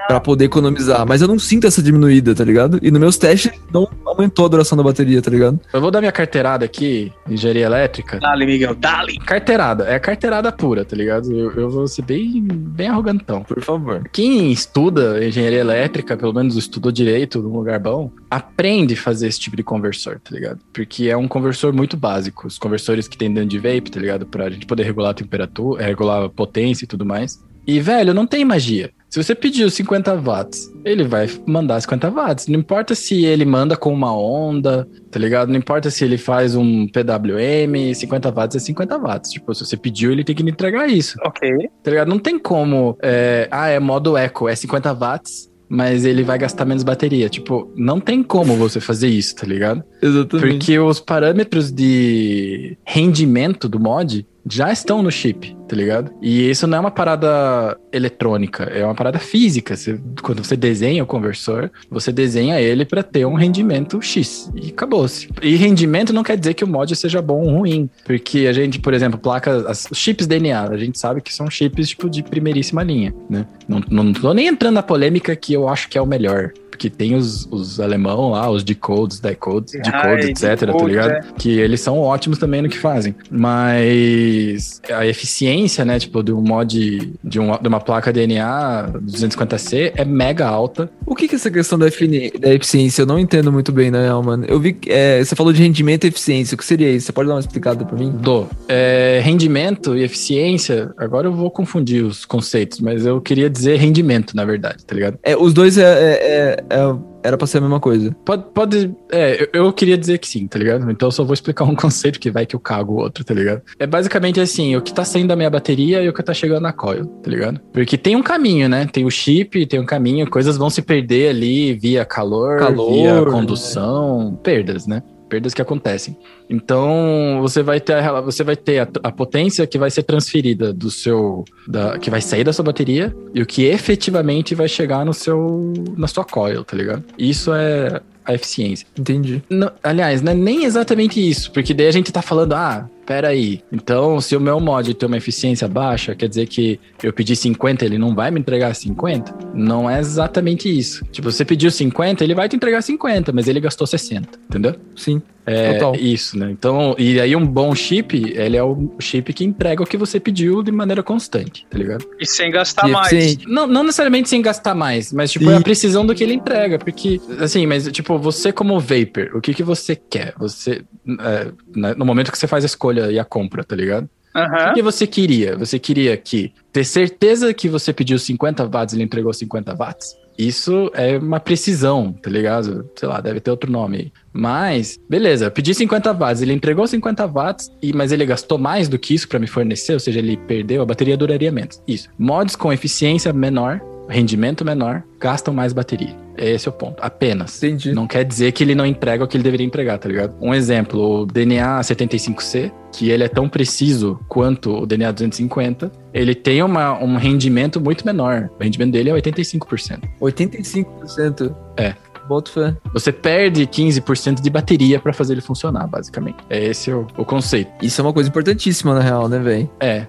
para poder economizar. Mas eu não sinto essa diminuída, tá ligado? E nos meus testes não aumentou a duração da bateria, tá ligado? Eu vou dar minha carteirada aqui, engenharia elétrica. Dale, Miguel, dale. Carteirada, é carteirada pura, tá ligado? Eu, eu vou ser bem, bem arrogantão. Por favor. Quem estuda engenharia elétrica, pelo menos estudou direito num lugar bom, aprende a fazer esse tipo de conversor, tá ligado? Porque é um conversor muito básico. Os conversores que tem dentro de vape, tá ligado? Pra gente poder regular a temperatura, regular a potência e tudo mais. E, velho, não tem magia. Se você pediu 50 watts, ele vai mandar 50 watts. Não importa se ele manda com uma onda, tá ligado? Não importa se ele faz um PWM, 50 watts é 50 watts. Tipo, se você pediu, ele tem que entregar isso. Ok. Tá ligado? Não tem como. É, ah, é modo eco, é 50 watts, mas ele vai gastar menos bateria. Tipo, não tem como você fazer isso, tá ligado? Exatamente. Porque os parâmetros de rendimento do mod já estão no chip, tá ligado? E isso não é uma parada eletrônica, é uma parada física. Você, quando você desenha o conversor, você desenha ele para ter um rendimento X e acabou-se. E rendimento não quer dizer que o mod seja bom ou ruim, porque a gente, por exemplo, placas, os chips DNA, a gente sabe que são chips tipo de primeiríssima linha, né? Não, não tô nem entrando na polêmica que eu acho que é o melhor porque tem os, os alemão lá, os decodes, decodes, decodes, etc, decode, tá ligado? É. Que eles são ótimos também no que fazem. Mas a eficiência, né, tipo, de um mod, de, um, de uma placa DNA 250C é mega alta. O que que é essa questão da, da eficiência? Eu não entendo muito bem, né, mano? Eu vi que é, você falou de rendimento e eficiência. O que seria isso? Você pode dar uma explicada pra mim? Dou. É, rendimento e eficiência, agora eu vou confundir os conceitos, mas eu queria dizer rendimento, na verdade, tá ligado? É, os dois é, é, é é, era pra ser a mesma coisa. Pode, pode é, eu, eu, queria dizer que sim, tá ligado? Então eu só vou explicar um conceito que vai que eu cago o outro, tá ligado? É basicamente assim, o que tá saindo da minha bateria e o que tá chegando na coil, tá ligado? Porque tem um caminho, né? Tem o chip, tem um caminho, coisas vão se perder ali via calor, calor via condução, é. perdas, né? Perdas que acontecem. Então, você vai ter, a, você vai ter a, a, potência que vai ser transferida do seu. Da, que vai sair da sua bateria e o que efetivamente vai chegar no seu. na sua coil, tá ligado? Isso é a eficiência. Entendi. Não, aliás, não é nem exatamente isso, porque daí a gente tá falando, ah, peraí, então se o meu mod tem uma eficiência baixa, quer dizer que eu pedi 50, ele não vai me entregar 50? Não é exatamente isso. Tipo, você pediu 50, ele vai te entregar 50, mas ele gastou 60, entendeu? Sim. É Total. isso, né? Então, e aí um bom chip, ele é o chip que entrega o que você pediu de maneira constante, tá ligado? E sem gastar e, mais. Não, não necessariamente sem gastar mais, mas tipo, e... é a precisão do que ele entrega, porque, assim, mas tipo, você como vapor, o que que você quer? Você, é, né, no momento que você faz a escolha e a compra, tá ligado? Uhum. O que você queria? Você queria que ter certeza que você pediu 50 watts e ele entregou 50 watts? Isso é uma precisão, tá ligado? Sei lá, deve ter outro nome aí. Mas, beleza, pedi 50 watts, ele entregou 50 watts, e, mas ele gastou mais do que isso para me fornecer, ou seja, ele perdeu, a bateria duraria menos. Isso. Mods com eficiência menor, rendimento menor, gastam mais bateria. Esse é o ponto. Apenas. Entendi. Não quer dizer que ele não entrega o que ele deveria entregar, tá ligado? Um exemplo, o DNA 75C, que ele é tão preciso quanto o DNA 250, ele tem uma, um rendimento muito menor. O rendimento dele é 85%. 85%? É. boto fé. Você perde 15% de bateria pra fazer ele funcionar, basicamente. É esse o, o conceito. Isso é uma coisa importantíssima, na real, né, velho? É,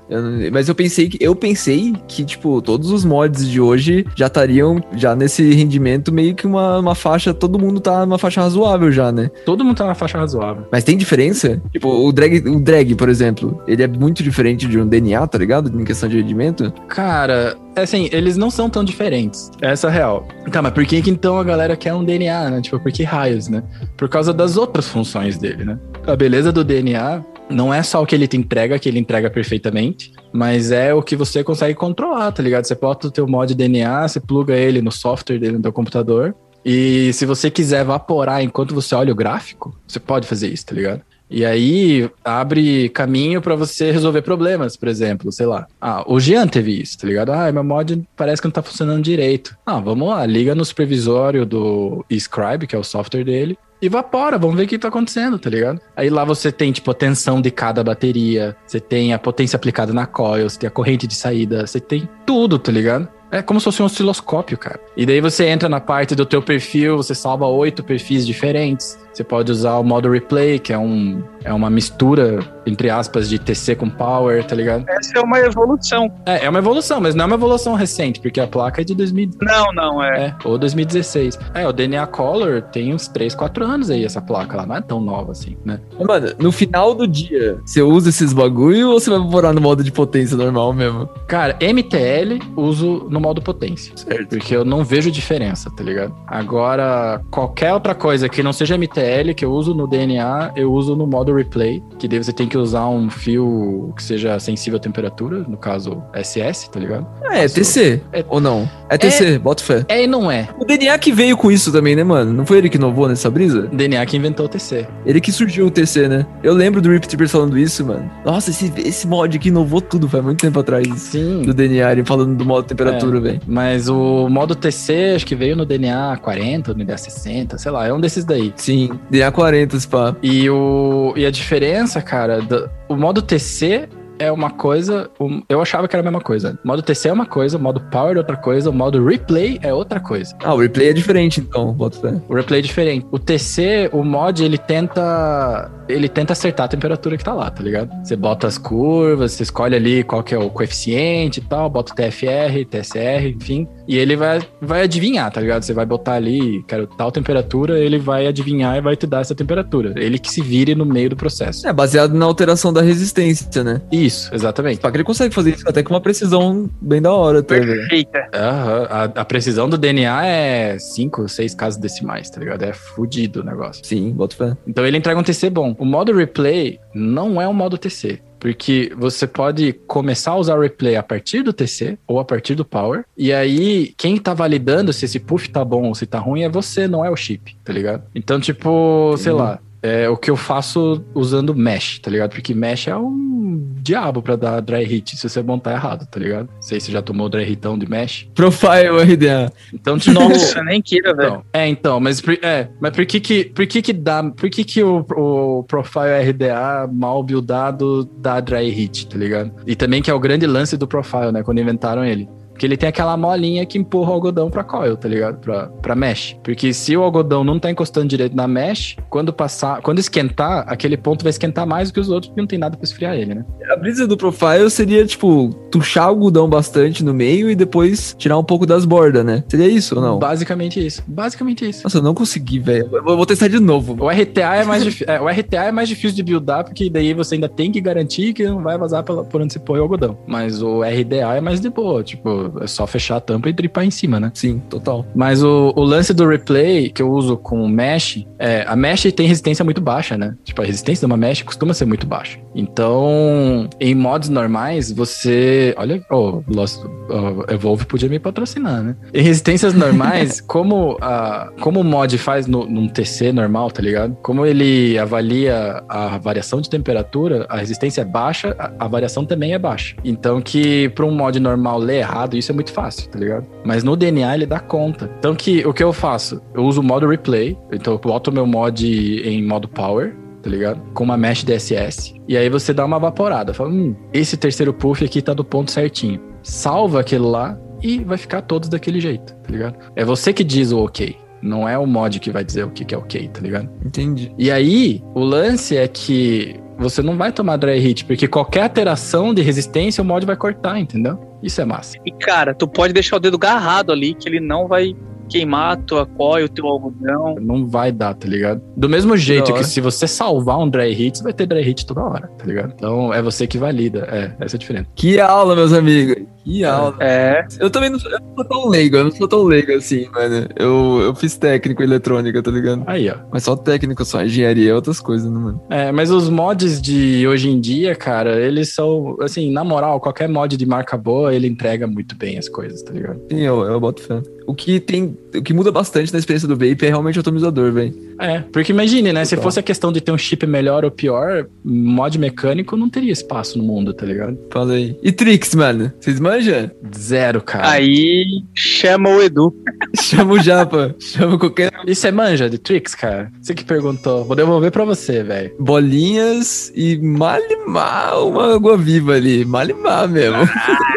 Mas eu pensei que eu pensei que, tipo, todos os mods de hoje já estariam já nesse rendimento meio que uma, uma faixa, todo mundo tá numa faixa razoável já, né? todo mundo tá na faixa razoável. Mas tem diferença? Tipo, o drag, o drag, por exemplo, ele é muito diferente de um DNA, tá ligado? Em questão de rendimento. Cara, é assim, eles não são tão diferentes. Essa é a real. Tá, mas por que, que então a galera quer um DNA, né? Tipo, por que raios, né? Por causa das outras funções dele, né? A beleza do DNA não é só o que ele te entrega, que ele entrega perfeitamente, mas é o que você consegue controlar, tá ligado? Você bota o teu mod DNA, você pluga ele no software dele no teu computador, e se você quiser evaporar enquanto você olha o gráfico, você pode fazer isso, tá ligado? E aí abre caminho pra você resolver problemas, por exemplo, sei lá. Ah, o Jean teve isso, tá ligado? Ah, meu mod parece que não tá funcionando direito. Ah, vamos lá, liga no supervisório do Scribe, que é o software dele, e evapora, vamos ver o que tá acontecendo, tá ligado? Aí lá você tem, tipo, a tensão de cada bateria, você tem a potência aplicada na coil, você tem a corrente de saída, você tem tudo, tá ligado? É como se fosse um osciloscópio, cara. E daí você entra na parte do teu perfil, você salva oito perfis diferentes. Você pode usar o modo replay, que é, um, é uma mistura, entre aspas, de TC com power, tá ligado? Essa é uma evolução. É, é uma evolução, mas não é uma evolução recente, porque a placa é de 2000, Não, não, é. é, ou 2016. É, o DNA Color tem uns 3, 4 anos aí, essa placa lá. Não é tão nova assim, né? Mano, no final do dia, você usa esses bagulho ou você vai evaporar no modo de potência normal mesmo? Cara, MTL uso no modo potência. Certo. Porque eu não vejo diferença, tá ligado? Agora, qualquer outra coisa que não seja MTL, que eu uso no DNA, eu uso no modo replay, que daí você tem que usar um fio que seja sensível à temperatura, no caso SS, tá ligado? Ah, é TC. É- Ou não? É TC, bota fé. É e não é. O DNA que veio com isso também, né, mano? Não foi ele que inovou nessa brisa? DNA que inventou o TC. Ele que surgiu o TC, né? Eu lembro do Rip Trippers falando isso, mano. Nossa, esse, esse mod aqui inovou tudo, faz muito tempo atrás. Sim. Do DNA, ele falando do modo temperatura, velho. Mas o modo TC, acho que veio no DNA 40, no DNA 60, sei lá, é um desses daí. Sim, DNA 40, esse pá. E, o, e a diferença, cara, do- o modo TC é uma coisa. eu achava que era a mesma coisa. O modo TC é uma coisa, o modo Power é outra coisa, o modo Replay é outra coisa. Ah, o replay é diferente, então, bota fé. O replay é diferente. O TC, o mod, ele tenta. Ele tenta acertar a temperatura que tá lá, tá ligado? Você bota as curvas, você escolhe ali qual que é o coeficiente e tal, bota o TFR, TSR, enfim. E ele vai, vai adivinhar, tá ligado? Você vai botar ali, quero tal temperatura, ele vai adivinhar e vai te dar essa temperatura. Ele que se vire no meio do processo. É, baseado na alteração da resistência, né? Isso, exatamente. Só que ele consegue fazer isso até com uma precisão bem da hora, tá? Perfeita. A, a precisão do DNA é 5, 6 casas decimais, tá ligado? É fudido o negócio. Sim, bota fé. Então ele entrega um TC bom. O modo replay não é um modo TC. Porque você pode começar a usar o replay a partir do TC ou a partir do power. E aí, quem tá validando se esse puff tá bom ou se tá ruim é você, não é o chip, tá ligado? Então, tipo, sei lá. É o que eu faço usando mesh, tá ligado? Porque mesh é um diabo pra dar dry hit se você montar errado, tá ligado? Não sei se você já tomou dry hitão de mesh. Profile RDA. Então, tipo, Nossa, nem queira, velho. então, é, então, mas, por- é, mas por que que, por que que dá, por que que o, o Profile RDA mal buildado dá dry hit, tá ligado? E também que é o grande lance do Profile, né, quando inventaram ele. Porque ele tem aquela molinha que empurra o algodão pra coil, tá ligado? Pra, pra mesh. Porque se o algodão não tá encostando direito na mesh, quando passar, quando esquentar, aquele ponto vai esquentar mais do que os outros, porque não tem nada pra esfriar ele, né? A brisa do profile seria, tipo, tuchar o algodão bastante no meio e depois tirar um pouco das bordas, né? Seria isso ou não? Basicamente isso. Basicamente isso. Nossa, eu não consegui, velho. Eu vou testar de novo. O RTA é mais difícil. o RTA é mais difícil de buildar, porque daí você ainda tem que garantir que não vai vazar por onde você põe o algodão. Mas o RDA é mais de boa, tipo, é só fechar a tampa e dripar em cima, né? Sim, total. Mas o, o lance do replay que eu uso com mesh, é, a mesh tem resistência muito baixa, né? Tipo, a resistência de uma mesh costuma ser muito baixa. Então, em mods normais, você. Olha, oh, Lost, oh, Evolve podia me patrocinar, né? Em resistências normais, como, a, como o mod faz no, num TC normal, tá ligado? Como ele avalia a variação de temperatura, a resistência é baixa, a, a variação também é baixa. Então, que para um mod normal ler errado, isso é muito fácil, tá ligado? Mas no DNA ele dá conta. Então, que, o que eu faço? Eu uso o modo replay, então eu boto meu mod em modo power, tá ligado? Com uma mesh DSS. E aí você dá uma vaporada. Fala, hum, esse terceiro puff aqui tá do ponto certinho. Salva aquele lá e vai ficar todos daquele jeito, tá ligado? É você que diz o ok. Não é o mod que vai dizer o que, que é ok, tá ligado? Entendi. E aí, o lance é que você não vai tomar dry hit, porque qualquer alteração de resistência o mod vai cortar, entendeu? Isso é massa. E cara, tu pode deixar o dedo agarrado ali, que ele não vai queimar a tua coil, o teu algodão. Não vai dar, tá ligado? Do mesmo jeito que se você salvar um dry hit, você vai ter dry hit toda hora, tá ligado? Então é você que valida. É, essa é a diferença. Que aula, meus amigos. Que aula. É, Eu também não sou, eu não sou tão leigo, eu não sou tão leigo assim, mano. Eu, eu fiz técnico em eletrônica, tá ligado? Aí, ó. Mas só técnico, só engenharia é outras coisas, né, mano? É, mas os mods de hoje em dia, cara, eles são, assim, na moral, qualquer mod de marca boa, ele entrega muito bem as coisas, tá ligado? Sim, eu, eu boto fé. O que tem. O que muda bastante na experiência do vape é realmente o atomizador, velho. É, porque imagine, né? Se fosse a questão de ter um chip melhor ou pior, mod mecânico não teria espaço no mundo, tá ligado? Fala aí. E Trix, mano? Vocês manjam? Zero, cara. aí chama o Edu. Chama o Japa. Chama qualquer. E você manja de tricks, cara? Você que perguntou. Vou devolver pra você, velho. Bolinhas e malimar uma água viva ali. Malimar mesmo.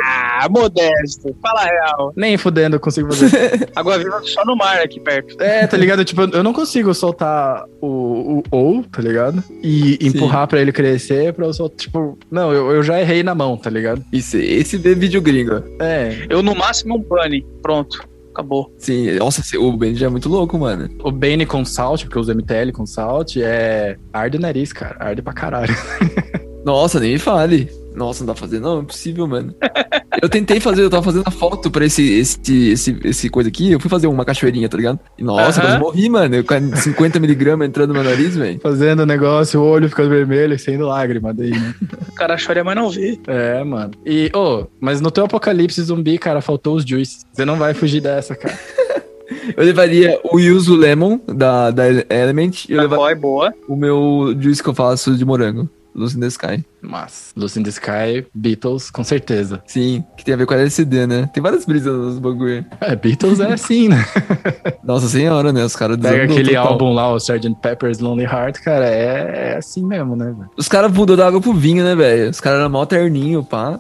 Ah, modesto. Fala a real. Nem fudendo eu consigo fazer. Água viva só no mar aqui perto. é, tá ligado? Tipo, eu não consigo soltar o, o ou, tá ligado? E Sim. empurrar pra ele crescer pra eu soltar. Tipo, não, eu, eu já errei na mão, tá ligado? Isso, esse é vídeo gringo. É. Eu no máximo um bunny. Pronto. Acabou. Sim, nossa, o Benji é muito louco, mano. O Bane com salt, porque eu uso MTL com salt, é. Arde o nariz, cara. Arde pra caralho. Nossa, nem me fale. Nossa, não dá pra fazer, não, é impossível, mano. Eu tentei fazer, eu tava fazendo a foto pra esse, esse, esse, esse coisa aqui, eu fui fazer uma cachoeirinha, tá ligado? E nossa, Aham. quase morri, mano. Eu com 50mg entrando no meu nariz, velho. Fazendo o negócio, o olho ficando vermelho e saindo lágrima daí, né? O cara chora, mas não vê. É, mano. E, ô, mas no teu apocalipse zumbi, cara, faltou os juices. Você não vai fugir dessa, cara. Eu levaria o Yuzu Lemon da, da Element e eu Tá levaria boa, boa. o meu juice que eu faço de morango. Lucy in the Sky. Mas, Lucy in the Sky, Beatles, com certeza. Sim, que tem a ver com a LSD, né? Tem várias brisas nos bagulho. É, Beatles é assim, né? Nossa senhora, né? Os caras Pega aquele álbum lá, o Sgt. Pepper's Lonely Heart, cara, é, é assim mesmo, né? velho? Os caras mudou da água pro vinho, né, velho? Os caras eram mó terninho, pá.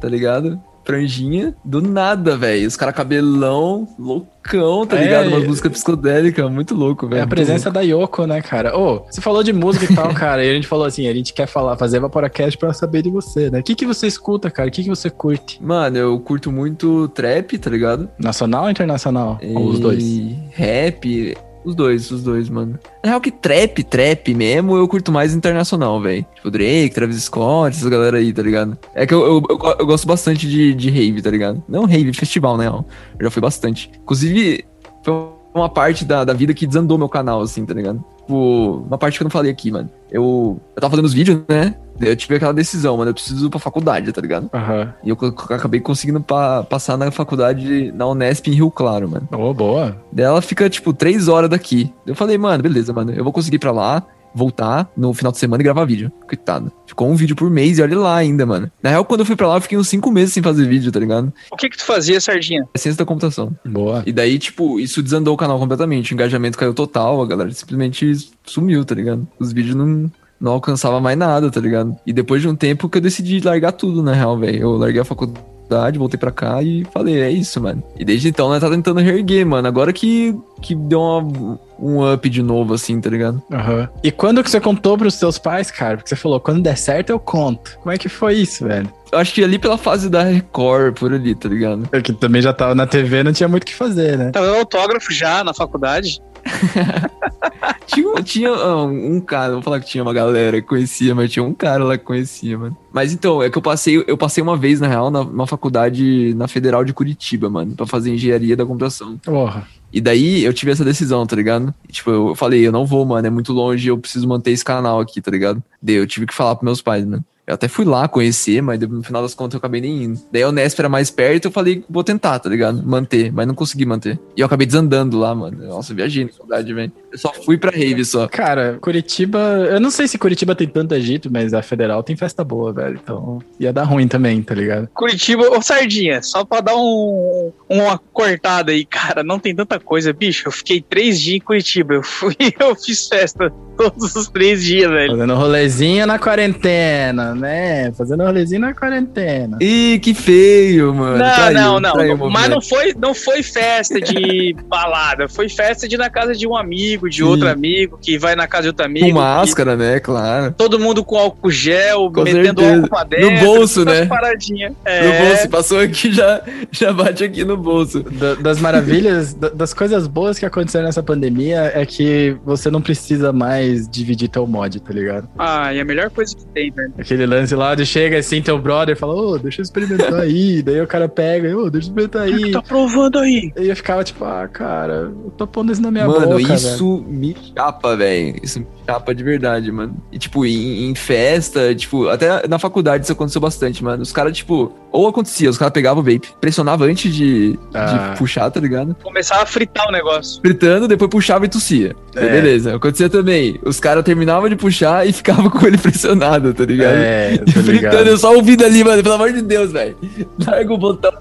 Tá ligado? Franjinha, do nada, velho. Os caras cabelão, loucão, tá É, ligado? Uma e- música psicodélica, muito louco, velho. É a presença da Yoko, né, cara? Ô, você falou de música e tal, cara, e a gente falou assim, a gente quer falar, fazer Vaporacast pra saber de você, né? O que, que você escuta, cara? O que, que você curte? Mano, eu curto muito trap, tá ligado? Nacional ou internacional? Ou os E dois? Rap, os dois, os dois, mano. Na real que trap, trap mesmo, eu curto mais internacional, velho. Tipo Drake, Travis Scott, essa galera aí, tá ligado? É que eu, eu, eu, eu gosto bastante de, de rave, tá ligado? Não rave, festival, né? Eu já fui bastante. Inclusive, foi uma parte da, da vida que desandou meu canal, assim, tá ligado? Tipo, uma parte que eu não falei aqui, mano. Eu, eu tava fazendo os vídeos, né? Eu tive aquela decisão, mano. Eu preciso ir pra faculdade, tá ligado? Aham. E eu acabei conseguindo pa- passar na faculdade na Unesp em Rio Claro, mano. Ô, boa. Daí ela fica, tipo, três horas daqui. Eu falei, mano, beleza, mano. Eu vou conseguir ir pra lá, voltar no final de semana e gravar vídeo. Coitado. Ficou um vídeo por mês e olha lá ainda, mano. Na real, quando eu fui pra lá, eu fiquei uns cinco meses sem fazer vídeo, tá ligado? O que que tu fazia, Sardinha? É ciência da computação. Boa. E daí, tipo, isso desandou o canal completamente. O engajamento caiu total, a galera simplesmente sumiu, tá ligado? Os vídeos não, não alcançava mais nada, tá ligado? E depois de um tempo que eu decidi largar tudo, na real, velho. Eu larguei a faculdade, voltei pra cá e falei, é isso, mano. E desde então, né, tá tentando reerguer, mano. Agora que, que deu uma- um up de novo, assim, tá ligado? Aham. E quando que você contou pros seus pais, cara? Porque você falou, quando der certo eu conto. Como é que foi isso, velho? Eu acho que ali pela fase da Record, por ali, tá ligado? Eu que também já tava na TV, não tinha muito o que fazer, né? Tava autógrafo já na faculdade. Tinha, tinha ah, um cara, vou falar que tinha uma galera que conhecia, mas tinha um cara lá que conhecia, mano. Mas então, é que eu passei, eu passei uma vez, na real, na, numa faculdade na Federal de Curitiba, mano, pra fazer engenharia da computação. Porra. E daí eu tive essa decisão, tá ligado? E, tipo, eu falei, eu não vou, mano, é muito longe, eu preciso manter esse canal aqui, tá ligado? Daí eu tive que falar pros meus pais, mano. Eu até fui lá conhecer, mas no final das contas eu acabei nem indo. Daí a Unesp era mais perto, eu falei, vou tentar, tá ligado? Manter, mas não consegui manter. E eu acabei desandando lá, mano. Nossa, eu viajei na faculdade, velho. Eu só fui pra rave só. Cara, Curitiba. Eu não sei se Curitiba tem tanto agito, mas a federal tem festa boa, velho. Então ia dar ruim também, tá ligado? Curitiba, ô Sardinha, só pra dar um, uma cortada aí, cara, não tem tanta coisa, bicho. Eu fiquei três dias em Curitiba. Eu fui, eu fiz festa todos os três dias, velho. Fazendo rolezinho na quarentena. Né? Fazendo rolezinho na quarentena. Ih, que feio, mano. Não, Traiu, não, não. traiu Mas não foi, não foi festa de balada, foi festa de ir na casa de um amigo, de Sim. outro amigo, que vai na casa de outro amigo. Com que- máscara, né? Claro. Todo mundo com álcool gel, Com metendo certeza. álcool pra dentro. No bolso, né? Paradinha. No É, bolso, passou aqui, já, já bate aqui no bolso. Da- das maravilhas, da- das coisas boas que aconteceram nessa pandemia é que você não precisa mais dividir teu mod, tá ligado? Ah, é a melhor coisa que tem, velho. Aquele lance lá de chega assim, teu brother fala, ô, deixa eu experimentar aí. Daí o cara pega, ô, deixa eu experimentar O que aí. tá provando aí? E eu ficava tipo, ah, cara, eu tô pondo isso na minha mano, boca, velho. isso me chapa, velho. Isso me chapa de verdade, mano. E, tipo, em, em festa, tipo, até na faculdade isso aconteceu bastante, mano. Os caras, tipo, ou acontecia, os caras pegavam o vape, pressionavam antes de, Ah. de puxar, tá ligado? Começava a fritar o negócio. Fritando, depois puxava e tossia. É. Beleza. Acontecia também. Os caras terminavam de puxar e ficavam com ele pressionado, tá ligado? É, E tô fritando, ligado. eu só ouvindo ali, mano. Pelo amor de Deus, velho. Larga o botão.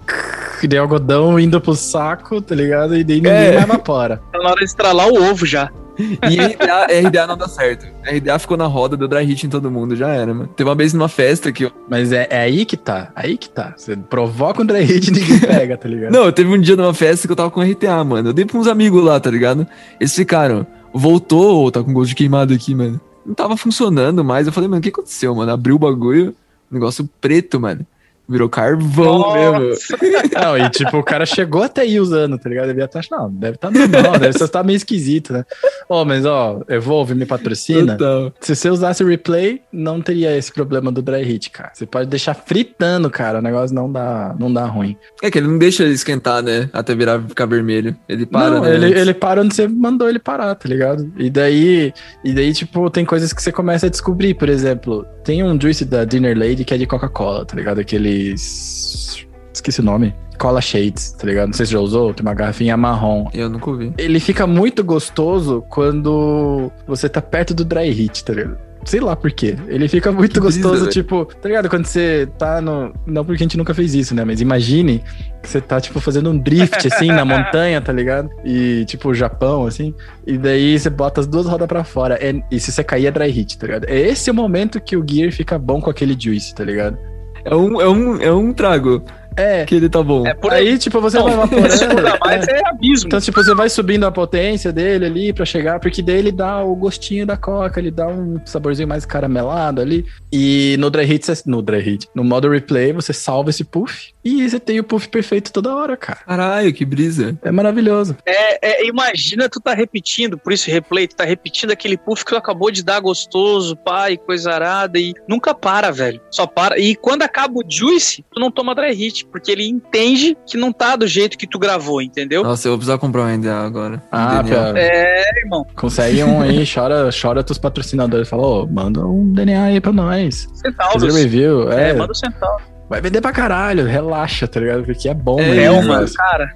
Que deu algodão indo pro saco, tá ligado? E daí ninguém É. mais evapora. Tá na hora de estralar o ovo já. E RDA, RDA não dá certo. RDA ficou na roda, deu dry hit em todo mundo, já era, mano. Teve uma vez numa festa que eu. Mas é, é aí que tá, aí que tá. Você provoca um dry hit e ninguém pega, tá ligado? Não, teve um dia numa festa que eu tava com RTA, mano. Eu dei pra uns amigos lá, tá ligado? Eles ficaram, voltou, tá com gosto de queimado aqui, mano. Não tava funcionando mais. Eu falei, mano, o que aconteceu, mano? Abriu o bagulho, negócio preto, mano. Virou carvão mesmo. Nossa. Não, e tipo, o cara chegou até aí usando, tá ligado? Devia estar, não, deve estar normal, deve estar meio esquisito, né? Ó, mas ó, Evolve me patrocina. Total. Se você usasse replay, não teria esse problema do dry hit, cara. Você pode deixar fritando, cara. O negócio não dá, não dá ruim. É que ele não deixa ele esquentar, né? Até virar ficar vermelho. Ele para, não, né? ele, ele para onde você mandou ele parar, tá ligado? E daí, e daí, tipo, tem coisas que você começa a descobrir. Por exemplo, tem um juice da Dinner Lady que é de Coca-Cola, tá ligado? Aqueles. Esqueci o nome. Cola Shades, tá ligado? Não sei se já usou, tem uma garrafinha marrom. Eu nunca ouvi. Ele fica muito gostoso quando você tá perto do dry heat, tá ligado? Sei lá por quê. Ele fica muito Que brisa, gostoso, velho. tipo, tá ligado? Quando você tá no. Não porque a gente nunca fez isso, né? Mas imagine que você tá, tipo, fazendo um drift, assim, na montanha, tá ligado? E, tipo, Japão, assim. E daí você bota as duas rodas pra fora. É- e se você cair, é dry hit, tá ligado? É esse o momento que o Gear fica bom com aquele juice, tá ligado? É um, é um, é um trago É. que ele tá bom. É por aí. Aí, tipo, você Não, vai evaporando. mudar mais é. é abismo. Então, tipo, você vai subindo a potência dele ali pra chegar, porque daí ele dá o gostinho da coca, ele dá um saborzinho mais caramelado ali. E no dry hit, você- no dry hit, no modo replay, você salva esse puff e você tem o puff perfeito toda hora, cara. Caralho, que brisa. É maravilhoso. É, é, imagina tu tá repetindo, por isso replay, tu tá repetindo aquele puff que tu acabou de dar gostoso, pai, coisa arada, e nunca para, velho. Só para. E quando acaba o juice, tu não toma dry hit, porque ele entende que não tá do jeito que tu gravou, entendeu? Nossa, eu vou precisar comprar um NDA agora. Ah, DNA. Pia, É, irmão, consegue um aí, chora, chora teus patrocinadores. Fala, ô, manda um DNA aí pra nós. Fazer centavos. review. É, É, manda um centavo. Vai vender pra caralho, relaxa, tá ligado? Porque é bom, É, mesmo, É, mas- cara.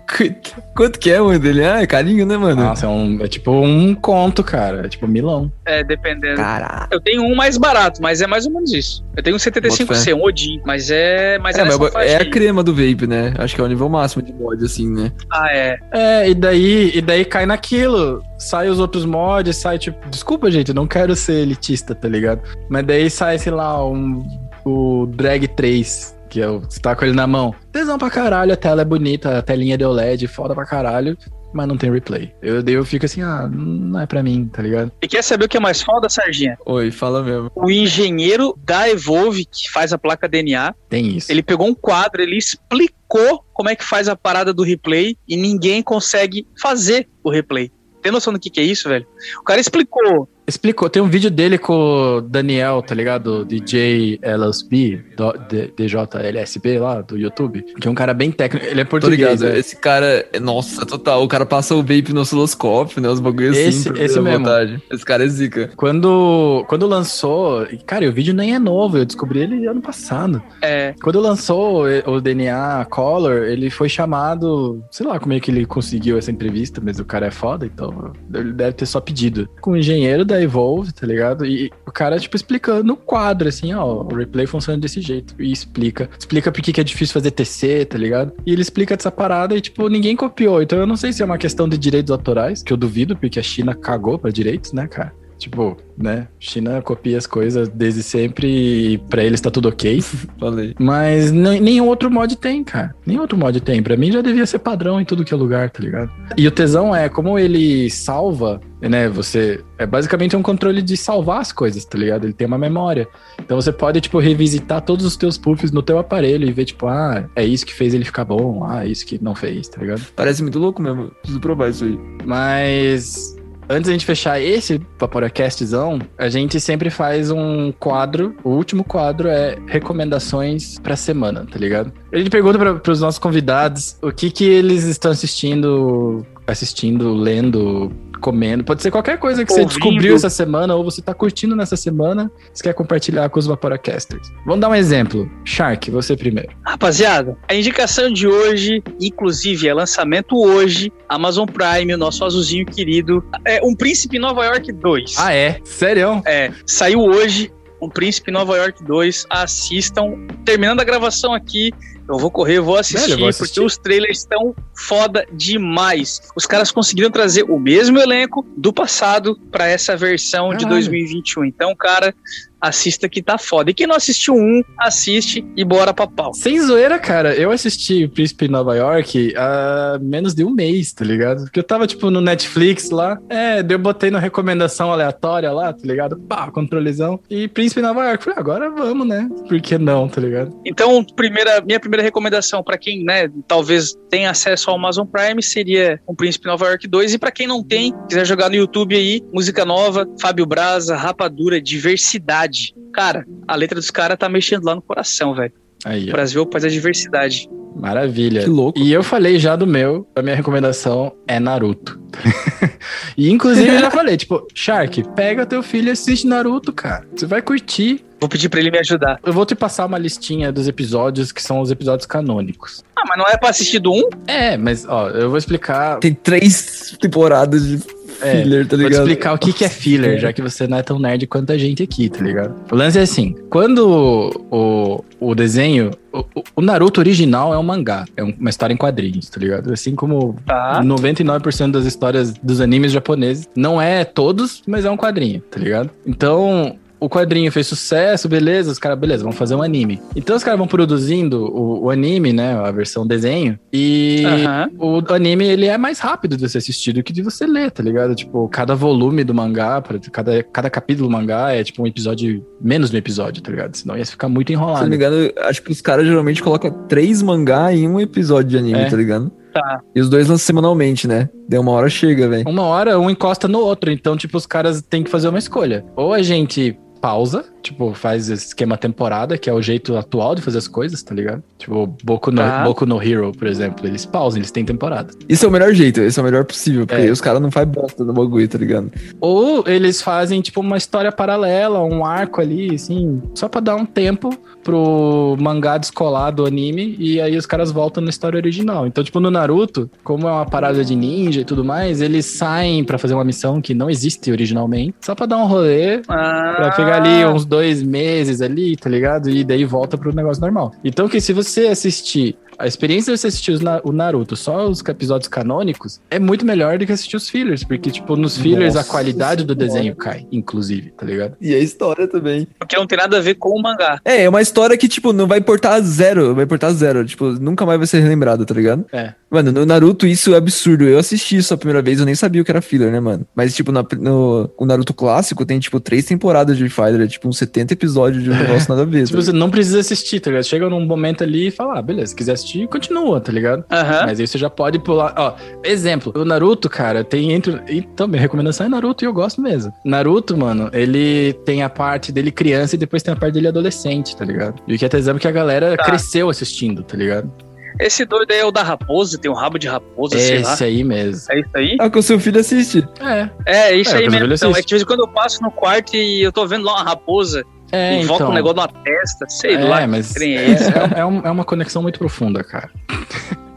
Quanto, que é, mano, dele? Ah, é carinho, né, mano? Nossa, é, um, é tipo um conto, cara. É tipo milão. É, dependendo. Caralho. Eu tenho um mais barato, mas é mais ou menos isso. Eu tenho um 75C, um Odin, mas é. Mas É, é, mas é a crema do vape, né? Acho que é o nível máximo de mod, assim, né? Ah, é. É, e daí, e daí cai naquilo. Sai os outros mods, sai tipo. Desculpa, gente, eu não quero ser elitista, tá ligado? Mas daí sai, sei lá, um. O Drag 3, que é o. Você tá com ele na mão. Tesão pra caralho, a tela é bonita, a telinha de OLED, foda pra caralho. Mas não tem replay. Eu, eu fico assim, ah, não é pra mim, tá ligado? E quer saber o que é mais foda, Sarginha? Oi, fala mesmo. O engenheiro da Evolve, que faz a placa DNA, Tem isso. ele pegou um quadro, ele explicou como é que faz a parada do replay e ninguém consegue fazer o replay. Tem noção do que, que é isso, velho? O cara explicou. Explicou, tem um vídeo dele com o Daniel, tá ligado? DJ LSB, do- D- DJLSB lá, do YouTube. Que é um cara bem técnico. Ele é Tô português. ligado. né? Esse cara, é- nossa, total. O cara passa o vape no osciloscópio, né? Os bagulhos assim. Esse- pra ver esse mesmo. vontade. Esse cara é zica. Quando, quando lançou, cara, e o vídeo nem é novo, eu descobri ele ano passado. É, Quando lançou o o DNA Color, ele foi chamado, sei lá como é que ele conseguiu essa entrevista, mas o cara é foda, então ele deve ter só pedido. Com o engenheiro da Evolve, tá ligado? E o cara, tipo, explicando no quadro, assim, ó, o replay funciona desse jeito. E explica. Explica por que é difícil fazer TC, tá ligado? E ele explica dessa parada e, tipo, ninguém copiou. Então eu não sei se é uma questão de direitos autorais, que eu duvido, porque a China cagou pra direitos, né, cara? Tipo, né? China copia as coisas desde sempre e pra eles tá tudo ok. Falei. Mas nem- nenhum outro mod tem, cara. Nenhum outro mod tem. Pra mim já devia ser padrão em tudo que é lugar, tá ligado? E o tesão é como ele salva, né? Você. É basicamente um controle de salvar as coisas, tá ligado? Ele tem uma memória. Então você pode, tipo, revisitar todos os teus puffs no teu aparelho e ver, tipo, ah, é isso que fez ele ficar bom, ah, é isso que não fez, tá ligado? Parece muito louco mesmo. Preciso provar isso aí. Mas antes da gente fechar esse Vaporacastzão, a gente sempre faz um quadro. O último quadro é recomendações pra semana, tá ligado? A gente pergunta para pros nossos convidados o que que eles estão assistindo, assistindo, lendo, comendo. Pode ser qualquer coisa que você Ouvindo. descobriu essa semana ou você tá curtindo nessa semana, você quer compartilhar com os Vaporacasters. Vamos dar um exemplo. Shark, você primeiro. Rapaziada, a indicação de hoje, inclusive é lançamento hoje, Amazon Prime, o nosso azulzinho querido, é Um Príncipe em Nova York 2. Ah, é? Sério? É, saiu hoje, Um Príncipe em Nova York 2, assistam. Terminando a gravação aqui, eu vou correr, eu vou assistir, Velho, vou assistir. porque os trailers estão foda demais. Os caras conseguiram trazer o mesmo elenco do passado pra essa versão de Caralho. 2021. Então, cara, assista que tá foda. E quem não assistiu um, assiste e bora pra pau. Sem zoeira, cara, eu assisti o Príncipe em Nova York há menos de um mês, tá ligado? Porque eu tava, tipo, no Netflix lá. É, eu botei na recomendação aleatória lá, tá ligado? Pá, controlezão. E Príncipe em Nova York. Falei, agora vamos, né? Por que não, tá ligado? Então, primeira, minha primeira recomendação pra quem, né, talvez tenha acesso ao Amazon Prime seria O Príncipe Nova York 2 e pra quem não tem, quiser jogar no YouTube aí, música nova, Fábio Braza, Rapadura, Diversidade. Cara, a letra dos caras tá mexendo lá no coração, velho. Aí, O. Brasil é o país da diversidade. Maravilha. Que louco. E eu falei já do meu, a minha recomendação é Naruto. e inclusive eu já falei, tipo, Shark, pega teu filho e assiste Naruto, cara. Você vai curtir. Vou pedir pra ele me ajudar. Eu vou te passar uma listinha dos episódios que são os episódios canônicos. Ah, mas não é pra assistir do 1? É, mas ó, eu vou explicar. Tem três temporadas de filler, tá Vou te ligado? explicar o que, que é filler, já que você não é tão nerd quanto a gente aqui, tá ligado? O lance é assim: quando o, o desenho. O, o Naruto original é um mangá, é um- uma história em quadrinhos, tá ligado? Assim como Tá. 99% das histórias dos animes japoneses. Não é todos, mas é um quadrinho, tá ligado? Então. O quadrinho fez sucesso, beleza, os caras, beleza, vamos fazer um anime. Então os caras vão produzindo o, o anime, né, a versão desenho, e Aham. o anime, ele é mais rápido de você assistir do que de você ler, tá ligado? Tipo, cada volume do mangá, cada, cada capítulo do mangá é tipo um episódio, menos de um episódio, tá ligado? Senão ia ficar muito Se eu não enrolado. me engano, acho que os caras geralmente colocam três mangá em um episódio de anime, É. tá ligado? Tá. E os dois lançam semanalmente, né? Deu uma hora chega, velho. Uma hora um encosta no outro, então, tipo, os caras têm que fazer uma escolha. Ou a gente pausa, tipo, faz esse esquema temporada, que é o jeito atual de fazer as coisas, tá ligado? Tipo, Boku no, Tá. Boku no Hero, por exemplo, eles pausam, eles têm temporada. Isso é o melhor jeito, esse é o melhor possível, porque É. aí os caras não fazem bosta no bagulho, tá ligado? Ou eles fazem, tipo, uma história paralela, um arco ali, assim, só pra dar um tempo pro mangá descolar do anime e aí os caras voltam na história original. Então, tipo, no Naruto, como é uma parada de ninja e tudo mais, eles saem pra fazer uma missão que não existe originalmente, só pra dar um rolê, Ah, Pra pegar ali uns dois meses ali, tá ligado? E daí volta pro negócio normal. Então que se você assistir a experiência de você assistir os o Naruto, só os episódios canônicos, é muito melhor do que assistir os fillers, porque, tipo, nos fillers a Nossa qualidade do desenho cai, inclusive, tá ligado? E a história também. Porque não tem nada a ver com o mangá. É, é uma história que, tipo, não vai importar zero, vai importar zero. Tipo, nunca mais vai ser relembrado, tá ligado? É. Mano, no Naruto isso é absurdo. Eu assisti isso a primeira vez, eu nem sabia o que era filler, né, mano? Mas, tipo, na- no o Naruto clássico tem, tipo, três temporadas de filler, é, tipo, uns 70 episódios de um negócio nada a ver. Tipo, tá você não precisa assistir, tá ligado? Chega num momento ali e fala, ah, beleza, se quiser assistir, continua, tá ligado? Aham. Mas aí você já pode pular. Ó, exemplo, o Naruto, cara, tem entre. E também, recomendação é Naruto e eu gosto mesmo. Naruto, mano, ele tem a parte dele criança e depois tem a parte dele adolescente, tá ligado? E o que é tesão é que a galera Tá. cresceu assistindo, tá ligado? Esse doido aí é o da raposa, tem um rabo de raposa, sei lá. Esse aí mesmo. É isso aí? Ah, que o seu filho assiste. É, É, isso É, aí mesmo. Então, é que de vez em quando eu passo no quarto e eu tô vendo lá uma raposa é, volta então. um negócio na testa, sei é, lá. mas é, é é, um- é uma conexão muito profunda, cara.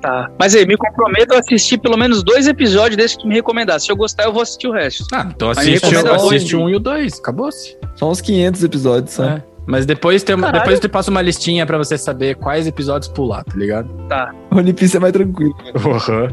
Tá. Mas aí, me comprometo a assistir pelo menos dois episódios desse que me recomendar. Se eu gostar, eu vou assistir o resto. Ah, então assiste, assiste um e o dois, acabou-se. Só uns 500 episódios, sabe? É. Mas depois, tem uma, Caralho. depois eu te passo uma listinha pra você saber quais episódios pular, tá ligado? Tá. One Piece é mais tranquilo. Uhum.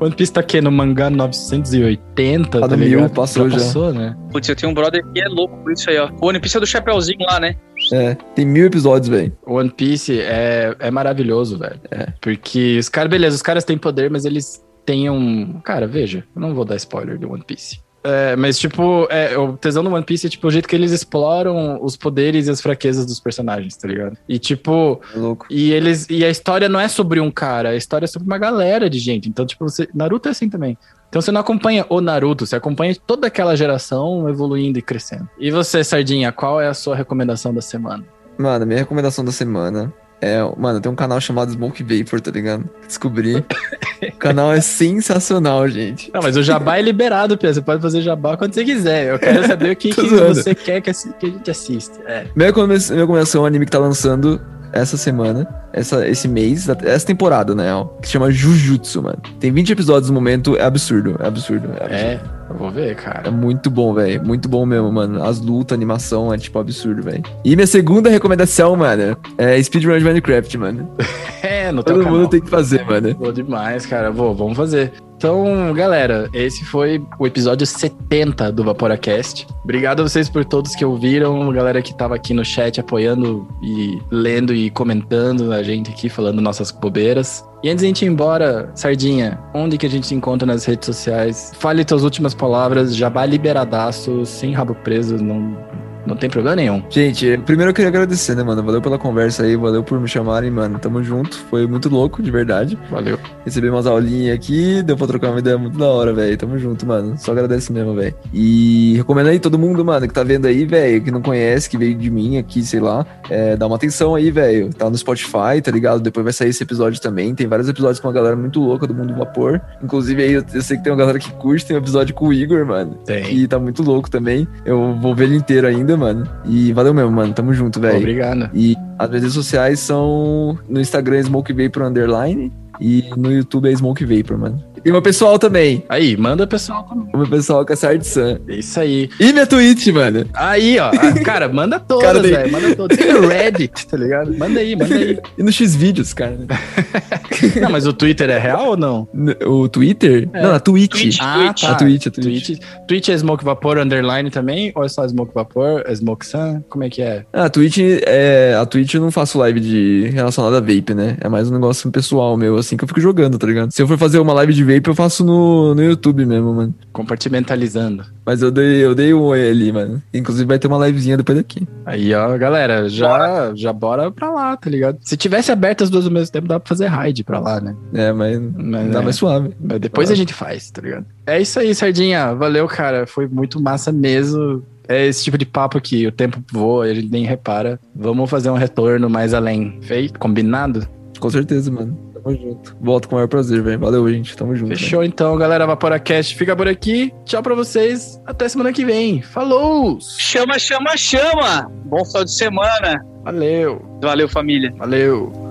One Piece tá aqui no mangá 980, Tá tá no mil, ligado? passou já. passou, né? Putz, eu tenho um brother que é louco por isso aí, ó. O One Piece é do Chapeuzinho lá, né? É, tem mil episódios, velho. One Piece é, é maravilhoso, velho. É. Porque os caras, beleza, os caras têm poder, mas eles têm um. Cara, veja, eu não vou dar spoiler do One Piece. É, mas, tipo, é, o tesão do One Piece é tipo o jeito que eles exploram os poderes e as fraquezas dos personagens, tá ligado? E, tipo, É louco. e eles. E a história não é sobre um cara, a história é sobre uma galera de gente. Então, tipo, você, Naruto é assim também. Então você não acompanha o Naruto, você acompanha toda aquela geração evoluindo e crescendo. E você, Sardinha, qual é a sua recomendação da semana? Mano, minha recomendação da semana é. Mano, tem um canal chamado Smoke Vapor, tá ligado? Descobri. o canal é sensacional, gente. Não, mas o jabá é liberado, Pia. Você pode fazer jabá quando você quiser. Eu quero saber o que, que você quer que, a gente assista. É. Minha recomendação é um anime que tá lançando essa semana, essa, esse mês, essa temporada, né? ó, Que se chama Jujutsu, mano. Tem 20 episódios no momento, é absurdo, é absurdo. É, absurdo. É, eu vou ver, É cara. muito bom, velho. Muito bom mesmo, mano. As lutas, animação é tipo absurdo, velho. E minha segunda recomendação, mano, é speedrun de Minecraft, mano. É, no Todo canal. mundo tem que fazer, mano. Boa demais, cara. Vou, vamos fazer. Então, galera, esse foi o episódio 70 do Vaporacast. Obrigado a vocês por todos que ouviram, galera que tava aqui no chat apoiando e lendo e comentando a gente aqui, falando nossas bobeiras. E antes de a gente ir embora, Sardinha, onde que a gente se encontra nas redes sociais? Fale tuas últimas palavras, jabá liberadaço, sem rabo preso, não, não tem problema nenhum. Gente, primeiro eu queria agradecer, né, mano? Valeu pela conversa aí, valeu por me chamarem, mano. Tamo junto. Foi muito louco, de verdade. Valeu. Recebi umas aulinhas aqui, deu pra trocar uma ideia muito da hora, velho. Tamo junto, mano. Só agradece mesmo, velho. E recomendo aí todo mundo, mano, que tá vendo aí, velho, que não conhece, que veio de mim aqui, sei lá. É, dá uma atenção aí, velho. Tá no Spotify, tá ligado? Depois vai sair esse episódio também. Tem vários episódios com uma galera muito louca do mundo do vapor. Inclusive aí, eu, eu sei que tem uma galera que curte, tem um episódio com o Igor, mano. Tem. Que tá muito louco também. Eu vou ver ele inteiro ainda, mano. E valeu mesmo, mano. Tamo junto, velho. Obrigado. E as redes sociais são no Instagram Smoke Vapor Underline e no YouTube é Smoke Vapor, mano. E tem meu pessoal também. Aí, manda o pessoal também. O meu pessoal é Sard Sun. É Isso aí. E minha Twitch, mano. Aí, ó. Ah, Cara, manda Cara, todas, velho. Manda todas. Tem o Reddit, tá ligado? Manda aí, manda aí. E no X-Vídeos, cara. Não, mas o Twitter é real ou não? O Twitter? É. Não, a Twitch. Twitch. Ah, tá. A Twitch, a Twitch. Twitch. Twitch é Smoke Vapor Underline também? Ou é só Smoke Vapor? É Smoke Sun? Como é que é? Ah, a Twitch é. A Twitch eu não faço live de relacionada a vape, né? É mais um negócio pessoal meu, assim, que eu fico jogando, tá ligado? Se eu for fazer uma live de vape, eu faço no, no YouTube mesmo, mano. Compartimentalizando. Mas eu dei, eu dei um oi ali, mano. Inclusive vai ter uma livezinha depois daqui. Aí, ó, galera, já, já bora pra lá, tá ligado? Se tivesse aberto as duas ao mesmo tempo, dá pra fazer raid pra lá, né? É, mas Mas, dá é, mais suave. mas depois Ah. a gente faz, tá ligado? É isso aí, Sardinha. Valeu, cara. Foi muito massa mesmo. É esse tipo de papo que o tempo voa e a gente nem repara. Vamos fazer um retorno mais além. Feito? Combinado? Com certeza, mano. Tamo junto. Volto com o maior prazer, velho. Valeu, gente. Tamo junto. Fechou então, galera. Vaporacast fica por aqui. Tchau pra vocês. Até semana que vem. Falou! Chama, chama, chama! Bom final de semana. Valeu, Valeu, família. valeu.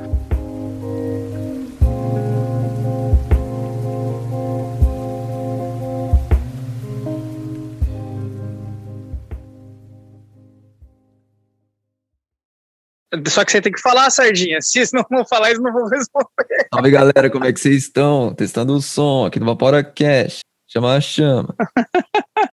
Só que você tem que falar, Sardinha. Se não vão falar, eles não vão responder. Salve, galera. Como é que vocês estão? Testando o som aqui no Vapora Cash. Chama a chama.